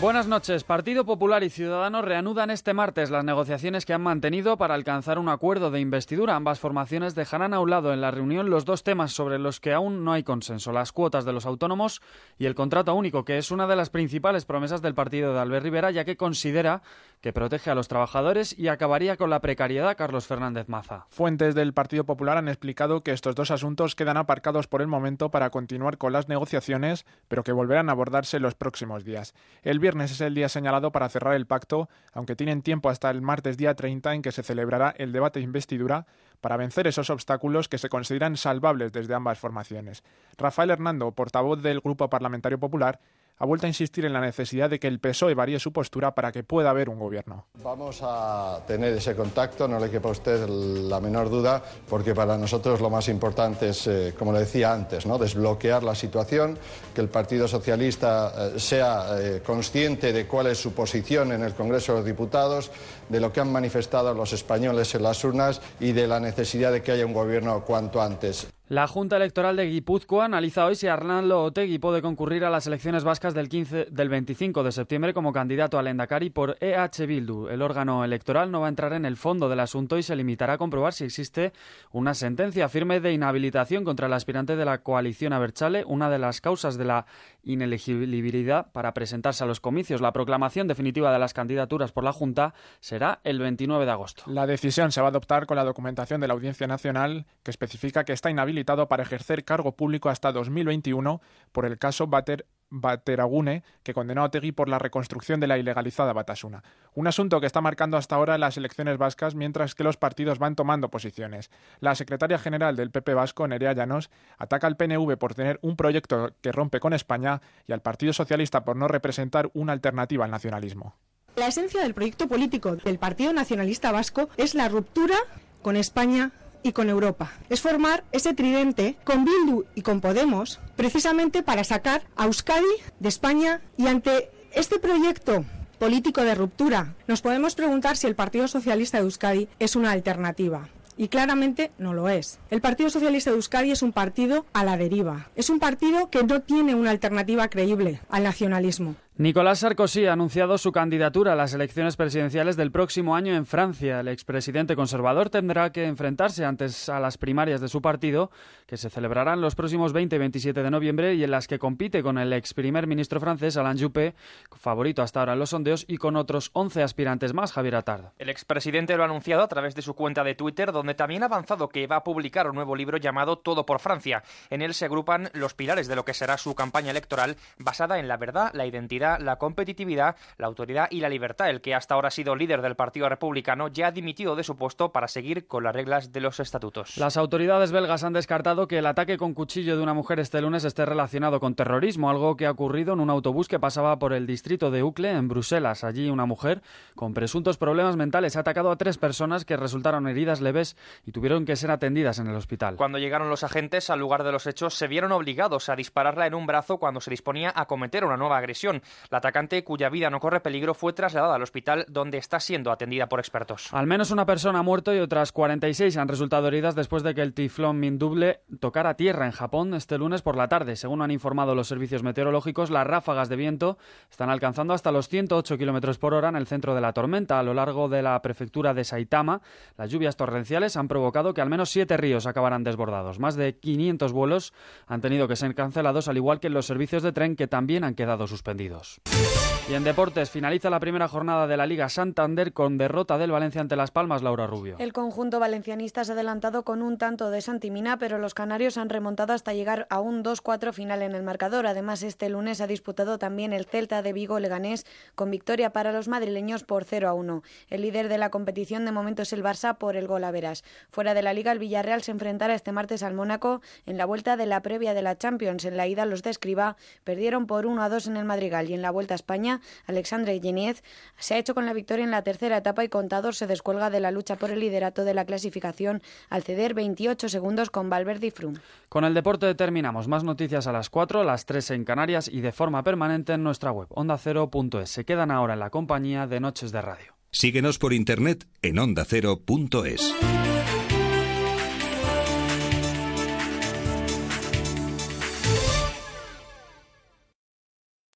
Buenas noches. Partido Popular y Ciudadanos reanudan este martes las negociaciones que han mantenido para alcanzar un acuerdo de investidura. Ambas formaciones dejarán a un lado en la reunión los dos temas sobre los que aún no hay consenso, las cuotas de los autónomos y el contrato único, que es una de las principales promesas del partido de Albert Rivera, ya que considera que protege a los trabajadores y acabaría con la precariedad. Carlos Fernández Maza. Fuentes del Partido Popular han explicado que estos dos asuntos quedan aparcados por el momento para continuar con las negociaciones, pero que volverán a abordarse los próximos días. El viernes es el día señalado para cerrar el pacto, aunque tienen tiempo hasta el martes día 30 en que se celebrará el debate de investidura para vencer esos obstáculos que se consideran salvables desde ambas formaciones. Rafael Hernando, portavoz del Grupo Parlamentario Popular, ha vuelto a insistir en la necesidad de que el PSOE varíe su postura para que pueda haber un gobierno. Vamos a tener ese contacto, no le quepa a usted la menor duda, porque para nosotros lo más importante es, eh, como le decía antes, ¿no? desbloquear la situación, que el Partido Socialista eh, sea eh, consciente de cuál es su posición en el Congreso de los Diputados, de lo que han manifestado los españoles en las urnas y de la necesidad de que haya un gobierno cuanto antes. La Junta Electoral de Guipúzcoa analiza hoy si Arnaldo Otegui puede concurrir a las elecciones vascas del, 15, del 25 de septiembre como candidato al Endacari por EH Bildu. El órgano electoral no va a entrar en el fondo del asunto y se limitará a comprobar si existe una sentencia firme de inhabilitación contra el aspirante de la coalición Aberchale, una de las causas de la inelegibilidad para presentarse a los comicios. La proclamación definitiva de las candidaturas por la Junta será el 29 de agosto. La decisión se va a adoptar con la documentación de la Audiencia Nacional que especifica que está inhabilitado para ejercer cargo público hasta 2021 por el caso Bater Bateragune, que condenó a Otegui por la reconstrucción de la ilegalizada Batasuna. Un asunto que está marcando hasta ahora las elecciones vascas mientras que los partidos van tomando posiciones. La secretaria general del PP vasco, Nerea Llanos, ataca al PNV por tener un proyecto que rompe con España y al Partido Socialista por no representar una alternativa al nacionalismo. La esencia del proyecto político del Partido Nacionalista Vasco es la ruptura con España y con Europa. Es formar ese tridente con Bildu y con Podemos precisamente para sacar a Euskadi de España y ante este proyecto político de ruptura nos podemos preguntar si el Partido Socialista de Euskadi es una alternativa. Y claramente no lo es. El Partido Socialista de Euskadi es un partido a la deriva. Es un partido que no tiene una alternativa creíble al nacionalismo. Nicolás Sarkozy ha anunciado su candidatura a las elecciones presidenciales del próximo año en Francia. El expresidente conservador tendrá que enfrentarse antes a las primarias de su partido, que se celebrarán los próximos 20 y 27 de noviembre y en las que compite con el ex primer ministro francés Alain Juppé, favorito hasta ahora en los sondeos, y con otros 11 aspirantes más, Javier Atard. El expresidente lo ha anunciado a través de su cuenta de Twitter, donde también ha avanzado que va a publicar un nuevo libro llamado Todo por Francia. En él se agrupan los pilares de lo que será su campaña electoral basada en la verdad, la identidad, la competitividad, la autoridad y la libertad. El que hasta ahora ha sido líder del Partido Republicano ya ha dimitido de su puesto para seguir con las reglas de los estatutos. Las autoridades belgas han descartado que el ataque con cuchillo de una mujer este lunes esté relacionado con terrorismo, algo que ha ocurrido en un autobús que pasaba por el distrito de Ucle, en Bruselas. Allí una mujer con presuntos problemas mentales ha atacado a tres personas que resultaron heridas leves y tuvieron que ser atendidas en el hospital. Cuando llegaron los agentes al lugar de los hechos, se vieron obligados a dispararla en un brazo cuando se disponía a cometer una nueva agresión. La atacante, cuya vida no corre peligro, fue trasladada al hospital donde está siendo atendida por expertos. Al menos una persona ha muerto y otras 46 han resultado heridas después de que el tiflón Minduble tocara tierra en Japón este lunes por la tarde. Según han informado los servicios meteorológicos, las ráfagas de viento están alcanzando hasta los 108 kilómetros por hora en el centro de la tormenta. A lo largo de la prefectura de Saitama, las lluvias torrenciales han provocado que al menos siete ríos acabaran desbordados. Más de 500 vuelos han tenido que ser cancelados, al igual que los servicios de tren que también han quedado suspendidos. 2. Y en deportes finaliza la primera jornada de la Liga Santander con derrota del Valencia ante Las Palmas, Laura Rubio. El conjunto valencianista se ha adelantado con un tanto de Santimina, pero los canarios han remontado hasta llegar a un 2-4 final en el marcador. Además, este lunes ha disputado también el Celta de Vigo Leganés con victoria para los madrileños por 0-1. El líder de la competición de momento es el Barça por el gol a veras. Fuera de la Liga, el Villarreal se enfrentará este martes al Mónaco en la vuelta de la previa de la Champions. En la ida, los de Escriba perdieron por 1-2 en el Madrigal y en la vuelta a España Alexandre Yeniez se ha hecho con la victoria en la tercera etapa y Contador se descuelga de la lucha por el liderato de la clasificación al ceder 28 segundos con Valverde y Froome. Con el deporte terminamos. Más noticias a las 4, las 3 en Canarias y de forma permanente en nuestra web ondacero.es. Se quedan ahora en la compañía de Noches de Radio. Síguenos por internet en ondacero.es.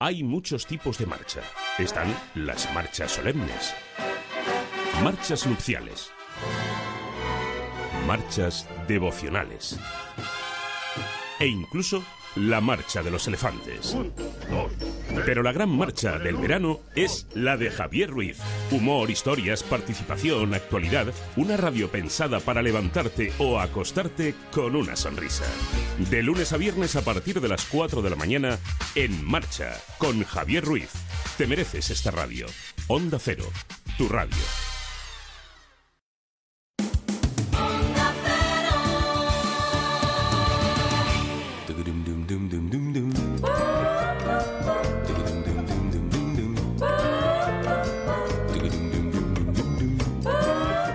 Hay muchos tipos de marcha. Están las marchas solemnes, marchas nupciales, marchas devocionales e incluso la marcha de los elefantes. Pero la gran marcha del verano es la de Javier Ruiz. Humor, historias, participación, actualidad, una radio pensada para levantarte o acostarte con una sonrisa. De lunes a viernes a partir de las 4 de la mañana, en marcha, con Javier Ruiz. Te mereces esta radio. Onda Cero, tu radio.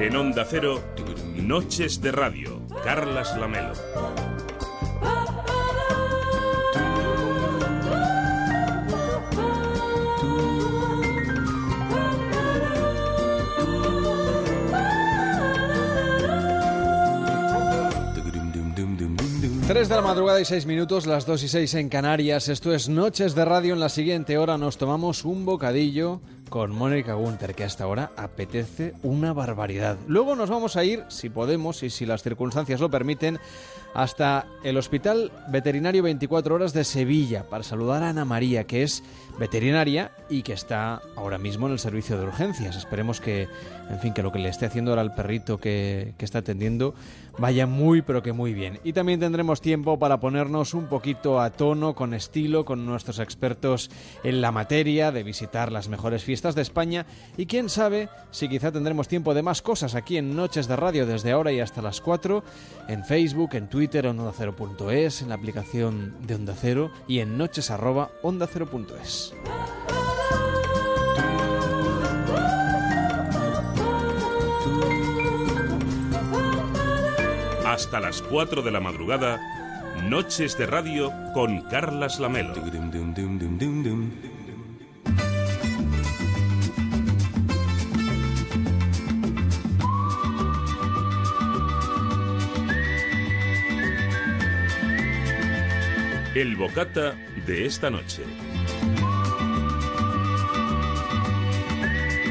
En Onda Cero, Noches de Radio, Carlas Lamelo. Tres de la madrugada y seis minutos, las dos y seis en Canarias. Esto es Noches de Radio. En la siguiente hora nos tomamos un bocadillo con Mónica Gunter, que hasta ahora apetece una barbaridad. Luego nos vamos a ir, si podemos y si las circunstancias lo permiten, hasta el Hospital Veterinario 24 Horas de Sevilla para saludar a Ana María, que es veterinaria y que está ahora mismo en el servicio de urgencias. Esperemos que, en fin, que lo que le esté haciendo ahora al perrito que, que está atendiendo vaya muy, pero que muy bien. Y también tendremos tiempo para ponernos un poquito a tono, con estilo, con nuestros expertos en la materia, de visitar las mejores fiestas de España y quién sabe si quizá tendremos tiempo de más cosas aquí en Noches de Radio desde ahora y hasta las 4, en Facebook, en Twitter, en ondacero.es, en la aplicación de Onda Cero y en noches arroba ondacero.es. Hasta las 4 de la madrugada, Noches de Radio con Carlas Lamelo. El bocata de esta noche.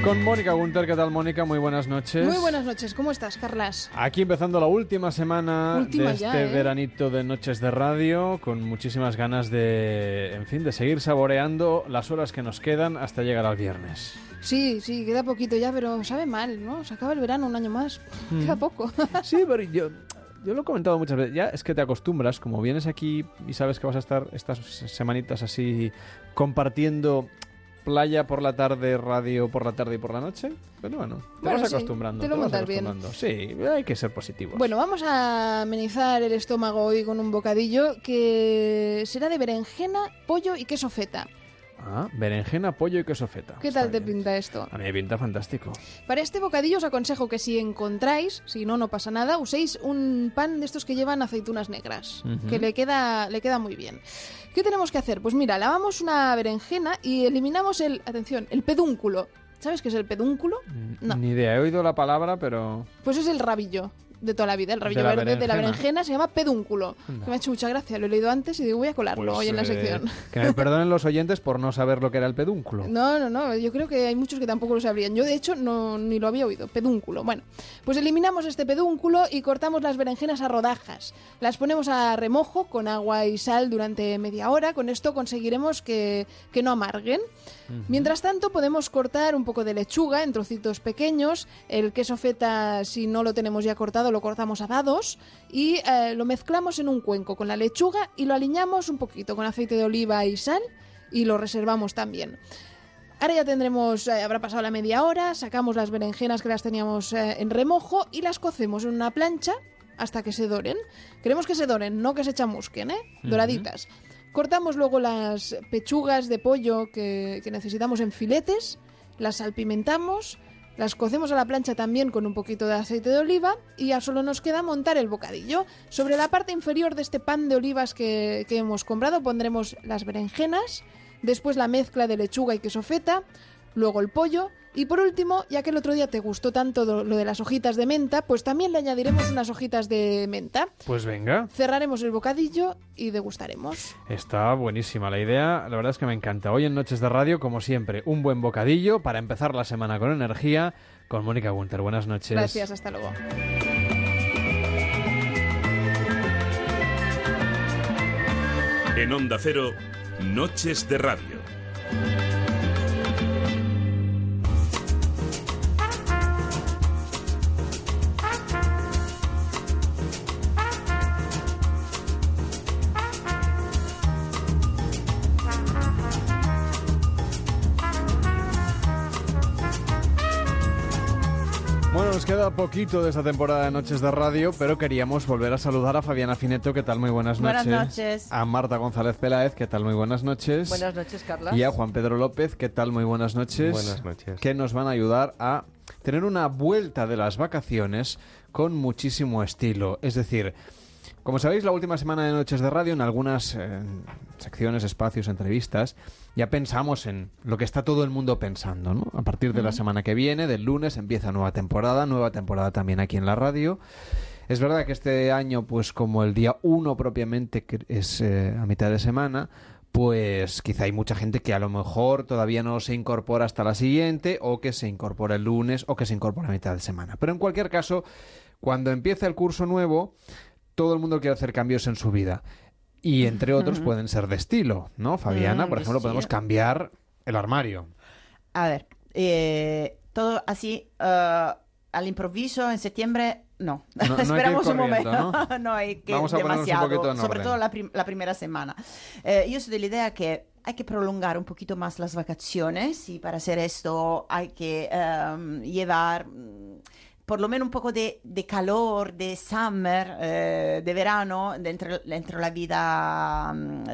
Con Mónica Gunter, ¿qué tal Mónica? Muy buenas noches. Muy buenas noches, ¿cómo estás, Carlas? Aquí empezando la última semana Última de ya, este ¿eh? veranito de Noches de Radio, con muchísimas ganas de, en fin, de seguir saboreando las horas que nos quedan hasta llegar al viernes. Sí, sí, queda poquito ya, pero sabe mal, ¿no? Se acaba el verano un año más. Mm. Queda poco. Sí, pero yo, yo lo he comentado muchas veces. Ya es que te acostumbras, como vienes aquí y sabes que vas a estar estas semanitas así compartiendo playa por la tarde, radio por la tarde y por la noche. Pero bueno, te Bueno, vas sí, acostumbrando. te lo vas montas bien. acostumbrando. Sí, hay que ser positivo. Bueno, vamos a amenizar el estómago hoy con un bocadillo que será de berenjena, pollo y queso feta. Ah, berenjena, pollo y queso feta. ¿Qué tal te pinta esto? A mí me pinta fantástico. Para este bocadillo os aconsejo que si encontráis, si no, no pasa nada, uséis un pan de estos que llevan aceitunas negras, que le queda, le queda muy bien. ¿Qué tenemos que hacer? Pues mira, lavamos una berenjena y eliminamos el, atención, el pedúnculo. ¿Sabes qué es el pedúnculo? No. Ni idea, he oído la palabra, pero... Pues es el rabillo. De toda la vida, el rabillo De verde de la berenjena. se llama pedúnculo. Que me ha hecho mucha gracia, lo he leído antes y digo, voy a colarlo Pues, hoy en la eh, sección. que me perdonen los oyentes por no saber lo que era el pedúnculo. *laughs* No, no, no, yo creo que hay muchos que tampoco lo sabrían. Yo, de hecho, no, ni lo había oído. Pedúnculo. Bueno, pues eliminamos este pedúnculo y cortamos las berenjenas a rodajas. Las ponemos a remojo con agua y sal durante media hora. Con esto conseguiremos que, que no amarguen. Mientras tanto, podemos cortar un poco de lechuga en trocitos pequeños. El queso feta, si no lo tenemos ya cortado, lo cortamos a dados y eh, lo mezclamos en un cuenco con la lechuga y lo aliñamos un poquito con aceite de oliva y sal y lo reservamos también. Ahora ya tendremos, eh, habrá pasado la media hora, sacamos las berenjenas que las teníamos eh, en remojo y las cocemos en una plancha hasta que se doren. Queremos que se doren, no que se chamusquen, ¿eh? Doraditas. Cortamos luego las pechugas de pollo que, que necesitamos en filetes, las salpimentamos, las cocemos a la plancha también con un poquito de aceite de oliva y ya solo nos queda montar el bocadillo. Sobre la parte inferior de este pan de olivas que, que hemos comprado pondremos las berenjenas, después la mezcla de lechuga y queso feta, luego el pollo y por último, ya que el otro día te gustó tanto lo de las hojitas de menta, pues también le añadiremos unas hojitas de menta. Pues venga, Cerraremos el bocadillo y degustaremos. está buenísima la idea. La verdad es que me encanta. Hoy en Noches de Radio, como siempre, un buen bocadillo para empezar la semana con energía con Mónica Gunter. Buenas noches. Gracias, hasta luego. En Onda Cero, Noches de Radio. Nos queda poquito de esta temporada de Noches de Radio, pero queríamos volver a saludar a Fabiana Fineto, ¿qué tal? Muy buenas noches. Buenas noches. A Marta González Peláez, ¿qué tal? Muy buenas noches. Buenas noches, Carlas. Y a Juan Pedro López, ¿qué tal? Muy buenas noches. Buenas noches. Que nos van a ayudar a tener una vuelta de las vacaciones con muchísimo estilo. Es decir, como sabéis, la última semana de Noches de Radio, en algunas eh, secciones, espacios, entrevistas, ya pensamos en lo que está todo el mundo pensando, ¿no? A partir de la semana que viene, del lunes, empieza nueva temporada, nueva temporada también aquí en la radio. Es verdad que este año, pues como el día 1 propiamente que es eh, a mitad de semana, pues quizá hay mucha gente que a lo mejor todavía no se incorpora hasta la siguiente o que se incorpora el lunes o que se incorpora a mitad de semana. Pero en cualquier caso, cuando empieza el curso nuevo, todo el mundo quiere hacer cambios en su vida. Y entre otros pueden ser de estilo, ¿no? Fabiana, Mm, por ejemplo, podemos cambiar el armario. A ver, eh, todo así eh, al improviso en septiembre, no. No- no *laughs* Esperamos un momento. ¿no? *laughs* ¿no? hay que Vamos a ponernos un demasiado, poquito en sobre orden. todo la, prim- la primera semana. Eh, yo soy de la idea que hay que prolongar un poquito más las vacaciones y para hacer esto hay que em, llevar mm, por lo menos un poco de, de calor, de summer, eh, de verano dentro, dentro la vida mm,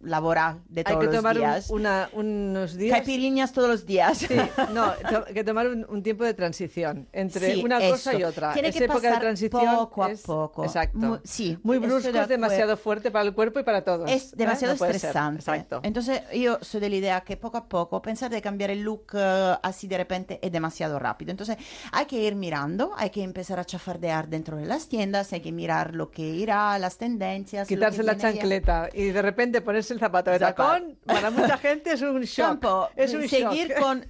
laboral de Hay todos que los tomar un- días. una- unos días. Caipirinhas todos los días. Sí, no, to- que tomar un, un tiempo de transición entre Sí, una cosa eso. y otra. Tiene Esa que época de pasar transición poco a es- poco. Exacto. Muy- sí, muy brusco, de es demasiado fuerte para el cuerpo y para todos. Es ¿eh? demasiado No puede ser. estresante. Exacto. Entonces yo soy de la idea que poco a poco pensar de cambiar el look eh, así de repente es demasiado rápido. Entonces hay que ir mirando, hay que empezar a chafardear dentro de las tiendas, hay que mirar lo que irá, las tendencias. Quitarse que la chancleta y de repente ponerse el zapato de tacón, para mucha gente es un shock. Tampoco, es un seguir shock. con,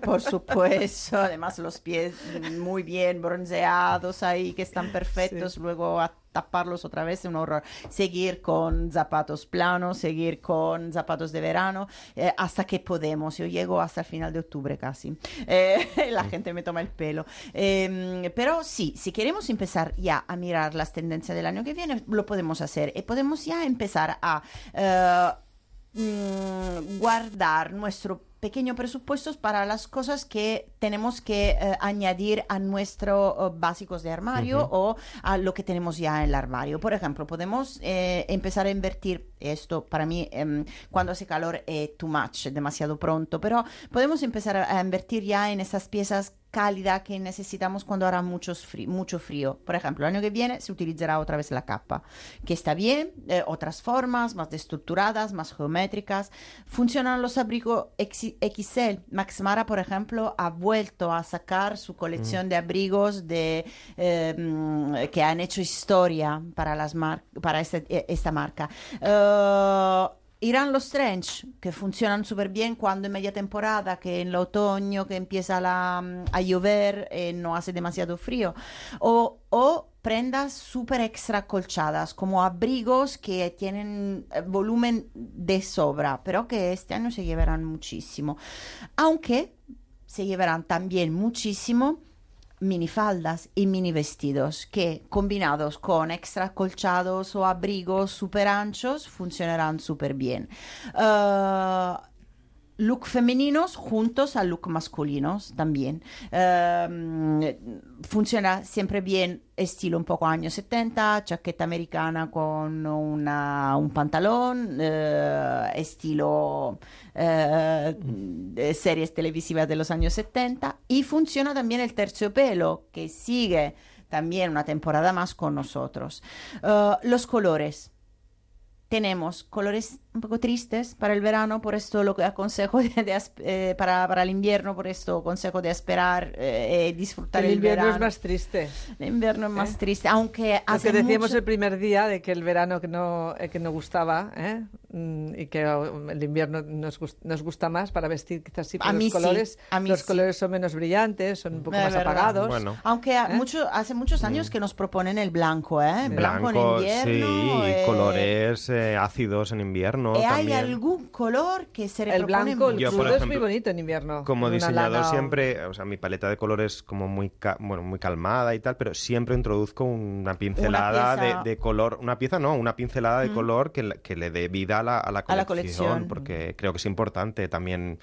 *laughs* por supuesto, además los pies muy bien bronceados ahí, que están perfectos, luego a taparlos otra vez es un horror. Seguir con zapatos planos, seguir con zapatos de verano, eh, hasta que podemos. Yo llego hasta el final de octubre casi. Eh, *laughs* la gente me toma el pelo. Eh, pero sí, si queremos empezar ya a mirar las tendencias del año que viene, lo podemos hacer y podemos ya empezar a... eh, mm, guardar nuestro pequeño presupuestos para las cosas que tenemos que eh, añadir a nuestros básicos de armario Ujú. o a lo que tenemos ya en el armario. Por ejemplo, podemos eh, empezar a invertir, esto para mí em, cuando hace calor es too much, demasiado pronto, pero podemos empezar a, a invertir ya en esas piezas cálida que necesitamos cuando hará muchos frí- mucho frío. Por ejemplo, el año que viene se utilizará otra vez la capa, que está bien, eh, otras formas más estructuradas, más geométricas. Funcionan los abrigos XL. Max Mara, por ejemplo, ha vuelto a sacar su colección de abrigos de, eh, mm, que han hecho historia para, las mar- para este- eh, esta marca. Eh, Irán los trench, que funcionan súper bien cuando en media temporada, que en el otoño, que empieza la- mm, a llover, eh, no hace demasiado frío. O, o prendas súper extra colchadas, como abrigos que tienen eh, volumen de sobra, pero que este año se llevarán muchísimo. Aunque se llevarán también muchísimo minifaldas y mini vestidos que combinados con extra colchados o abrigos super anchos funcionarán súper bien. Eh, look femeninos juntos a look masculinos también. Eh, funciona siempre bien estilo un poco años 70, chaqueta americana con una- un pantalón, eh, estilo eh, series televisivas de los años 70 y funciona también el terciopelo que sigue también una temporada más con nosotros. Eh, los colores tenemos colores un poco tristes para el verano, por esto lo que aconsejo *laughs* de, de eh, para, para el invierno, por esto consejo de esperar eh, y disfrutar El el, invierno verano. es más triste. El invierno es más ¿Eh? triste, aunque Lo hace que decíamos mucho- el primer día de que el verano que no, eh, que no gustaba ¿eh? Mm, y que uh, el invierno nos, gus- nos gusta más para vestir quizás sí, pero A mí los sí, colores, a mí los sí. colores son menos brillantes, son un poco Es más verdad. apagados. Bueno. Aunque ha- ¿Eh? mucho, hace muchos años que nos proponen el blanco, ¿eh? Blanco, Blanco, en invierno. sí, eh, colores eh, ácidos en invierno ¿y ¿Hay también. algún color que se El blanco, el? Yo, por crudo es muy ejemplo, bonito en invierno. Como diseñador lana siempre, o sea, mi paleta de colores como muy, ca- bueno, muy calmada y tal, pero siempre introduzco una pincelada pieza- de, de color, una pieza no, una pincelada de Mm. color que, le- que le dé vida a la, a la A la colección. porque creo que es importante también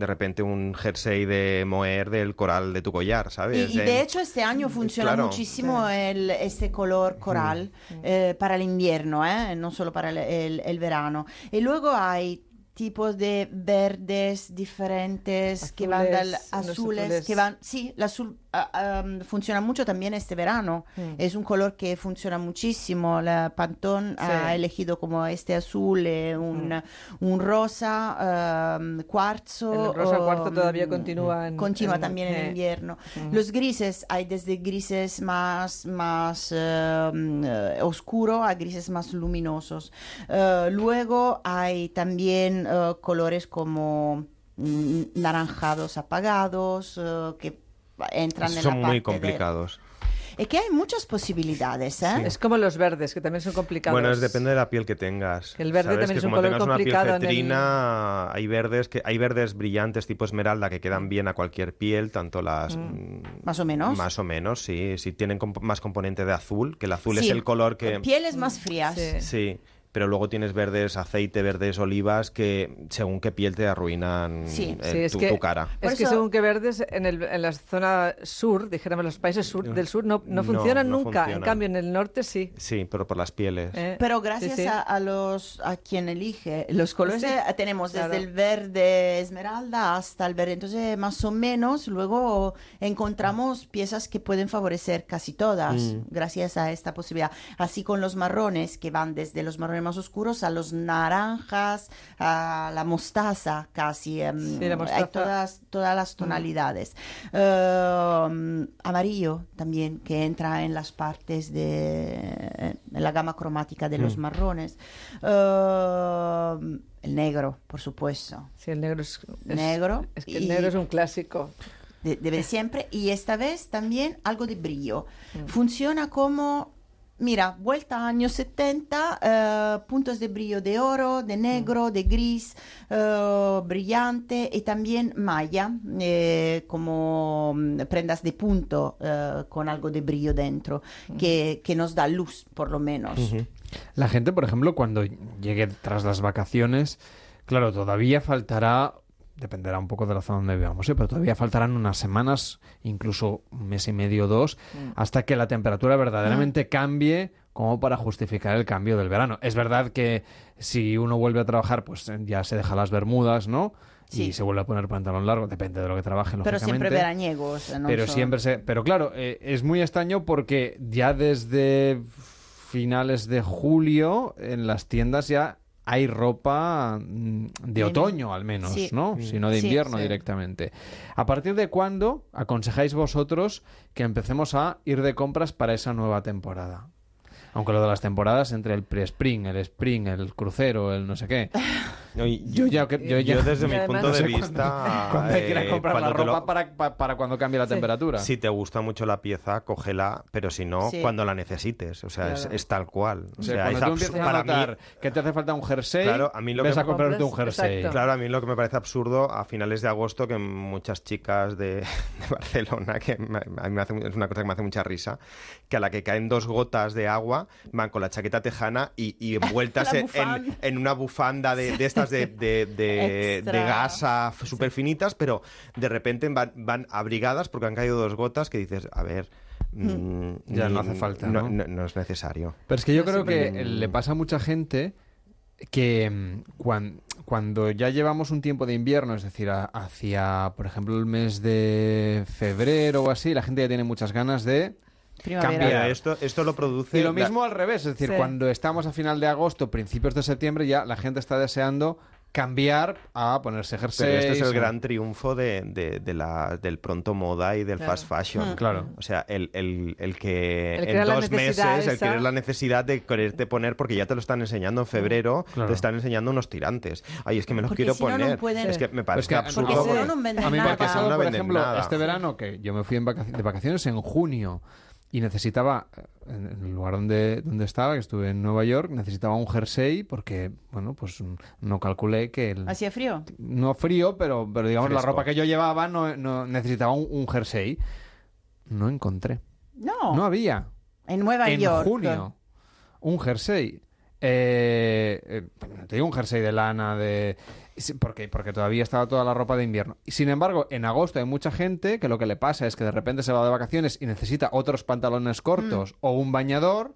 de repente un jersey de moher del coral de tu collar, Y, ¿sabes? y de En- hecho este año funciona claro. muchísimo el, este color coral eh, para el invierno, ¿eh? no solo para el, el- el verano. Y luego hay tipos de verdes diferentes que van del Azules, azules, azules. que van, sí, el azul um, funciona mucho también este verano. Mm. Es un color que funciona muchísimo. La Pantone ha Sí. elegido como este azul, eh, un, un rosa, um, cuarzo. El rosa cuarzo um, todavía continúa en- Continúa en- también en eh. invierno. Ujú. Los grises, hay desde grises más, más mm, eh, oscuro a grises más luminosos. Eh, luego hay también eh, colores como mm, naranjados apagados eh, que entran en la Son parte muy de- complicados. Es que hay muchas posibilidades, ¿eh? Es como los verdes, que también son complicados. Bueno, es depende de la piel que tengas. El verde ¿sabes? también que es un como color tengas una piel complicado en el- cetrina, hay verdes que hay verdes brillantes tipo esmeralda que quedan bien a cualquier piel, tanto las mm, Más o menos. más o menos, sí, sí tienen comp- más componente de azul, que el azul es el color que Pieles más frías. sí, pero luego tienes verdes aceite, verdes olivas que según qué piel te arruinan Sí. el- Sí, es tu, que, tu cara. Es que según que verdes, en, el, en la zona sur, dijéramos los países sur, del sur, no, no No, funcionan no nunca. En cambio, en el norte sí. Sí, pero por las pieles. Eh, Pero gracias sí. A, a los a quien elige los colores Sí, eh, tenemos desde claro. el verde esmeralda hasta el verde entonces más o menos luego encontramos piezas que pueden favorecer casi todas Mm. gracias a esta posibilidad así con los marrones que van desde los marrones más oscuros a los naranjas a la mostaza casi em, Sí, la hay mostaza. todas todas las tonalidades Um, amarillo también que entra en las partes de en la gama cromática de los Mm. marrones Um, el negro por supuesto Sí, el negro es, es- negro Es que el y- negro es un clásico. de, de siempre y esta vez también algo de brillo Mm. funciona como Mira, vuelta a años 70, eh, puntos de brillo de oro, de negro, de gris, eh, brillante y también malla, eh, como mm, prendas de punto con algo de brillo dentro, que, que nos da luz, por lo menos. La gente, por ejemplo, cuando llegue tras las vacaciones, claro, todavía faltará, dependerá un poco de la zona donde vivamos, ¿eh? pero todavía faltarán unas semanas, incluso un mes y medio, dos, Mm. hasta que la temperatura verdaderamente cambie como para justificar el cambio del verano. Es verdad que si uno vuelve a trabajar, pues eh, ya se deja las bermudas, ¿no? y se vuelve a poner pantalón largo, depende de lo que trabaje, Pero siempre veraniegos. no Pero siempre se... Pero claro, eh, es muy extraño porque ya desde finales de julio en las tiendas ya hay ropa mm, de otoño al menos, Sí. ¿no? Mm. Si no de Sí, invierno sí. directamente. ¿A partir de cuándo aconsejáis vosotros que empecemos a ir de compras para esa nueva temporada? Aunque lo de las temporadas entre el pre-spring, el spring, el crucero, el no sé qué. *laughs* Yo ya, que- yo ya- Yo desde mi punto sé de cuándo- vista... *laughs* Cuando ir a eh, comprar la cuando lo- ropa para, pa- para cuando cambie la temperatura. Si te gusta mucho la pieza, cógela, pero si no, Sí. cuando la necesites. O sea, es, Claro. es tal cual. O sea, cuando es tú empiezas a para mí- que te hace falta un jersey, Claro, a mí lo ves que a comprarte un jersey. Claro, a mí lo que me parece absurdo a finales de agosto que muchas chicas de, *laughs* de Barcelona, que me- a mí me hace, es una cosa que me hace mucha risa, que a la que caen dos gotas de agua van con la chaqueta tejana y, y envueltas *laughs* en, bufanda. en- en una bufanda de, de estas de, de, de- gasa súper finitas, pero de repente van, van abrigadas porque han caído dos gotas que dices, a ver... mm, Ya no ni- hace falta, no, ¿no? no- no es necesario. Pero es que yo creo que Mm. le pasa a mucha gente que cuando, cuando ya llevamos un tiempo de invierno, es decir, a- hacia, por ejemplo, el mes de febrero o así, la gente ya tiene muchas ganas de Primavera. Pero esto, esto lo produce... Y lo la- mismo al revés, es decir, Sí. cuando estamos a final de agosto, principios de septiembre, ya la gente está deseando cambiar a ponerse jersey. Pero este es el gran triunfo de, de- de la, del pronto moda y del Claro. fast fashion. Mm. Claro. O sea, el, el- el que El en dos meses, necesidad el esa. querer la necesidad de quererte poner, porque ya te lo están enseñando en febrero, Claro. te están enseñando unos tirantes. Ay, es que me los Porque quiero si no, no poner. pueden- Es que me Pues parece que- absurdo. Porque si no, no venden a mí me ha pasado, por ejemplo, nada. este verano que yo me fui en vaca- de vacaciones en junio y necesitaba, eh, en el lugar donde, donde estaba, que estuve en Nueva York, necesitaba un jersey porque, bueno, pues no calculé que el... ¿Hacía frío? No frío, pero, pero digamos, la ropa que yo llevaba no, no necesitaba un, un jersey. No encontré. No. No había. En Nueva en York. junio. Un jersey. Eh, eh, te digo un jersey de lana de porque porque todavía estaba toda la ropa de invierno. Y sin embargo, en agosto hay mucha gente que lo que le pasa es que de repente se va de vacaciones y necesita otros pantalones cortos o un bañador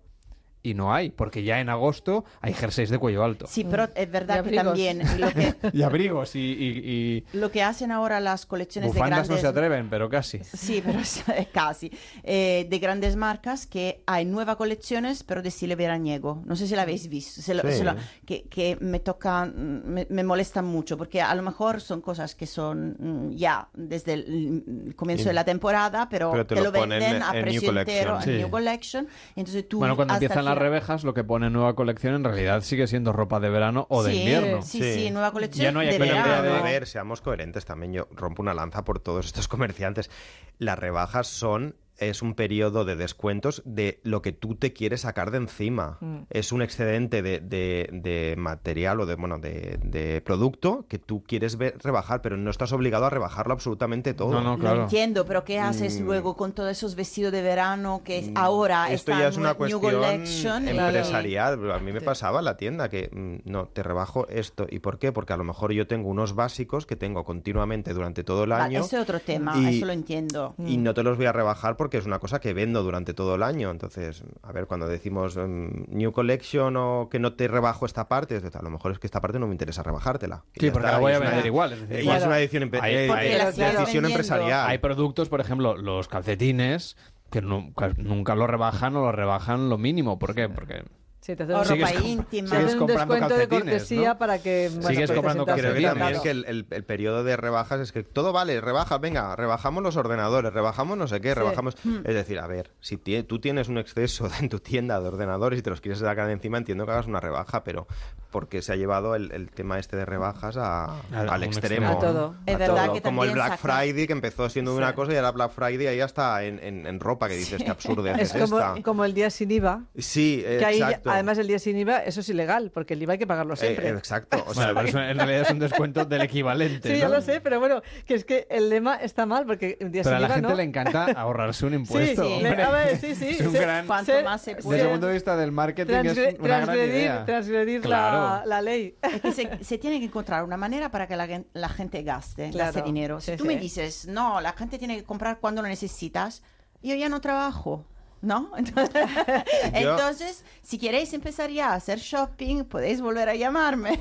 y no hay, porque ya en agosto hay jerseys de cuello alto. Sí, pero es verdad que también lo que, *laughs* Y abrigos y, y- y lo que hacen ahora las colecciones de bufandas grandes... no se atreven, pero casi. Sí, pero *laughs* es- casi. Eh, de grandes marcas que hay nuevas colecciones, pero de estilo veraniego. No sé si la habéis visto. se lo- Sí. se lo- que, que me toca, mm, me, me molestan mucho, porque a lo mejor son cosas que son mm, ya desde el, el comienzo Y- de la temporada, pero, pero te te lo lo ponen venden en- a en New precio entero Collection. en Sí. New Collection. Entonces tú Bueno, cuando empiezan las rebajas, lo que pone nueva colección en realidad sigue siendo ropa de verano o de Sí, invierno. sí, sí, nueva colección Ya no hay de aquella Pero, idea verano. de- a ver, seamos coherentes también. Yo rompo una lanza por todos estos comerciantes. Las rebajas son es un periodo de descuentos de lo que tú te quieres sacar de encima. Mm. Es un excedente de, de- de material o de bueno de, de producto que tú quieres ver, rebajar, pero no estás obligado a rebajarlo absolutamente todo. No, no, claro. Lo entiendo, pero ¿qué haces Mm. luego con todos esos vestidos de verano que es- ahora Esto están ya es una New cuestión Collection? y- empresarial. A mí me pasaba en la tienda que mm, no, te rebajo esto. ¿Y por qué? Porque a lo mejor yo tengo unos básicos que tengo continuamente durante todo el año. ese es otro tema, y- eso lo entiendo. Y no te los voy a rebajar porque es una cosa que vendo durante todo el año. Entonces, a ver, cuando decimos mm, New Collection o que no te rebajo esta parte, a lo mejor es que esta parte no me interesa rebajártela. Sí, porque está, la voy a es una- vender igual. Es decir, y igual. es una edición empe- Hay- eh, hay- eh, decisión empresarial. Hay productos, por ejemplo, los calcetines, que nunca, nunca lo rebajan o lo rebajan lo mínimo. ¿por qué? Porque Sí, te O ropa íntima. sigues un descuento de calcetines, cortesía ¿no? para que... bueno, Sigues pues comprando sientas Creo que también claro. que el, el- el periodo de rebajas es que todo vale, rebaja, venga, rebajamos los ordenadores, rebajamos no sé qué, rebajamos... Hmm. Es decir, a ver, si tú tienes un exceso *laughs* en tu tienda de ordenadores y te los quieres sacar de encima, entiendo que hagas una rebaja, pero porque se ha llevado el, el tema este de rebajas a- A- a al extremo. extremo. A todo. Es verdad que Como el Black saca- Friday, que empezó siendo Sí. una cosa y ahora Black Friday ahí hasta en, en- en ropa, que dices que absurdo *laughs* Es es como, esta. como el día sin IVA. Sí, Que ahí, exacto. además, el día sin IVA, eso es ilegal, porque el IVA hay que pagarlo Eh, siempre. exacto. O sea, Bueno, pero eso en realidad es un descuento del equivalente. Sí, ya ¿no? lo sé, pero bueno, que es que el lema está mal, porque un día Pero sin a la IVA gente no. le encanta ahorrarse un impuesto. sí, hombre. le- a ver, sí, sí. Es un gran- Cuanto ser- más se Desde el punto de vista del marketing transgre- es una gran transgredir, idea. transgredir la, La ley. Es que se, *laughs* se tiene que encontrar una manera para que la, gen- la gente gaste, Claro, gaste dinero. Si sí, tú sí. me dices, no, la gente tiene que comprar cuando lo necesitas, yo ya no trabajo. ¿no? *laughs* *laughs* Entonces, si queréis empezar ya a hacer shopping, podéis volver a llamarme.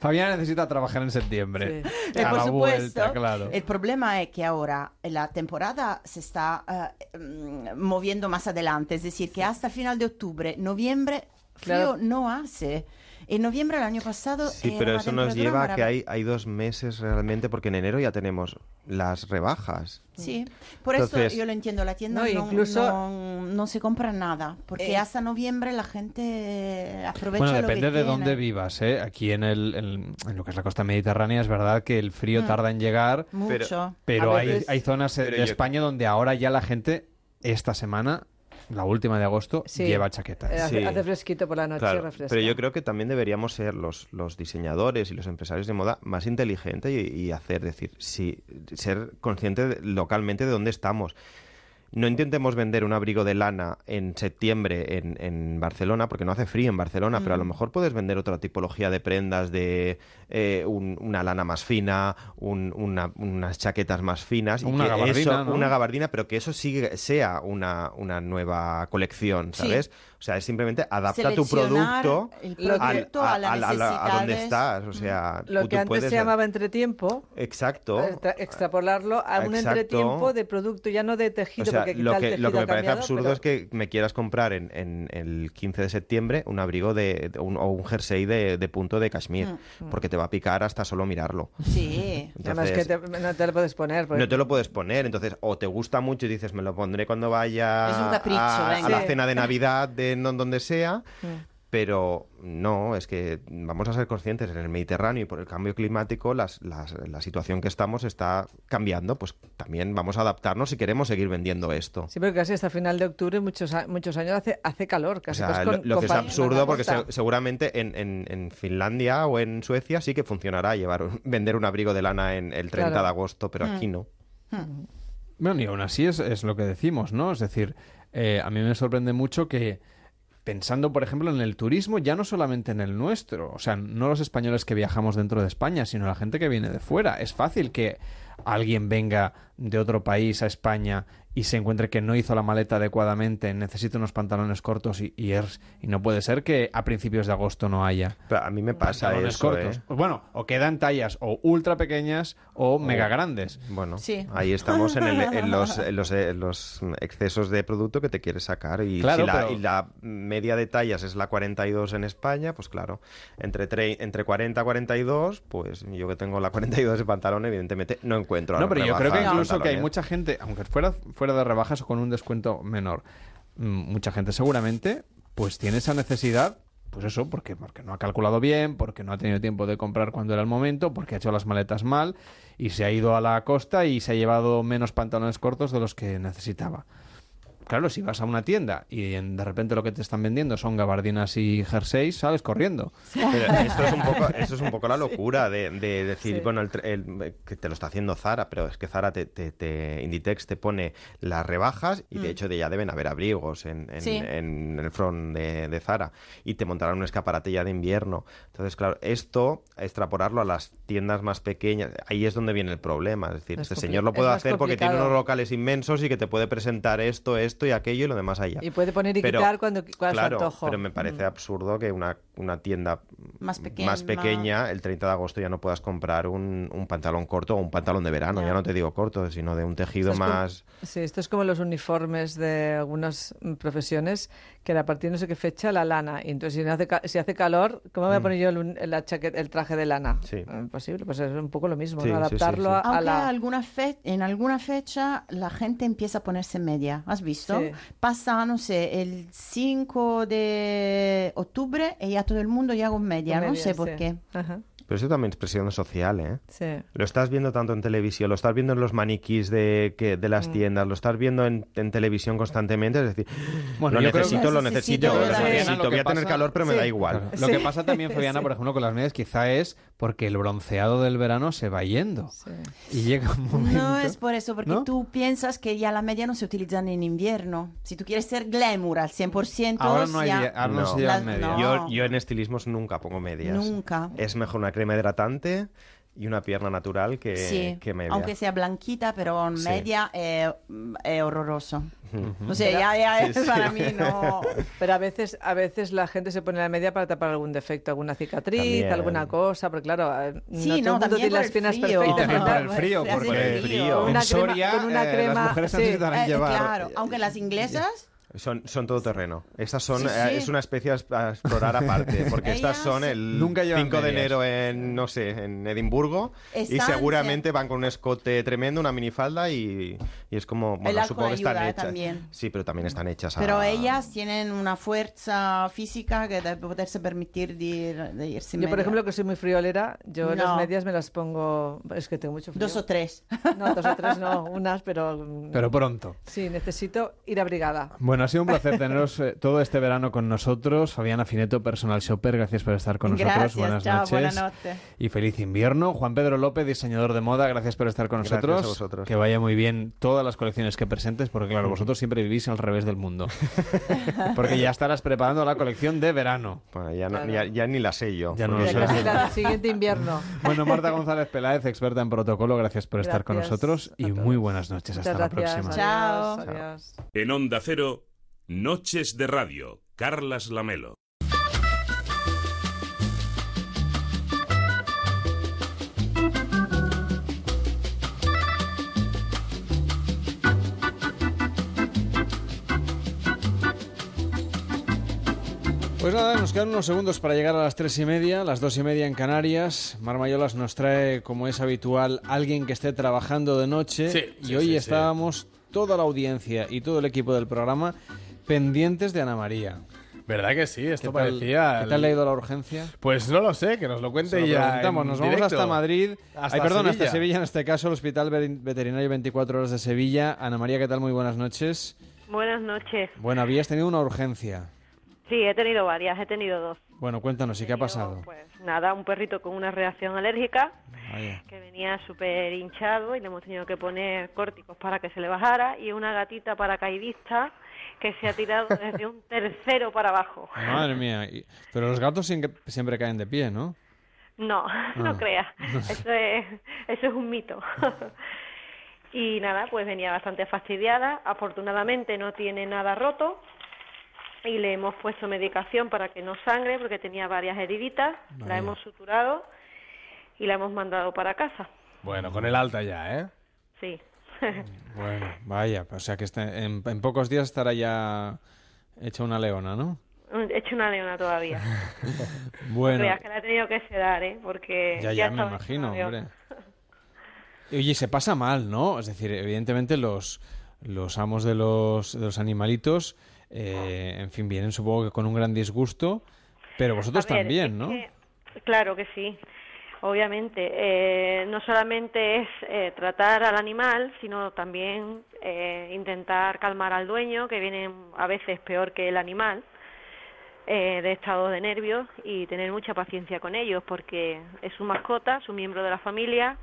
Fabiana necesita trabajar en septiembre. Eh, A por la supuesto. vuelta, claro. El problema es que ahora la temporada se está eh, mm, moviendo más adelante, es decir, que hasta final de octubre, noviembre, frío Claro. no hace. En noviembre del año pasado. Sí, era pero eso nos lleva a que hay, hay dos meses realmente, porque en enero ya tenemos las rebajas. Sí, por Entonces- eso yo lo entiendo, la tienda No, no, incluso- no, no se compra nada, porque Eh. hasta noviembre la gente aprovecha Bueno, lo que depende de tiene. dónde vivas, ¿eh? Aquí en, el, en, en lo que es la costa mediterránea es verdad que el frío Mm. tarda en llegar. Mucho. Pero hay, veces- hay zonas eh, Pero de yo- España donde ahora ya la gente, esta semana, la última de agosto, Sí. lleva chaquetas. Eh, hace, Sí. hace fresquito por la noche, Claro, refresca. pero yo creo que también deberíamos ser los, los diseñadores y los empresarios de moda más inteligentes y, y hacer, decir, sí, ser conscientes localmente de dónde estamos. No intentemos vender un abrigo de lana en septiembre en, en Barcelona, porque no hace frío en Barcelona, pero a lo Mm. mejor puedes vender otra tipología de prendas de eh, un- una lana más fina, un- una- unas chaquetas más finas. y Una que gabardina, eso- ¿no? Una gabardina, pero que eso sí sea una, una nueva colección, Sí. ¿sabes? O sea, es simplemente adapta tu producto al- producto a la a donde estás. O sea, Lo tú que antes puedes se llamaba entretiempo, Exacto. extra- extrapolarlo a un Exacto. entretiempo de producto, ya no de tejido, O sea, porque lo que, tejido lo que ha me parece cambiado, absurdo pero- es que me quieras comprar en, en el 15 de septiembre un abrigo de, de un, o un jersey de, de punto de cashmere, Mm. porque te va a picar hasta solo mirarlo. Sí. Además que Entonces, te- no te lo puedes poner. porque- no te lo puedes poner, entonces o te gusta mucho y dices me lo pondré cuando vaya Es un capricho, a, a la cena de Navidad de no- donde sea, Mm. Pero no, es que vamos a ser conscientes, en el Mediterráneo y por el cambio climático las- las- la situación que estamos está cambiando, pues también vamos a adaptarnos si queremos seguir vendiendo esto. Sí, pero casi hasta final de octubre, muchos, muchos años hace, hace calor. O Casi sea, pues lo, con- lo que es absurdo porque se- seguramente en, en- en Finlandia o en Suecia sí que funcionará llevar *laughs* vender un abrigo de lana en el 30 Claro. de agosto, pero Mm. aquí no. Bueno, y aún así es, es lo que decimos, ¿no? Es decir, eh, a mí me sorprende mucho que pensando, por ejemplo, en el turismo, ya no solamente en el nuestro, o sea, no los españoles que viajamos dentro de España, sino la gente que viene de fuera. Es fácil que alguien venga de otro país a España y se encuentre que no hizo la maleta adecuadamente, necesita unos pantalones cortos y, y, es- y no puede ser que a principios de agosto no haya. Pero a mí me pasa pantalones eso, cortos. ¿eh? Bueno, o quedan tallas o ultra pequeñas o mega grandes. Bueno, Sí. ahí estamos en, *laughs* el- en los, en los, en los excesos de producto que te quieres sacar. Y Claro, si la, pero- y la media de tallas es la 42 en España, pues claro, entre, tre- entre 40 y 42, pues yo que tengo la 42 de pantalón, evidentemente no encuentro la No, pero yo creo que incluso que hay mucha gente, aunque fuera, fuera de rebajas o con un descuento menor, mm, mucha gente seguramente pues tiene esa necesidad, pues eso, porque, porque no ha calculado bien, porque no ha tenido tiempo de comprar cuando era el momento, porque ha hecho las maletas mal y se ha ido a la costa y se ha llevado menos pantalones cortos de los que necesitaba. Claro, si vas a una tienda y en- de repente lo que te están vendiendo son gabardinas y jerseys, sales corriendo. Pero *laughs* esto es un poco, esto es un poco la locura de, de decir, bueno, el, el- que te lo está haciendo Zara, pero es que Zara, te, te- te- Inditex te pone las rebajas y de Mm. hecho de ya deben haber abrigos en, en- Sí. en el front de, de Zara y te montarán un escaparate ya de invierno. Entonces, claro, esto, extrapolarlo a las tiendas más pequeñas, ahí es donde viene el problema. Es decir, Es este señor lo puede hacer porque tiene unos locales inmensos y que te puede presentar esto, esto y aquello y lo demás allá. Y puede poner y Pero- quitar cuando, cuando Claro, su antojo. pero me parece Mm. absurdo que una, una tienda Más pequeña. más pequeña, el 30 de agosto ya no puedas comprar un, un pantalón corto o un pantalón de verano, ya, no te digo corto, sino de un tejido Esto es como- más... Sí, esto es como los uniformes de algunas mm, profesiones que a partir de no sé qué fecha la lana. Y entonces si, no hace, si hace calor, ¿cómo voy a Mm. poner yo el, la chaqueta- el traje de lana? Sí. Imposible, pues es un poco lo mismo, Sí, ¿no? sí, sí, adaptarlo sí. a- a Aunque la... alguna fe- en alguna fecha la gente empieza a ponerse media, ¿has visto? Sí. Pasa, no sé, el 5 de octubre y ya todo el mundo ya con media, no Media, sé por qué. Ajá. Pero eso también es presión social, ¿eh? Sí. Lo estás viendo tanto en televisión, lo estás viendo en los maniquís de, que, de las Mm. tiendas, lo estás viendo en, en televisión constantemente, es decir, Bueno, lo necesito, lo Necesito, necesito, lo necesito, lo voy a tener pasa- calor, pero me da igual. Claro. Lo que pasa también, *laughs* Fabiana, por ejemplo, con las medias, quizá es porque el bronceado del verano se va yendo. Y llega un momento... No es por eso, porque ¿No? tú piensas que ya la media no se utiliza en invierno. Si tú quieres ser glamour al 100%, Ahora no hay ya- ahora no se Las- llevan medias. no. Yo, yo en estilismos nunca pongo medias. Nunca. Es mejor una crema hidratante y una pierna natural que, Sí, que media. aunque sea blanquita, pero Sí. media es, es horroroso. Ujú. O sea, ya, ya Sí, *laughs* sí. para mí no... *laughs* Pero a veces, a veces la gente se pone la media para tapar algún defecto, alguna cicatriz, También. alguna cosa, porque claro, eh, Sí, no todo no, el también tiene las el piernas perfectas. Y también por el ¿verdad? frío, porque frío. Una en crema- Soria con una eh, crema, las mujeres sí. necesitarán Eh, llevar... claro, aunque las inglesas... Son, son todoterreno. Estas son, Sí, eh, sí. es una especie a explorar aparte, *laughs* porque estas son el Nunca llevan 5 de medias. enero en, no sé, en Edimburgo y Están- seguramente van con un escote tremendo, una minifalda y, y es como, bueno, supongo que están hechas. también. Sí, pero también están hechas a... Pero ellas tienen una fuerza física que debe poderse permitir de, ir, de ir sin Yo, por media. ejemplo, que soy muy friolera, yo las No. medias me las pongo... Es que tengo mucho frío. Dos o tres. No, dos o tres *laughs* no, unas, pero... mm, Pero pronto. Sí, necesito ir abrigada. Bueno, ha sido un placer teneros eh, todo este verano con nosotros. Fabiana Fineto, personal shopper, gracias por estar con nosotros. Gracias, buenas chao, noches. buena noche. Y feliz invierno. Juan Pedro López, diseñador de moda, gracias por estar con Gracias nosotros. a vosotros. Que vaya muy bien todas las colecciones que presentes, porque claro, vosotros siempre vivís al revés del mundo. *laughs* porque ya estarás preparando la colección de verano. Bueno, ya, no- ya- ya ni la sé yo. Ya no lo sé. la siguiente invierno. *laughs* Bueno, Marta González Peláez, experta en protocolo, gracias por estar con nosotros y muy buenas noches. Hasta la próxima. Chao. Adiós, adiós. En Onda Cero, Noches de Radio, Carlas Lamelo. Pues nada, nos quedan unos segundos para llegar a las tres y media, las dos y media en Canarias. Mar Mayolas nos trae, como es habitual, alguien que esté trabajando de noche. Sí, y sí, hoy sí, estábamos, toda la audiencia y todo el equipo del programa, pendientes de Ana María. ¿Verdad que sí? Esto ¿Qué tal- parecía... ¿Qué tal le ha ido la urgencia? Pues no lo sé, que nos lo cuente Se lo ya. preguntamos. en Nos vamos directo. hasta Madrid. Hasta Ay, perdón, hasta Sevilla. En este caso, el Hospital Veterinario 24 Horas de Sevilla. Ana María, ¿qué tal? Muy buenas noches. Buenas noches. Bueno, habías tenido una urgencia. Sí, he tenido varias, he tenido dos. Bueno, cuéntanos, ¿y qué ha pasado? Pues nada, un perrito con una reacción alérgica Vaya. que venía súper hinchado y le hemos tenido que poner córticos para que se le bajara y una gatita paracaidista que se ha tirado desde un tercero para abajo. Madre mía. y- Pero los gatos siempre, siempre caen de pie, ¿no? No, *laughs* no Ah. creas, *laughs* eso es, eso es un mito. *laughs* y nada, pues venía bastante fastidiada, afortunadamente no tiene nada roto y le hemos puesto medicación para que no sangre porque tenía varias heriditas, la hemos suturado y la hemos mandado para casa. Bueno, con el alta ya, ¿eh? Sí. Bueno, vaya. O sea que este- en, en pocos días estará ya hecha una leona, ¿no? He hecho una leona todavía. *laughs* Bueno, No creas que la he tenido que sedar, ¿eh? Porque ya, ya, ya me imagino, hombre. Oye, se pasa mal, ¿no? Es decir, evidentemente los, los amos de los, de los animalitos, eh, en fin, vienen supongo que con un gran disgusto, pero vosotros ver, también, ¿no? que- claro que sí, obviamente. Eh, no solamente es eh, tratar al animal, sino también eh, intentar calmar al dueño, que viene a veces peor que el animal, eh, de estado de nervios, y tener mucha paciencia con ellos, porque es su mascota, su miembro de la familia,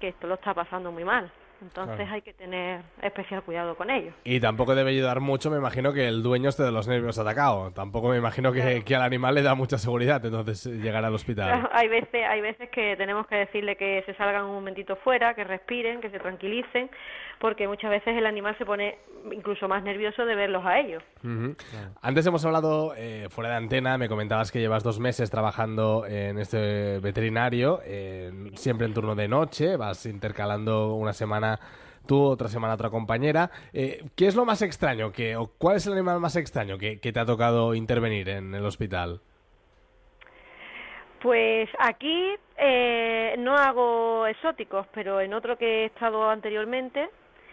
que esto lo está pasando muy mal. Entonces Claro. hay que tener especial cuidado con ellos. Y tampoco debe ayudar mucho, me imagino, que el dueño esté de los nervios atacado. Tampoco me imagino que, que al animal le da mucha seguridad, entonces, eh, llegar al hospital. Hay veces, hay veces que tenemos que decirle que se salgan un momentito fuera, que respiren, que se tranquilicen, porque muchas veces el animal se pone incluso más nervioso de verlos a ellos. Ujú. Antes hemos hablado eh, fuera de antena, me comentabas que llevas dos meses trabajando en este veterinario, eh, siempre en turno de noche, vas intercalando una semana tú, otra semana otra compañera. Eh, ¿Qué es lo más extraño? Que, o ¿Cuál es el animal más extraño que, que te ha tocado intervenir en el hospital? Pues aquí eh, no hago exóticos, pero en otro que he estado anteriormente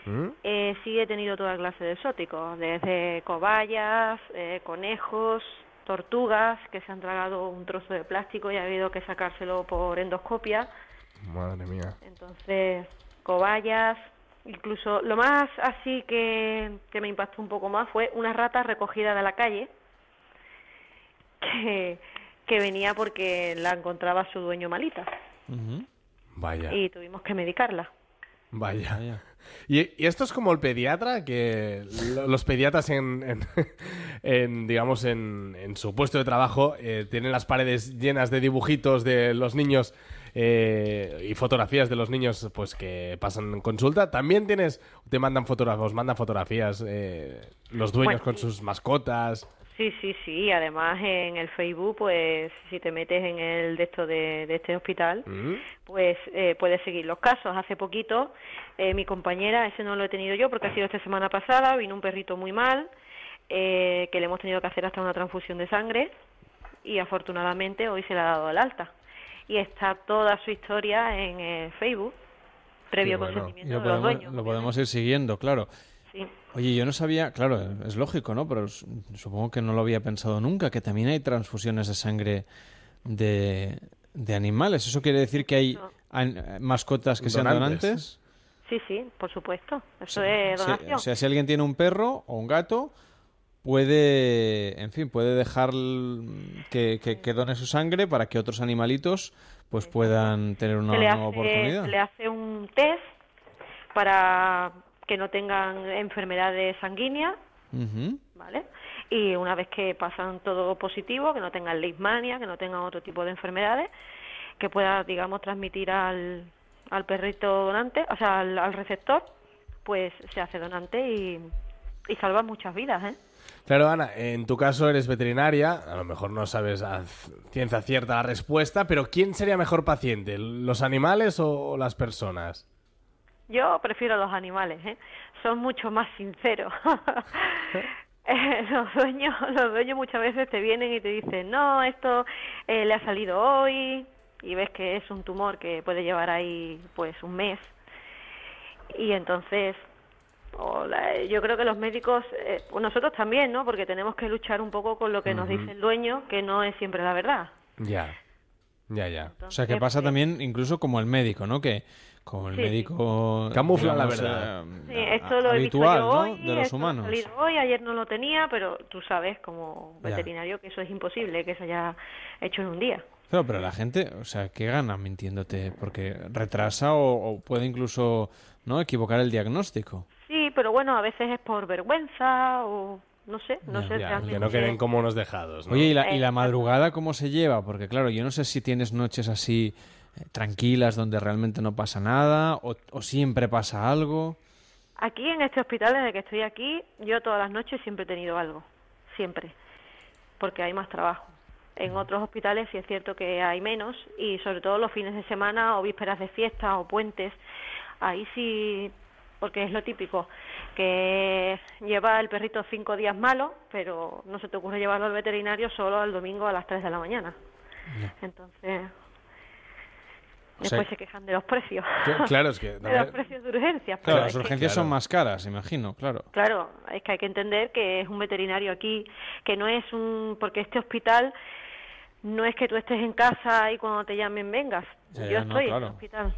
¿Mm? eh, sí he tenido toda clase de exóticos, desde cobayas, conejos, tortugas que se han tragado un trozo de plástico y ha habido que sacárselo por endoscopia. Madre mía. Entonces, cobayas, incluso lo más así que, que me impactó un poco más fue una rata recogida de la calle que, que venía porque la encontraba su dueño malita Vaya. y tuvimos que medicarla. Vaya. Y, y esto es como el pediatra, que lo- los pediatras en, en- *laughs* en, digamos, en, en su puesto de trabajo eh, tienen las paredes llenas de dibujitos de los niños eh, y fotografías de los niños pues que pasan consulta. También tienes, te mandan fotógrafos, mandan fotografías eh, los dueños Bueno, con sus mascotas. Sí, sí, sí. Además, en el Facebook, pues, si te metes en el de esto de, de este hospital, Mm. pues eh, puedes seguir los casos. Hace poquito, eh, mi compañera, ese no lo he tenido yo porque ha sido esta semana pasada, vino un perrito muy mal, eh, que le hemos tenido que hacer hasta una transfusión de sangre y afortunadamente hoy se le ha dado el alta. Y está toda su historia en eh, Facebook, previo bueno. consentimiento lo de los dueños. lo podemos ir siguiendo, claro. Sí. Oye, yo no sabía, claro, es lógico, ¿no? Pero supongo que no lo había pensado nunca, que también hay transfusiones de sangre de, de animales. ¿Eso quiere decir que hay an- mascotas que sean Donantes. donantes? Sí, sí, por supuesto. Eso es Sí, donación. o sea, si alguien tiene un perro o un gato, puede, en fin, puede dejar que, que, que done su sangre para que otros animalitos pues puedan tener una le nueva hace, oportunidad. le hace un test para que no tengan enfermedades sanguíneas. ¿vale? Y una vez que pasan todo positivo, que no tengan leishmania, que no tengan otro tipo de enfermedades, que pueda, digamos, transmitir al, al perrito donante, o sea, al, al receptor, pues se hace donante y, y salva muchas vidas, ¿eh? Claro, Ana, en tu caso eres veterinaria, a lo mejor no sabes a ciencia cierta la respuesta, pero ¿quién sería mejor paciente, los animales o las personas? Yo prefiero los animales, ¿eh? Son mucho más sinceros. *laughs* *laughs* Eh, los dueños, los dueños muchas veces te vienen y te dicen, no, esto eh, le ha salido hoy y ves que es un tumor que puede llevar ahí pues un mes y entonces o la- yo creo que los médicos, eh, nosotros también, ¿no? Porque tenemos que luchar un poco con lo que nos dice el dueño, que no es siempre la verdad. Ya, ya, ya. O sea, que pasa también incluso como el médico, ¿no? Que como el Sí, médico... Camufla la verdad. eh, Sí, esto lo he visto yo ¿no? hoy, De los esto ha humanos. salido hoy, ayer no lo tenía, pero tú sabes como Ya. veterinario que eso es imposible, que se haya hecho en un día. Claro, pero la gente, o sea, ¿qué gana mintiéndote? Porque retrasa o, o puede incluso no equivocar el diagnóstico. Sí, pero bueno, a veces es por vergüenza o no sé, no sé Ya, realmente. que no queden como unos dejados, ¿no? Oye, ¿y la, y la madrugada cómo se lleva? Porque claro, yo no sé si tienes noches así eh, tranquilas donde realmente no pasa nada o, o siempre pasa algo. Aquí en este hospital, desde que estoy aquí, yo todas las noches siempre he tenido algo, siempre, porque hay más trabajo. En otros hospitales sí es cierto que hay menos y sobre todo los fines de semana o vísperas de fiesta o puentes, ahí sí, porque es lo típico, que lleva el perrito cinco días malo, pero no se te ocurre llevarlo al veterinario solo el domingo a las 3 de la mañana. Entonces, O sea- después se quejan de los precios. Cl- claro, es que *laughs* de los precios de urgencias. Claro, pero las que- urgencias son más caras, imagino, claro. Claro, es que hay que entender que es un veterinario aquí, que no es un... porque este hospital no es que tú estés en casa y cuando te llamen vengas. Ya, Yo no, estoy en el hospital.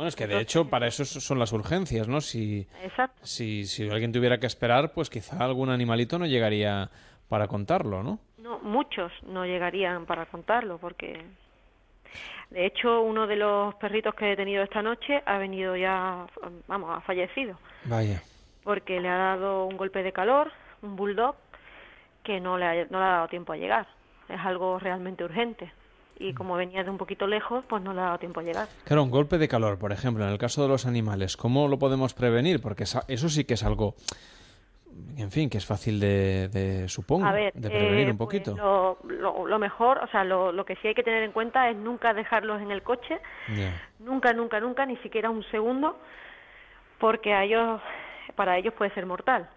Bueno, es que de hecho para eso son las urgencias, ¿no? Si, Exacto. si, si alguien tuviera que esperar, pues quizá algún animalito no llegaría para contarlo, ¿no? No, muchos no llegarían para contarlo porque... De hecho, uno de los perritos que he tenido esta noche ha venido ya, vamos, ha fallecido. Vaya. porque le ha dado un golpe de calor, un bulldog, que no le ha, no le ha dado tiempo a llegar. Es algo realmente urgente. Y como venía de un poquito lejos, pues no le ha dado tiempo a llegar. Claro, un golpe de calor, por ejemplo, en el caso de los animales, ¿cómo lo podemos prevenir? Porque eso sí que es algo, en fin, que es fácil de, de, supongo, A ver, de prevenir eh, un poquito. pues lo, lo, lo mejor, o sea, lo, lo que sí hay que tener en cuenta es nunca dejarlos en el coche, nunca, nunca, nunca, ni siquiera un segundo, porque a ellos, para ellos puede ser mortal.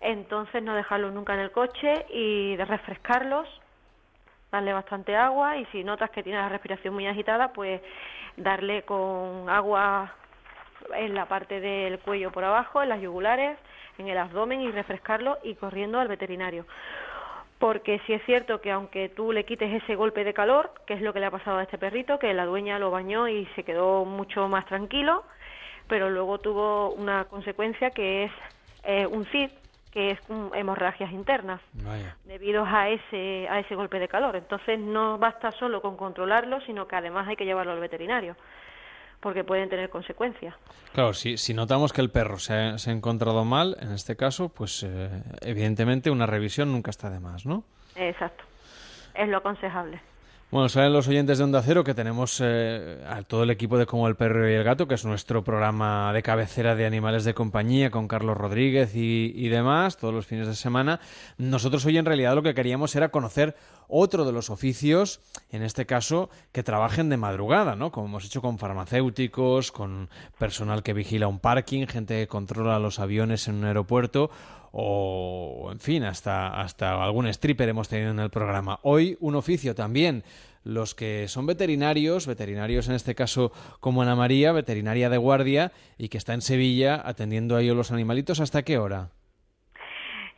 Entonces no dejarlos nunca en el coche y de refrescarlos, darle bastante agua y si notas que tiene la respiración muy agitada, pues darle con agua en la parte del cuello por abajo, en las yugulares, en el abdomen y refrescarlo y corriendo al veterinario. Porque si es cierto que aunque tú le quites ese golpe de calor, que es lo que le ha pasado a este perrito, que la dueña lo bañó y se quedó mucho más tranquilo, pero luego tuvo una consecuencia que es eh, un CID, que es un- hemorragias internas Vaya. debido a ese a ese golpe de calor. Entonces no basta solo con controlarlo, sino que además hay que llevarlo al veterinario, porque pueden tener consecuencias. Claro, si, si notamos que el perro se ha, se ha encontrado mal, en este caso, pues eh, evidentemente una revisión nunca está de más, ¿no? Exacto. Es lo aconsejable. Bueno, saben los oyentes de Onda Cero que tenemos eh, a todo el equipo de Como el Perro y el Gato, que es nuestro programa de cabecera de animales de compañía con Carlos Rodríguez y, y demás, todos los fines de semana. Nosotros hoy en realidad lo que queríamos era conocer otro de los oficios, en este caso, que trabajen de madrugada, ¿no? Como hemos hecho con farmacéuticos, con personal que vigila un parking, gente que controla los aviones en un aeropuerto o, en fin, hasta, hasta algún stripper hemos tenido en el programa. Hoy un oficio también, los que son veterinarios, veterinarios en este caso como Ana María, veterinaria de guardia y que está en Sevilla atendiendo a ellos los animalitos, ¿hasta qué hora?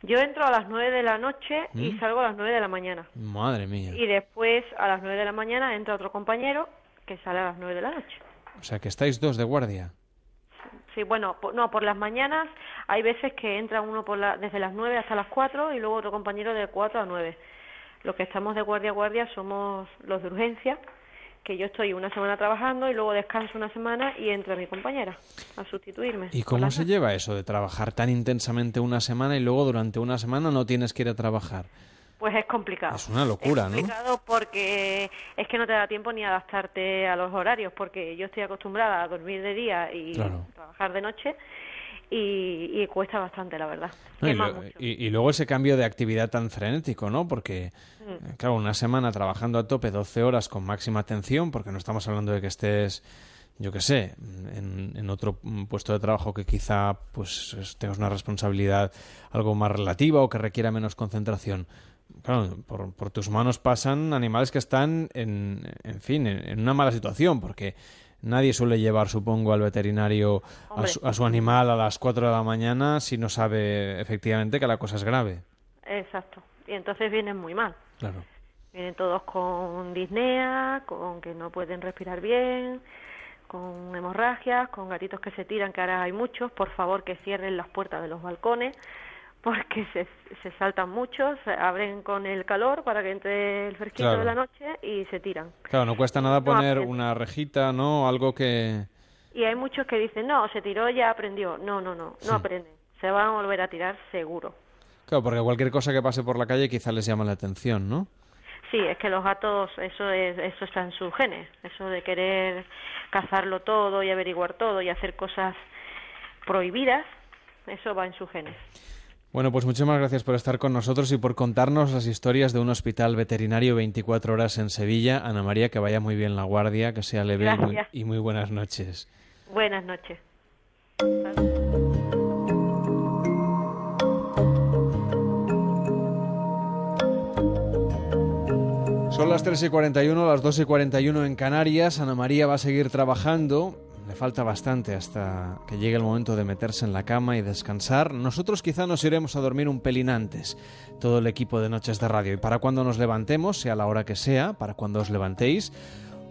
Yo entro a las 9 de la noche y ¿Mm? salgo a las 9 de la mañana. Madre mía. Y después a las 9 de la mañana entra otro compañero que sale a las 9 de la noche. O sea, que estáis dos de guardia. Sí, bueno, po- no, por las mañanas hay veces que entra uno por la, desde las 9 hasta las 4 y luego otro compañero de 4 a 9. Los que estamos de guardia a guardia somos los de urgencia, que yo estoy una semana trabajando y luego descanso una semana y entra mi compañera a sustituirme. ¿Y por cómo se lleva eso de trabajar tan intensamente una semana y luego durante una semana no tienes que ir a trabajar? Pues es complicado. Es una locura, ¿no? complicado porque es que no te da tiempo ni adaptarte a los horarios, porque yo estoy acostumbrada a dormir de día y Claro. trabajar de noche y, y cuesta bastante, la verdad. No, y, Quema lo- mucho. y- y luego ese cambio de actividad tan frenético, ¿no? Porque, Mm. eh, claro, una semana trabajando a tope 12 horas con máxima atención, porque no estamos hablando de que estés, yo qué sé, en, en otro puesto de trabajo que quizá pues es- tengas una responsabilidad algo más relativa o que requiera menos concentración. Claro, por, por tus manos pasan animales que están en, en fin, en, en una mala situación, porque nadie suele llevar, supongo, al veterinario a su, a su animal a las 4 de la mañana si no sabe efectivamente que la cosa es grave. Exacto. Y entonces vienen muy mal. Claro. Vienen todos con disnea, con que no pueden respirar bien, con hemorragias, con gatitos que se tiran, que ahora hay muchos. Por favor, que cierren las puertas de los balcones, porque se, se saltan muchos, se abren con el calor para que entre el fresquito Claro. de la noche y se tiran. Claro, no cuesta nada poner una rejita, ¿no? Algo que... Y hay muchos que dicen, no, se tiró, ya aprendió. No, no, no, no aprende. Se van a volver a tirar seguro. Claro, porque cualquier cosa que pase por la calle quizá les llama la atención, ¿no? Sí, es que los gatos, eso es, eso está en sus genes, eso de querer cazarlo todo y averiguar todo y hacer cosas prohibidas, eso va en sus genes. Bueno, pues muchísimas gracias por estar con nosotros y por contarnos las historias de un hospital veterinario 24 horas en Sevilla. Ana María, que vaya muy bien la guardia, que sea leve y muy, y muy buenas noches. Buenas noches. Son las 3 y 41, las 2 y 41 en Canarias. Ana María va a seguir trabajando. Le falta bastante hasta que llegue el momento de meterse en la cama y descansar. Nosotros quizá nos iremos a dormir un pelín antes, todo el equipo de Noches de Radio. Y para cuando nos levantemos, sea la hora que sea, para cuando os levantéis,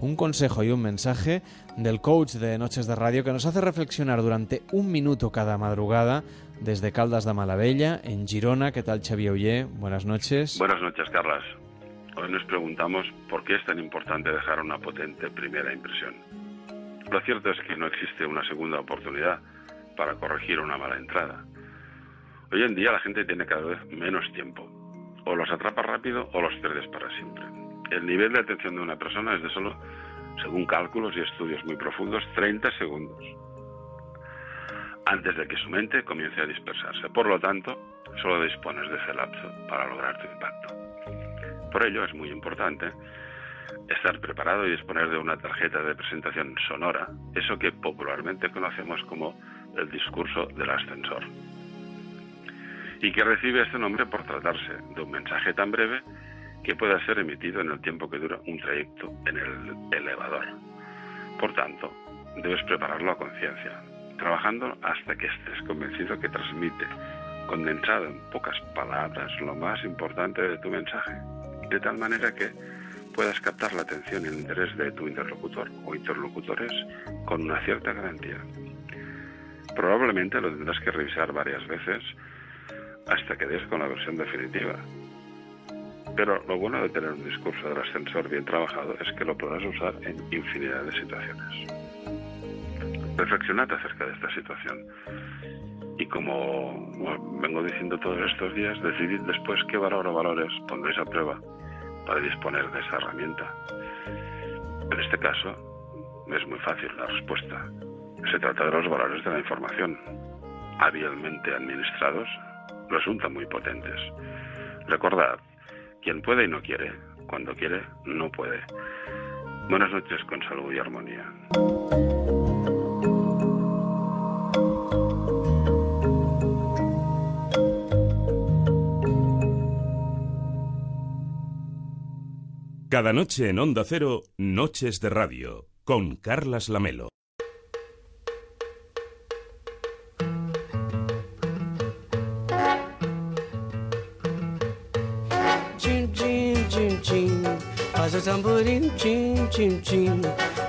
un consejo y un mensaje del coach de Noches de Radio que nos hace reflexionar durante un minuto cada madrugada desde Caldas de Malavella, en Girona. ¿Qué tal, Xavi Ollé? Buenas noches. Buenas noches, Carlas. Hoy nos preguntamos por qué es tan importante dejar una potente primera impresión. Lo cierto es que no existe una segunda oportunidad para corregir una mala entrada. Hoy en día la gente tiene cada vez menos tiempo. O los atrapa rápido o los pierdes para siempre. El nivel de atención de una persona es de solo, según cálculos y estudios muy profundos, 30 segundos antes de que su mente comience a dispersarse. Por lo tanto, solo dispones de ese lapso para lograr tu impacto. Por ello es muy importante estar preparado y disponer de una tarjeta de presentación sonora, eso que popularmente conocemos como el discurso del ascensor, y que recibe este nombre por tratarse de un mensaje tan breve que pueda ser emitido en el tiempo que dura un trayecto en el elevador. Por tanto, debes prepararlo a conciencia, trabajando hasta que estés convencido que transmite, condensado en pocas palabras, lo más importante de tu mensaje, de tal manera que puedas captar la atención y el interés de tu interlocutor o interlocutores con una cierta garantía. Probablemente lo tendrás que revisar varias veces hasta que des con la versión definitiva. Pero lo bueno de tener un discurso del ascensor bien trabajado es que lo podrás usar en infinidad de situaciones. Reflexionad acerca de esta situación y como vengo diciendo todos estos días, decidid después qué valor o valores pondréis a prueba para disponer de esa herramienta. En este caso, es muy fácil la respuesta. Se trata de los valores de la información. Hábilmente administrados, resultan muy potentes. Recordad, quien puede y no quiere, cuando quiere, no puede. Buenas noches con salud y armonía. Cada noche en Onda Cero, Noches de Radio, con Carlas Lamelo. Tchim, tchim, tchim, tchim. Faz o tamborim, tchim, tchim, tchim.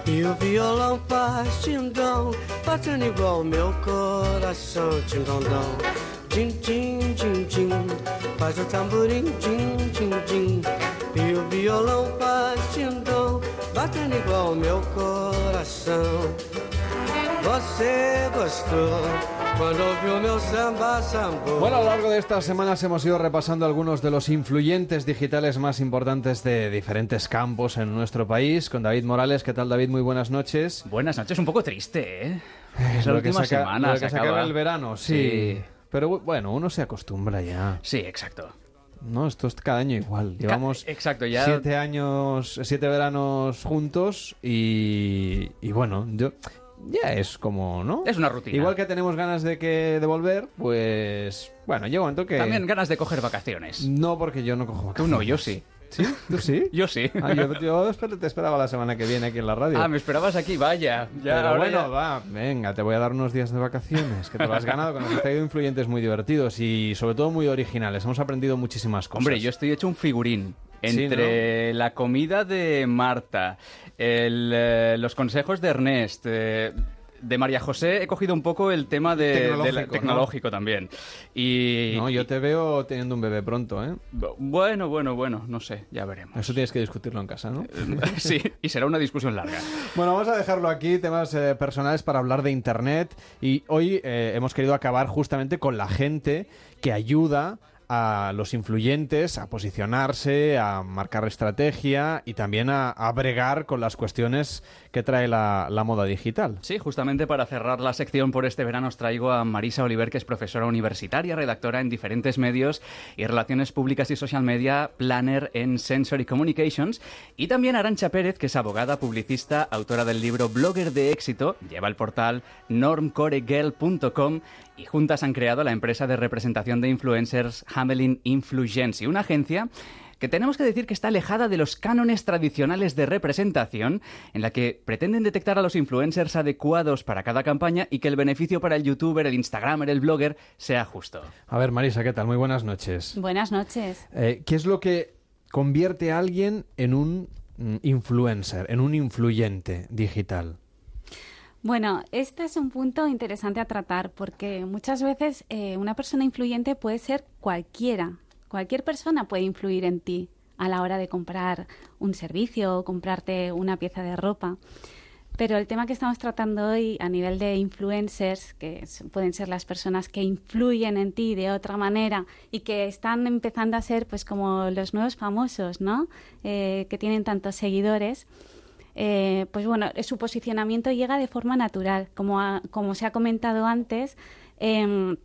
E o violão faz tindom, batendo igual meu coração, tindondão. Tchim, tchim, tchim, tchim. Faz o tamborim, tchim, tchim, tchim. Violão faz tindom, batendo igual meu coração. Você gostou. Bueno, a lo largo de estas semanas hemos ido repasando algunos de los influyentes digitales más importantes de diferentes campos en nuestro país con David Morales. ¿Qué tal, David? Muy buenas noches. Buenas noches, un poco triste, ¿eh? Es la Lo que última se aca- semana. lo que se se acaba acaba el verano, sí. Sí. Pero bu- bueno, uno se acostumbra ya. Sí, exacto. No, esto es cada año igual. Llevamos exacto, ya- siete años, siete veranos juntos y, y bueno, yo ya es como, ¿no? Es una rutina. Igual que tenemos ganas de que de volver, pues bueno, llega un momento que También ganas de coger vacaciones. no porque yo no cojo Tú vacaciones. no, yo sí. ¿Sí? ¿Tú sí? *laughs* Yo sí. Ah, yo, yo esper- te esperaba la semana que viene aquí en la radio. Ah, me esperabas aquí, vaya. Ya, Pero ahora bueno, ya- va, venga, te voy a dar unos días de vacaciones, que te lo has ganado, que nos has traído influyentes muy divertidos y sobre todo muy originales. Hemos aprendido muchísimas cosas. Hombre, yo estoy hecho un figurín. Sí, Entre la comida de Marta, el, eh, los consejos de Ernest, eh, de María José, he cogido un poco el tema de, de la- Tecnológico, ¿no? tecnológico también. Y, No, yo te veo teniendo un bebé pronto, ¿eh? Bueno, bueno, bueno, no sé, ya veremos. Eso tienes que discutirlo en casa, ¿no? *laughs* sí, y será una discusión larga. Bueno, vamos a dejarlo aquí, temas eh, personales para hablar de Internet. Y hoy eh, hemos querido acabar justamente con la gente que ayuda a los influyentes a posicionarse, a marcar estrategia y también a, a bregar con las cuestiones que trae la, la moda digital. Sí, justamente para cerrar la sección por este verano os traigo a Marisa Oliver, que es profesora universitaria, redactora en diferentes medios y relaciones públicas y social media, planner en Sensory Communications, y también a Arancha Pérez, que es abogada, publicista, autora del libro Blogger de éxito, lleva el portal normcoregirl.com y juntas han creado la empresa de representación de influencers Hamelin Influency, una agencia que tenemos que decir que está alejada de los cánones tradicionales de representación, en la que pretenden detectar a los influencers adecuados para cada campaña y que el beneficio para el youtuber, el instagramer, el blogger sea justo. A ver, Marisa, ¿qué tal? Muy buenas noches. Buenas noches. Eh, ¿Qué es lo que convierte a alguien en un mm, influencer, en un influyente digital? Bueno, este es un punto interesante a tratar porque muchas veces eh, una persona influyente puede ser cualquiera. Cualquier persona puede influir en ti a la hora de comprar un servicio o comprarte una pieza de ropa. Pero el tema que estamos tratando hoy a nivel de influencers, que pueden ser las personas que influyen en ti de otra manera y que están empezando a ser pues como los nuevos famosos, ¿no? Eh, que tienen tantos seguidores, eh, pues bueno, su posicionamiento llega de forma natural, como, como se ha comentado antes. em,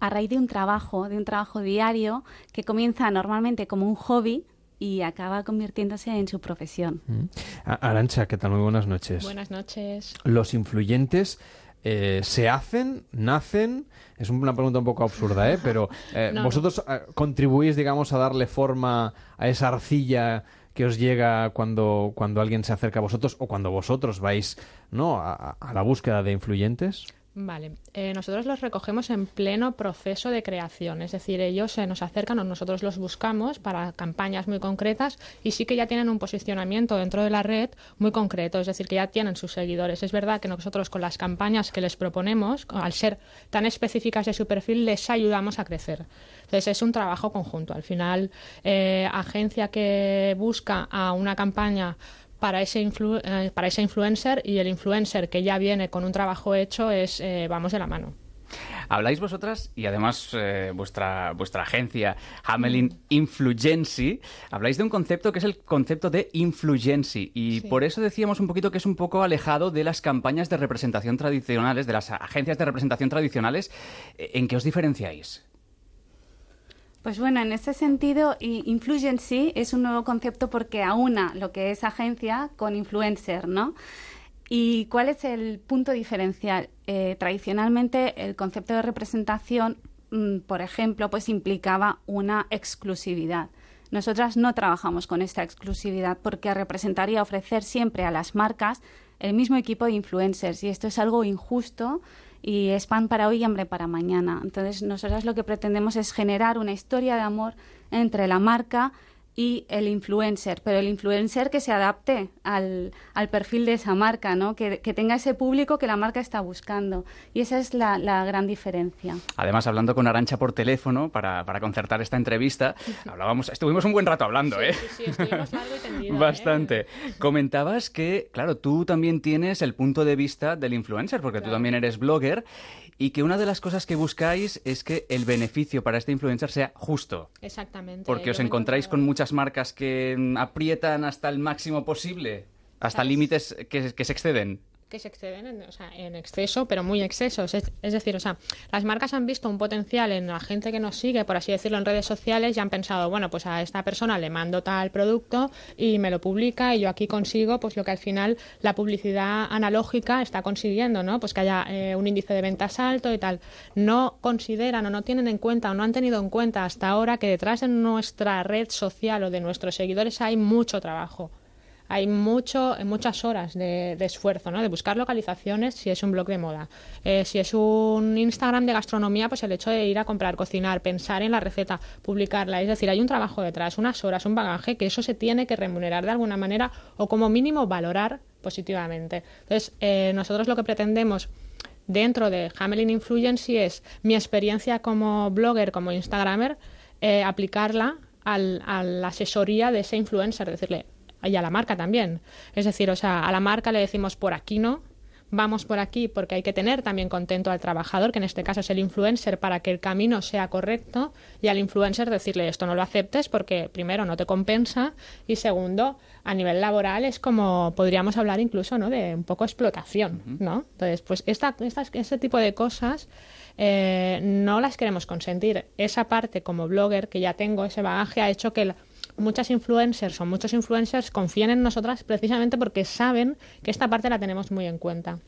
a raíz de un trabajo, de un trabajo diario que comienza normalmente como un hobby y acaba convirtiéndose en su profesión. Mm. Arancha, ¿qué tal? Muy buenas noches. Buenas noches. ¿Los influyentes eh, se hacen, nacen? Es una pregunta un poco absurda, ¿eh? Pero eh, *laughs* No, vosotros contribuís, digamos, a darle forma a esa arcilla que os llega cuando, cuando alguien se acerca a vosotros o cuando vosotros vais ¿no? a, a- la búsqueda de influyentes. Vale, eh, nosotros los recogemos en pleno proceso de creación, es decir, ellos se nos acercan o nosotros los buscamos para campañas muy concretas y sí que ya tienen un posicionamiento dentro de la red muy concreto, es decir, que ya tienen sus seguidores. Es verdad que nosotros con las campañas que les proponemos, al ser tan específicas de su perfil, les ayudamos a crecer. Entonces es un trabajo conjunto. Al final, eh, agencia que busca a una campaña para ese, influ- eh, para ese influencer y el influencer que ya viene con un trabajo hecho es eh, vamos de la mano. Habláis vosotras y además eh, vuestra, vuestra agencia, Hamelin Influency, habláis de un concepto que es el concepto de influency y por eso decíamos un poquito que es un poco alejado de las campañas de representación tradicionales, de las agencias de representación tradicionales. ¿En qué os diferenciáis? Pues bueno, en ese sentido, Influency es un nuevo concepto porque aúna lo que es agencia con influencer, ¿no? ¿Y cuál es el punto diferencial? Eh, tradicionalmente, el concepto de representación, mm, por ejemplo, pues implicaba una exclusividad. Nosotras no trabajamos con esta exclusividad porque representaría ofrecer siempre a las marcas el mismo equipo de influencers y esto es algo injusto y es pan para hoy y hambre para mañana. Entonces, nosotros lo que pretendemos es generar una historia de amor entre la marca y el influencer, pero el influencer que se adapte al, al perfil de esa marca, ¿no? Que, que, tenga ese público que la marca está buscando. Y esa es la, la gran diferencia. Además, hablando con Arancha por teléfono para, para concertar esta entrevista, *laughs* hablábamos, estuvimos un buen rato hablando, sí, ¿eh? Sí, sí, estuvimos largo y tendido, *laughs* ¿eh? Bastante. Comentabas que, claro, tú también tienes el punto de vista del influencer, porque claro. tú también eres blogger, y que una de las cosas que buscáis es que el beneficio para este influencer sea justo. Exactamente. Porque os encontráis con muchas marcas que aprietan hasta el máximo posible, hasta límites que, que se exceden que se exceden en, o sea, en exceso, pero muy excesos. Es, es, decir, o sea, las marcas han visto un potencial en la gente que nos sigue, por así decirlo, en redes sociales y han pensado, bueno, pues a esta persona le mando tal producto y me lo publica y yo aquí consigo pues lo que al final la publicidad analógica está consiguiendo, ¿no? Pues que haya eh, un índice de ventas alto y tal. No consideran o no tienen en cuenta o no han tenido en cuenta hasta ahora que detrás de nuestra red social o de nuestros seguidores hay mucho trabajo hay mucho, muchas horas de, esfuerzo, ¿no? De buscar localizaciones si es un blog de moda. Eh, si es un Instagram de gastronomía, pues el hecho de ir a comprar, cocinar, pensar en la receta, publicarla. Es decir, hay un trabajo detrás, unas horas, un bagaje, que eso se tiene que remunerar de alguna manera o como mínimo valorar positivamente. Entonces, eh, nosotros lo que pretendemos dentro de Hamelin Influency es mi experiencia como blogger, como Instagramer, eh, aplicarla a la asesoría de ese influencer, decirle, y a la marca también. Es decir, o sea, a la marca le decimos por aquí no, vamos por aquí porque hay que tener también contento al trabajador, que en este caso es el influencer, para que el camino sea correcto, y al influencer decirle esto no lo aceptes porque primero no te compensa y segundo, a nivel laboral es como podríamos hablar incluso ¿no? de un poco explotación, ¿no? Entonces, pues esta, este tipo de cosas eh, no las queremos consentir. Esa parte como blogger que ya tengo, ese bagaje, ha hecho que... La, muchas influencers o muchos influencers confían en nosotras precisamente porque saben que esta parte la tenemos muy en cuenta.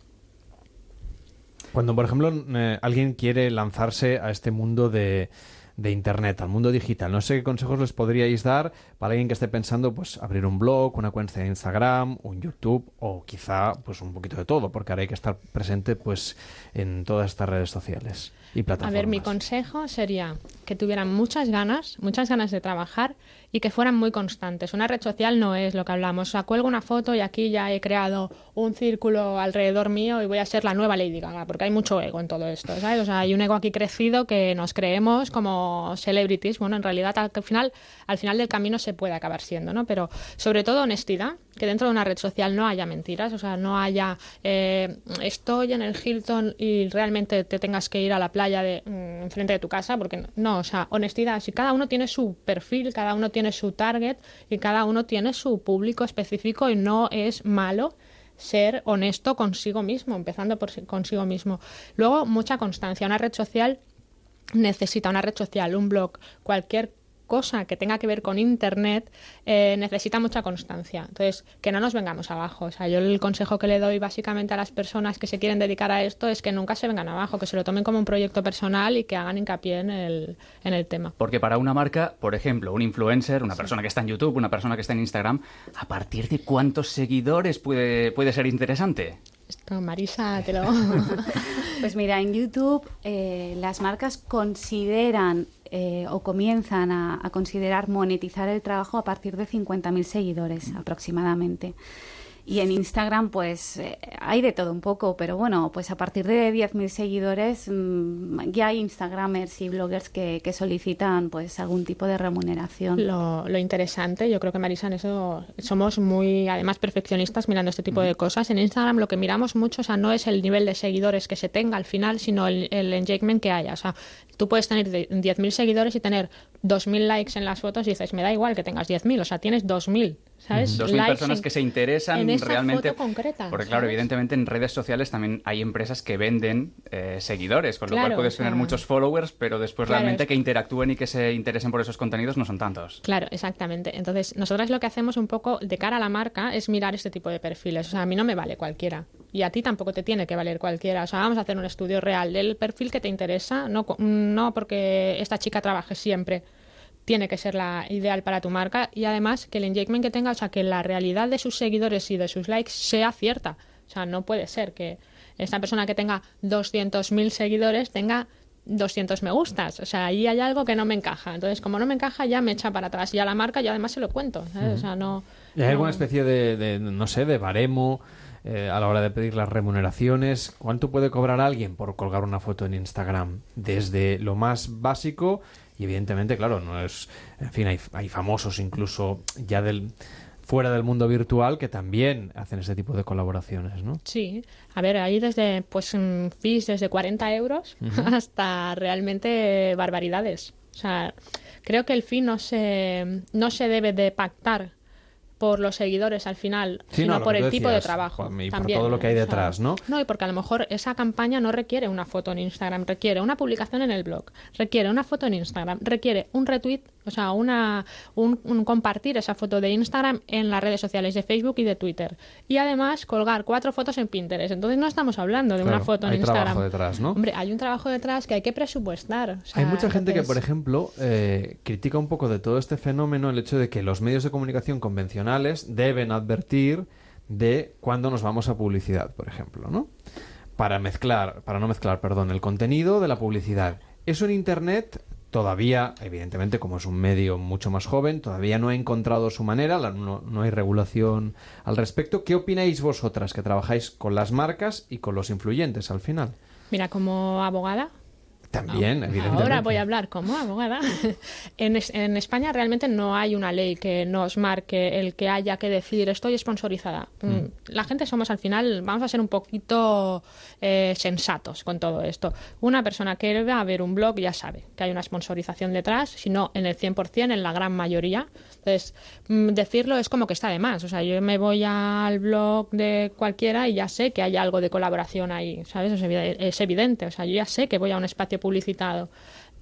Cuando, por ejemplo, eh, alguien quiere lanzarse a este mundo de, de Internet, al mundo digital, no sé qué consejos les podríais dar para alguien que esté pensando pues abrir un blog, una cuenta de Instagram, un YouTube o quizá pues un poquito de todo, porque ahora hay que estar presente pues en todas estas redes sociales y plataformas. A ver, mi consejo sería que tuvieran muchas ganas, muchas ganas de trabajar y que fueran muy constantes. Una red social no es lo que hablamos. O sea, cuelgo una foto y aquí ya he creado un círculo alrededor mío y voy a ser la nueva Lady Gaga, porque hay mucho ego en todo esto, ¿sabes? O sea, hay un ego aquí crecido que nos creemos como celebrities. Bueno, en realidad al final, al final del camino se puede acabar siendo, ¿no? Pero sobre todo honestidad, que dentro de una red social no haya mentiras, o sea, no haya eh, estoy en el Hilton y realmente te tengas que ir a la playa de mm, enfrente de tu casa, porque no, o sea, honestidad. Si cada uno tiene su perfil, cada uno tiene su target y cada uno tiene su público específico y no es malo ser honesto consigo mismo, empezando por consigo mismo. Luego, mucha constancia. Una red social necesita una red social, un blog, cualquier cosa que tenga que ver con Internet eh, necesita mucha constancia. Entonces, que no nos vengamos abajo. O sea, yo el consejo que le doy básicamente a las personas que se quieren dedicar a esto es que nunca se vengan abajo, que se lo tomen como un proyecto personal y que hagan hincapié en el, en el tema. Porque para una marca, por ejemplo, un influencer, una persona que está en YouTube, una persona que está en Instagram, ¿a partir de cuántos seguidores puede, puede ser interesante? Esto, Marisa, te lo... *laughs* pues mira, en YouTube eh, las marcas consideran eh, o comienzan a, a, considerar monetizar el trabajo a partir de 50.000 seguidores aproximadamente. Y en Instagram, pues eh, hay de todo un poco, pero bueno, pues a partir de 10.000 seguidores mm, ya hay Instagramers y bloggers que, que solicitan pues algún tipo de remuneración. Lo, lo interesante, yo creo que Marisa, en eso somos muy, además, perfeccionistas mirando este tipo de cosas. En Instagram lo que miramos mucho, o sea, no es el nivel de seguidores que se tenga al final, sino el, el engagement que haya. O sea, tú puedes tener de- 10.000 seguidores y tener 2.000 likes en las fotos y dices, me da igual que tengas 10.000, o sea, tienes 2.000, ¿sabes? Dos mil personas en- que se interesan en esa realmente. foto concreta, Porque, claro, ¿sabes? evidentemente en redes sociales también hay empresas que venden eh, seguidores, con lo Claro, cual puedes o sea- tener muchos followers, pero después Claro, realmente es- que interactúen y que se interesen por esos contenidos no son tantos. Claro, exactamente. Entonces, nosotras lo que hacemos un poco de cara a la marca es mirar este tipo de perfiles. O sea, a mí no me vale cualquiera. Y a ti tampoco te tiene que valer cualquiera. O sea, vamos a hacer un estudio real del perfil que te interesa, no, no porque esta chica trabaje siempre tiene que ser la ideal para tu marca y además que el engagement que tenga, o sea, que la realidad de sus seguidores y de sus likes sea cierta. O sea, no puede ser que esta persona que tenga 200.000 seguidores tenga 200 me gustas. O sea, ahí hay algo que no me encaja. Entonces, como no me encaja, ya me echa para atrás. Y a la marca yo además se lo cuento. ¿sabes? O sea, no... ¿Y ¿Hay alguna no- especie de, de, no sé, de baremo eh, a la hora de pedir las remuneraciones? ¿Cuánto puede cobrar alguien por colgar una foto en Instagram? Desde lo más básico y evidentemente, claro, no es... En fin, hay, hay famosos incluso ya del fuera del mundo virtual que también hacen ese tipo de colaboraciones, ¿no? Sí, a ver, ahí desde pues mm, fees desde 40 euros *laughs* hasta realmente barbaridades. O sea, creo que el fee no se, no se debe de pactar por los seguidores al final, Sí, sino no, por el tipo de trabajo. Y por todo lo que hay detrás, ¿no? No, y porque a lo mejor esa campaña no requiere una foto en Instagram, requiere una publicación en el blog, requiere una foto en Instagram, requiere un retweet, o sea, una, un, un compartir esa foto de Instagram en las redes sociales de Facebook y de Twitter. Y además colgar cuatro fotos en Pinterest. Entonces no estamos hablando de una foto en hay Instagram. trabajo detrás, ¿no? Hombre, hay un trabajo detrás que hay que presupuestar. o sea, Hay mucha gente que, por ejemplo, eh, critica un poco de todo este fenómeno el hecho de que los medios de comunicación convencionales deben advertir de cuándo nos vamos a publicidad, por ejemplo, ¿no? Para mezclar, para no mezclar, perdón, el contenido de la publicidad. Eso en Internet todavía, evidentemente, como es un medio mucho más joven, todavía no ha encontrado su manera, no, no hay regulación al respecto. ¿Qué opináis vosotras que trabajáis con las marcas y con los influyentes al final? Mira, como abogada, También, evidentemente. Ahora voy a hablar como abogada. *laughs* en, es- en España realmente no hay una ley que nos marque el que haya que decir estoy sponsorizada. Mm, La gente somos al final, vamos a ser un poquito eh, sensatos con todo esto. Una persona que va a ver un blog ya sabe que hay una sponsorización detrás, si no en el 100%, en la gran mayoría. Entonces, mm, decirlo es como que está de más. O sea, yo me voy al blog de cualquiera y ya sé que hay algo de colaboración ahí, ¿sabes? Es evidente. O sea, yo ya sé que voy a un espacio publicitado.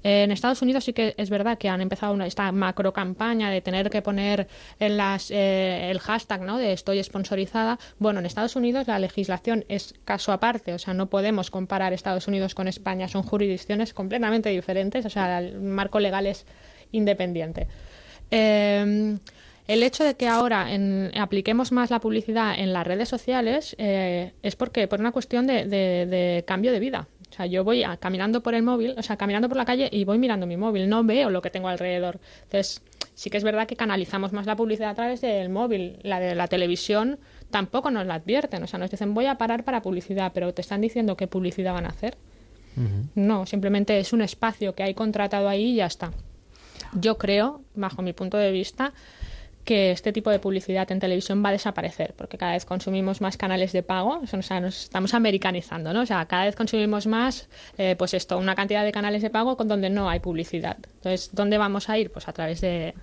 En Estados Unidos sí que es verdad que han empezado una, esta macro campaña de tener que poner en las, eh, el hashtag ¿no? de estoy sponsorizada. Bueno, en Estados Unidos la legislación es caso aparte, o sea, no podemos comparar Estados Unidos con España, son jurisdicciones completamente diferentes, o sea, el marco legal es independiente. Eh, el hecho de que ahora en- apliquemos más la publicidad en las redes sociales eh, es porque por una cuestión de cambio de vida. O sea, yo voy a- caminando por el móvil, o sea, caminando por la calle y voy mirando mi móvil, no veo lo que tengo alrededor. Entonces, sí que es verdad que canalizamos más la publicidad a través del móvil. La de la televisión tampoco nos la advierten. O sea, nos dicen voy a parar para publicidad, pero te están diciendo qué publicidad van a hacer. No, simplemente es un espacio que hay contratado ahí y ya está. Yo creo, bajo mi punto de vista, que este tipo de publicidad en televisión va a desaparecer, porque cada vez consumimos más canales de pago, o sea, nos estamos americanizando, ¿no? O sea, cada vez consumimos más, eh, pues esto, una cantidad de canales de pago con donde no hay publicidad. Entonces, ¿dónde vamos a ir? Pues a través de,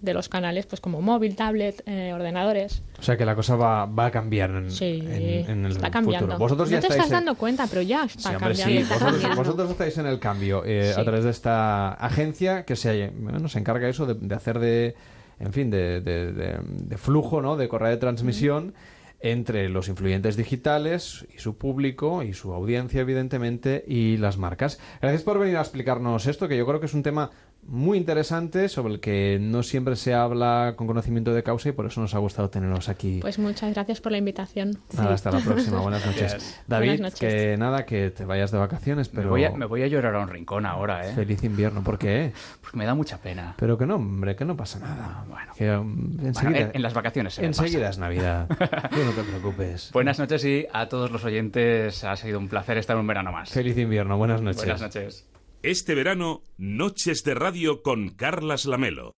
de los canales, pues como móvil, tablet, eh, ordenadores. O sea que la cosa va, va a cambiar en, Sí, en- en el está cambiando. futuro. Vosotros no ya te estáis estás en- dando cuenta, pero ya está Sí, hombre, cambiando. sí, vosotros, vosotros estáis en el cambio eh, a través de esta agencia que se, bueno, se encarga eso de, de hacer de, en fin, de, de- de- de flujo, ¿no? De correa de transmisión entre los influyentes digitales y su público y su audiencia, evidentemente, y las marcas. Gracias por venir a explicarnos esto, que yo creo que es un tema muy interesante sobre el que no siempre se habla con conocimiento de causa y por eso nos ha gustado tenerlos aquí. Pues muchas gracias por la invitación. Nada, hasta la próxima. Buenas noches. Gracias. David, Buenas noches. que nada, que te vayas de vacaciones, pero... Me, voy a, me voy a llorar a un rincón ahora, ¿eh? Feliz invierno. ¿Por qué? Porque me da mucha pena. Pero que no, hombre, que no pasa nada. Bueno, Que, um, enseguida, en, en las vacaciones se enseguida pasa. es Navidad. *laughs* Tú no te preocupes. Buenas noches y a todos los oyentes ha sido un placer estar un verano más. Feliz invierno. Buenas noches. Buenas noches. Este verano, Noches de Radio con Carlas Lamelo.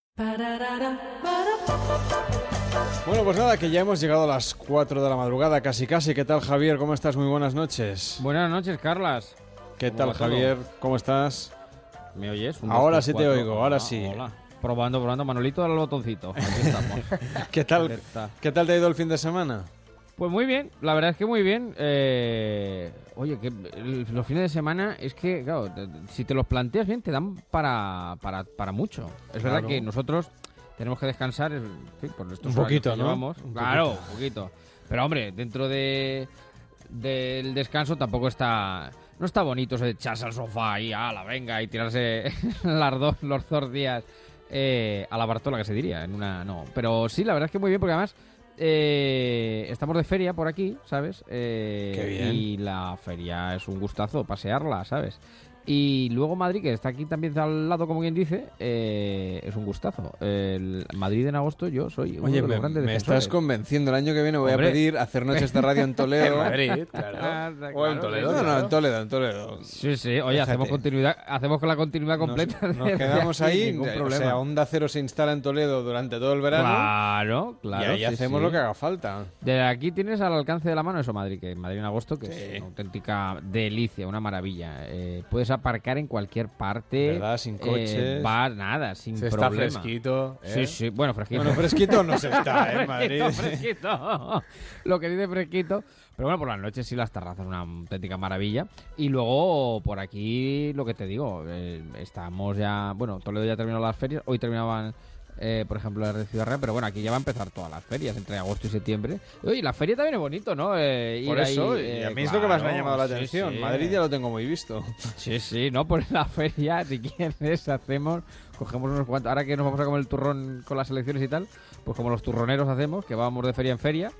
Bueno, pues nada, que ya hemos llegado a las 4 de la madrugada, casi casi. ¿Qué tal, Javier? ¿Cómo estás? Muy buenas noches. Buenas noches, Carlas. ¿Qué ¿Cómo tal? Javier? ¿Cómo estás? ¿Me oyes? Un, Ahora sí te oigo, ahora Ah, sí. Hola. Probando, probando. Manolito, dale al botoncito. Aquí estamos. *laughs* ¿Qué tal. ¿Qué tal te ha ido el fin de semana? Pues muy bien, la verdad es que muy bien. Eh, oye, que el- los fines de semana es que, claro, te- si te los planteas bien, te dan para, para, para mucho. Es verdad que nosotros tenemos que descansar, en fin, por estos Un poquito, que ¿no? llevamos. Un claro, poquito. un poquito. Pero hombre, dentro de del descanso tampoco está no está bonito eso de echarse al sofá y la venga y tirarse *laughs* las dos, los dos días eh, a la Bartola que se diría en una no pero sí la verdad es que muy bien porque además eh, estamos de feria por aquí sabes Eh, Qué bien. y la feria es un gustazo pasearla sabes y luego Madrid, que está aquí también al lado, como quien dice, eh, es un gustazo. El Madrid en agosto yo soy uno Oye, de los me, me estás convenciendo. El año que viene voy Hombre. a pedir hacer noches de radio en *laughs* Toledo. En Madrid, claro. *laughs* Ah, O en Toledo. No, no, en Toledo, en Toledo. Sí, sí, oye, Déjate. hacemos continuidad, hacemos con la continuidad completa. Nos, quedamos ahí. ningún O problema. sea, Onda Cero se instala en Toledo durante todo el verano. Claro, claro. Y ahí sí, hacemos sí. lo que haga falta. De aquí tienes al alcance de la mano eso, Madrid, que Madrid en agosto, que es una auténtica delicia, una maravilla. Eh, puedes aparcar en cualquier parte. ¿Verdad? Sin eh, coches. va, nada, sin Se está problema. fresquito, ¿eh? Sí, sí, bueno, fresquito. Bueno, fresquito no se está, ¿eh, *laughs* Madrid? Fresquito, fresquito. *laughs* Lo que dice fresquito. Pero bueno, por las noches sí las terrazas, una auténtica maravilla. Y luego, por aquí, lo que te digo, eh, estamos ya... Bueno, Toledo ya terminó las ferias. Hoy terminaban, eh, por ejemplo, las de Ciudad Real. Pero bueno, aquí ya va a empezar todas las ferias, entre agosto y septiembre. Oye, la feria también es bonito, ¿no? Eh, ir Por eso, ahí, y eh, a mí es lo que más me ha llamado la sí, atención. sí. Madrid ya lo tengo muy visto. Sí, sí, no, por la feria, si quieres, hacemos, cogemos unos cuantos, ahora que nos vamos a comer el turrón con las elecciones y tal, pues como los turroneros hacemos, que vamos de feria en feria,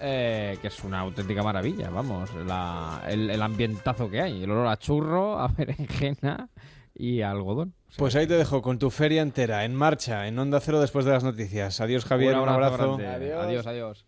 eh, que es una auténtica maravilla, vamos, la- el, el ambientazo que hay, el olor a churro, *laughs* a berenjena y a algodón. Pues ahí te dejo con tu feria entera, en marcha, en Onda Cero después de las noticias. Adiós, Javier, un, abrazo. Adiós, adiós.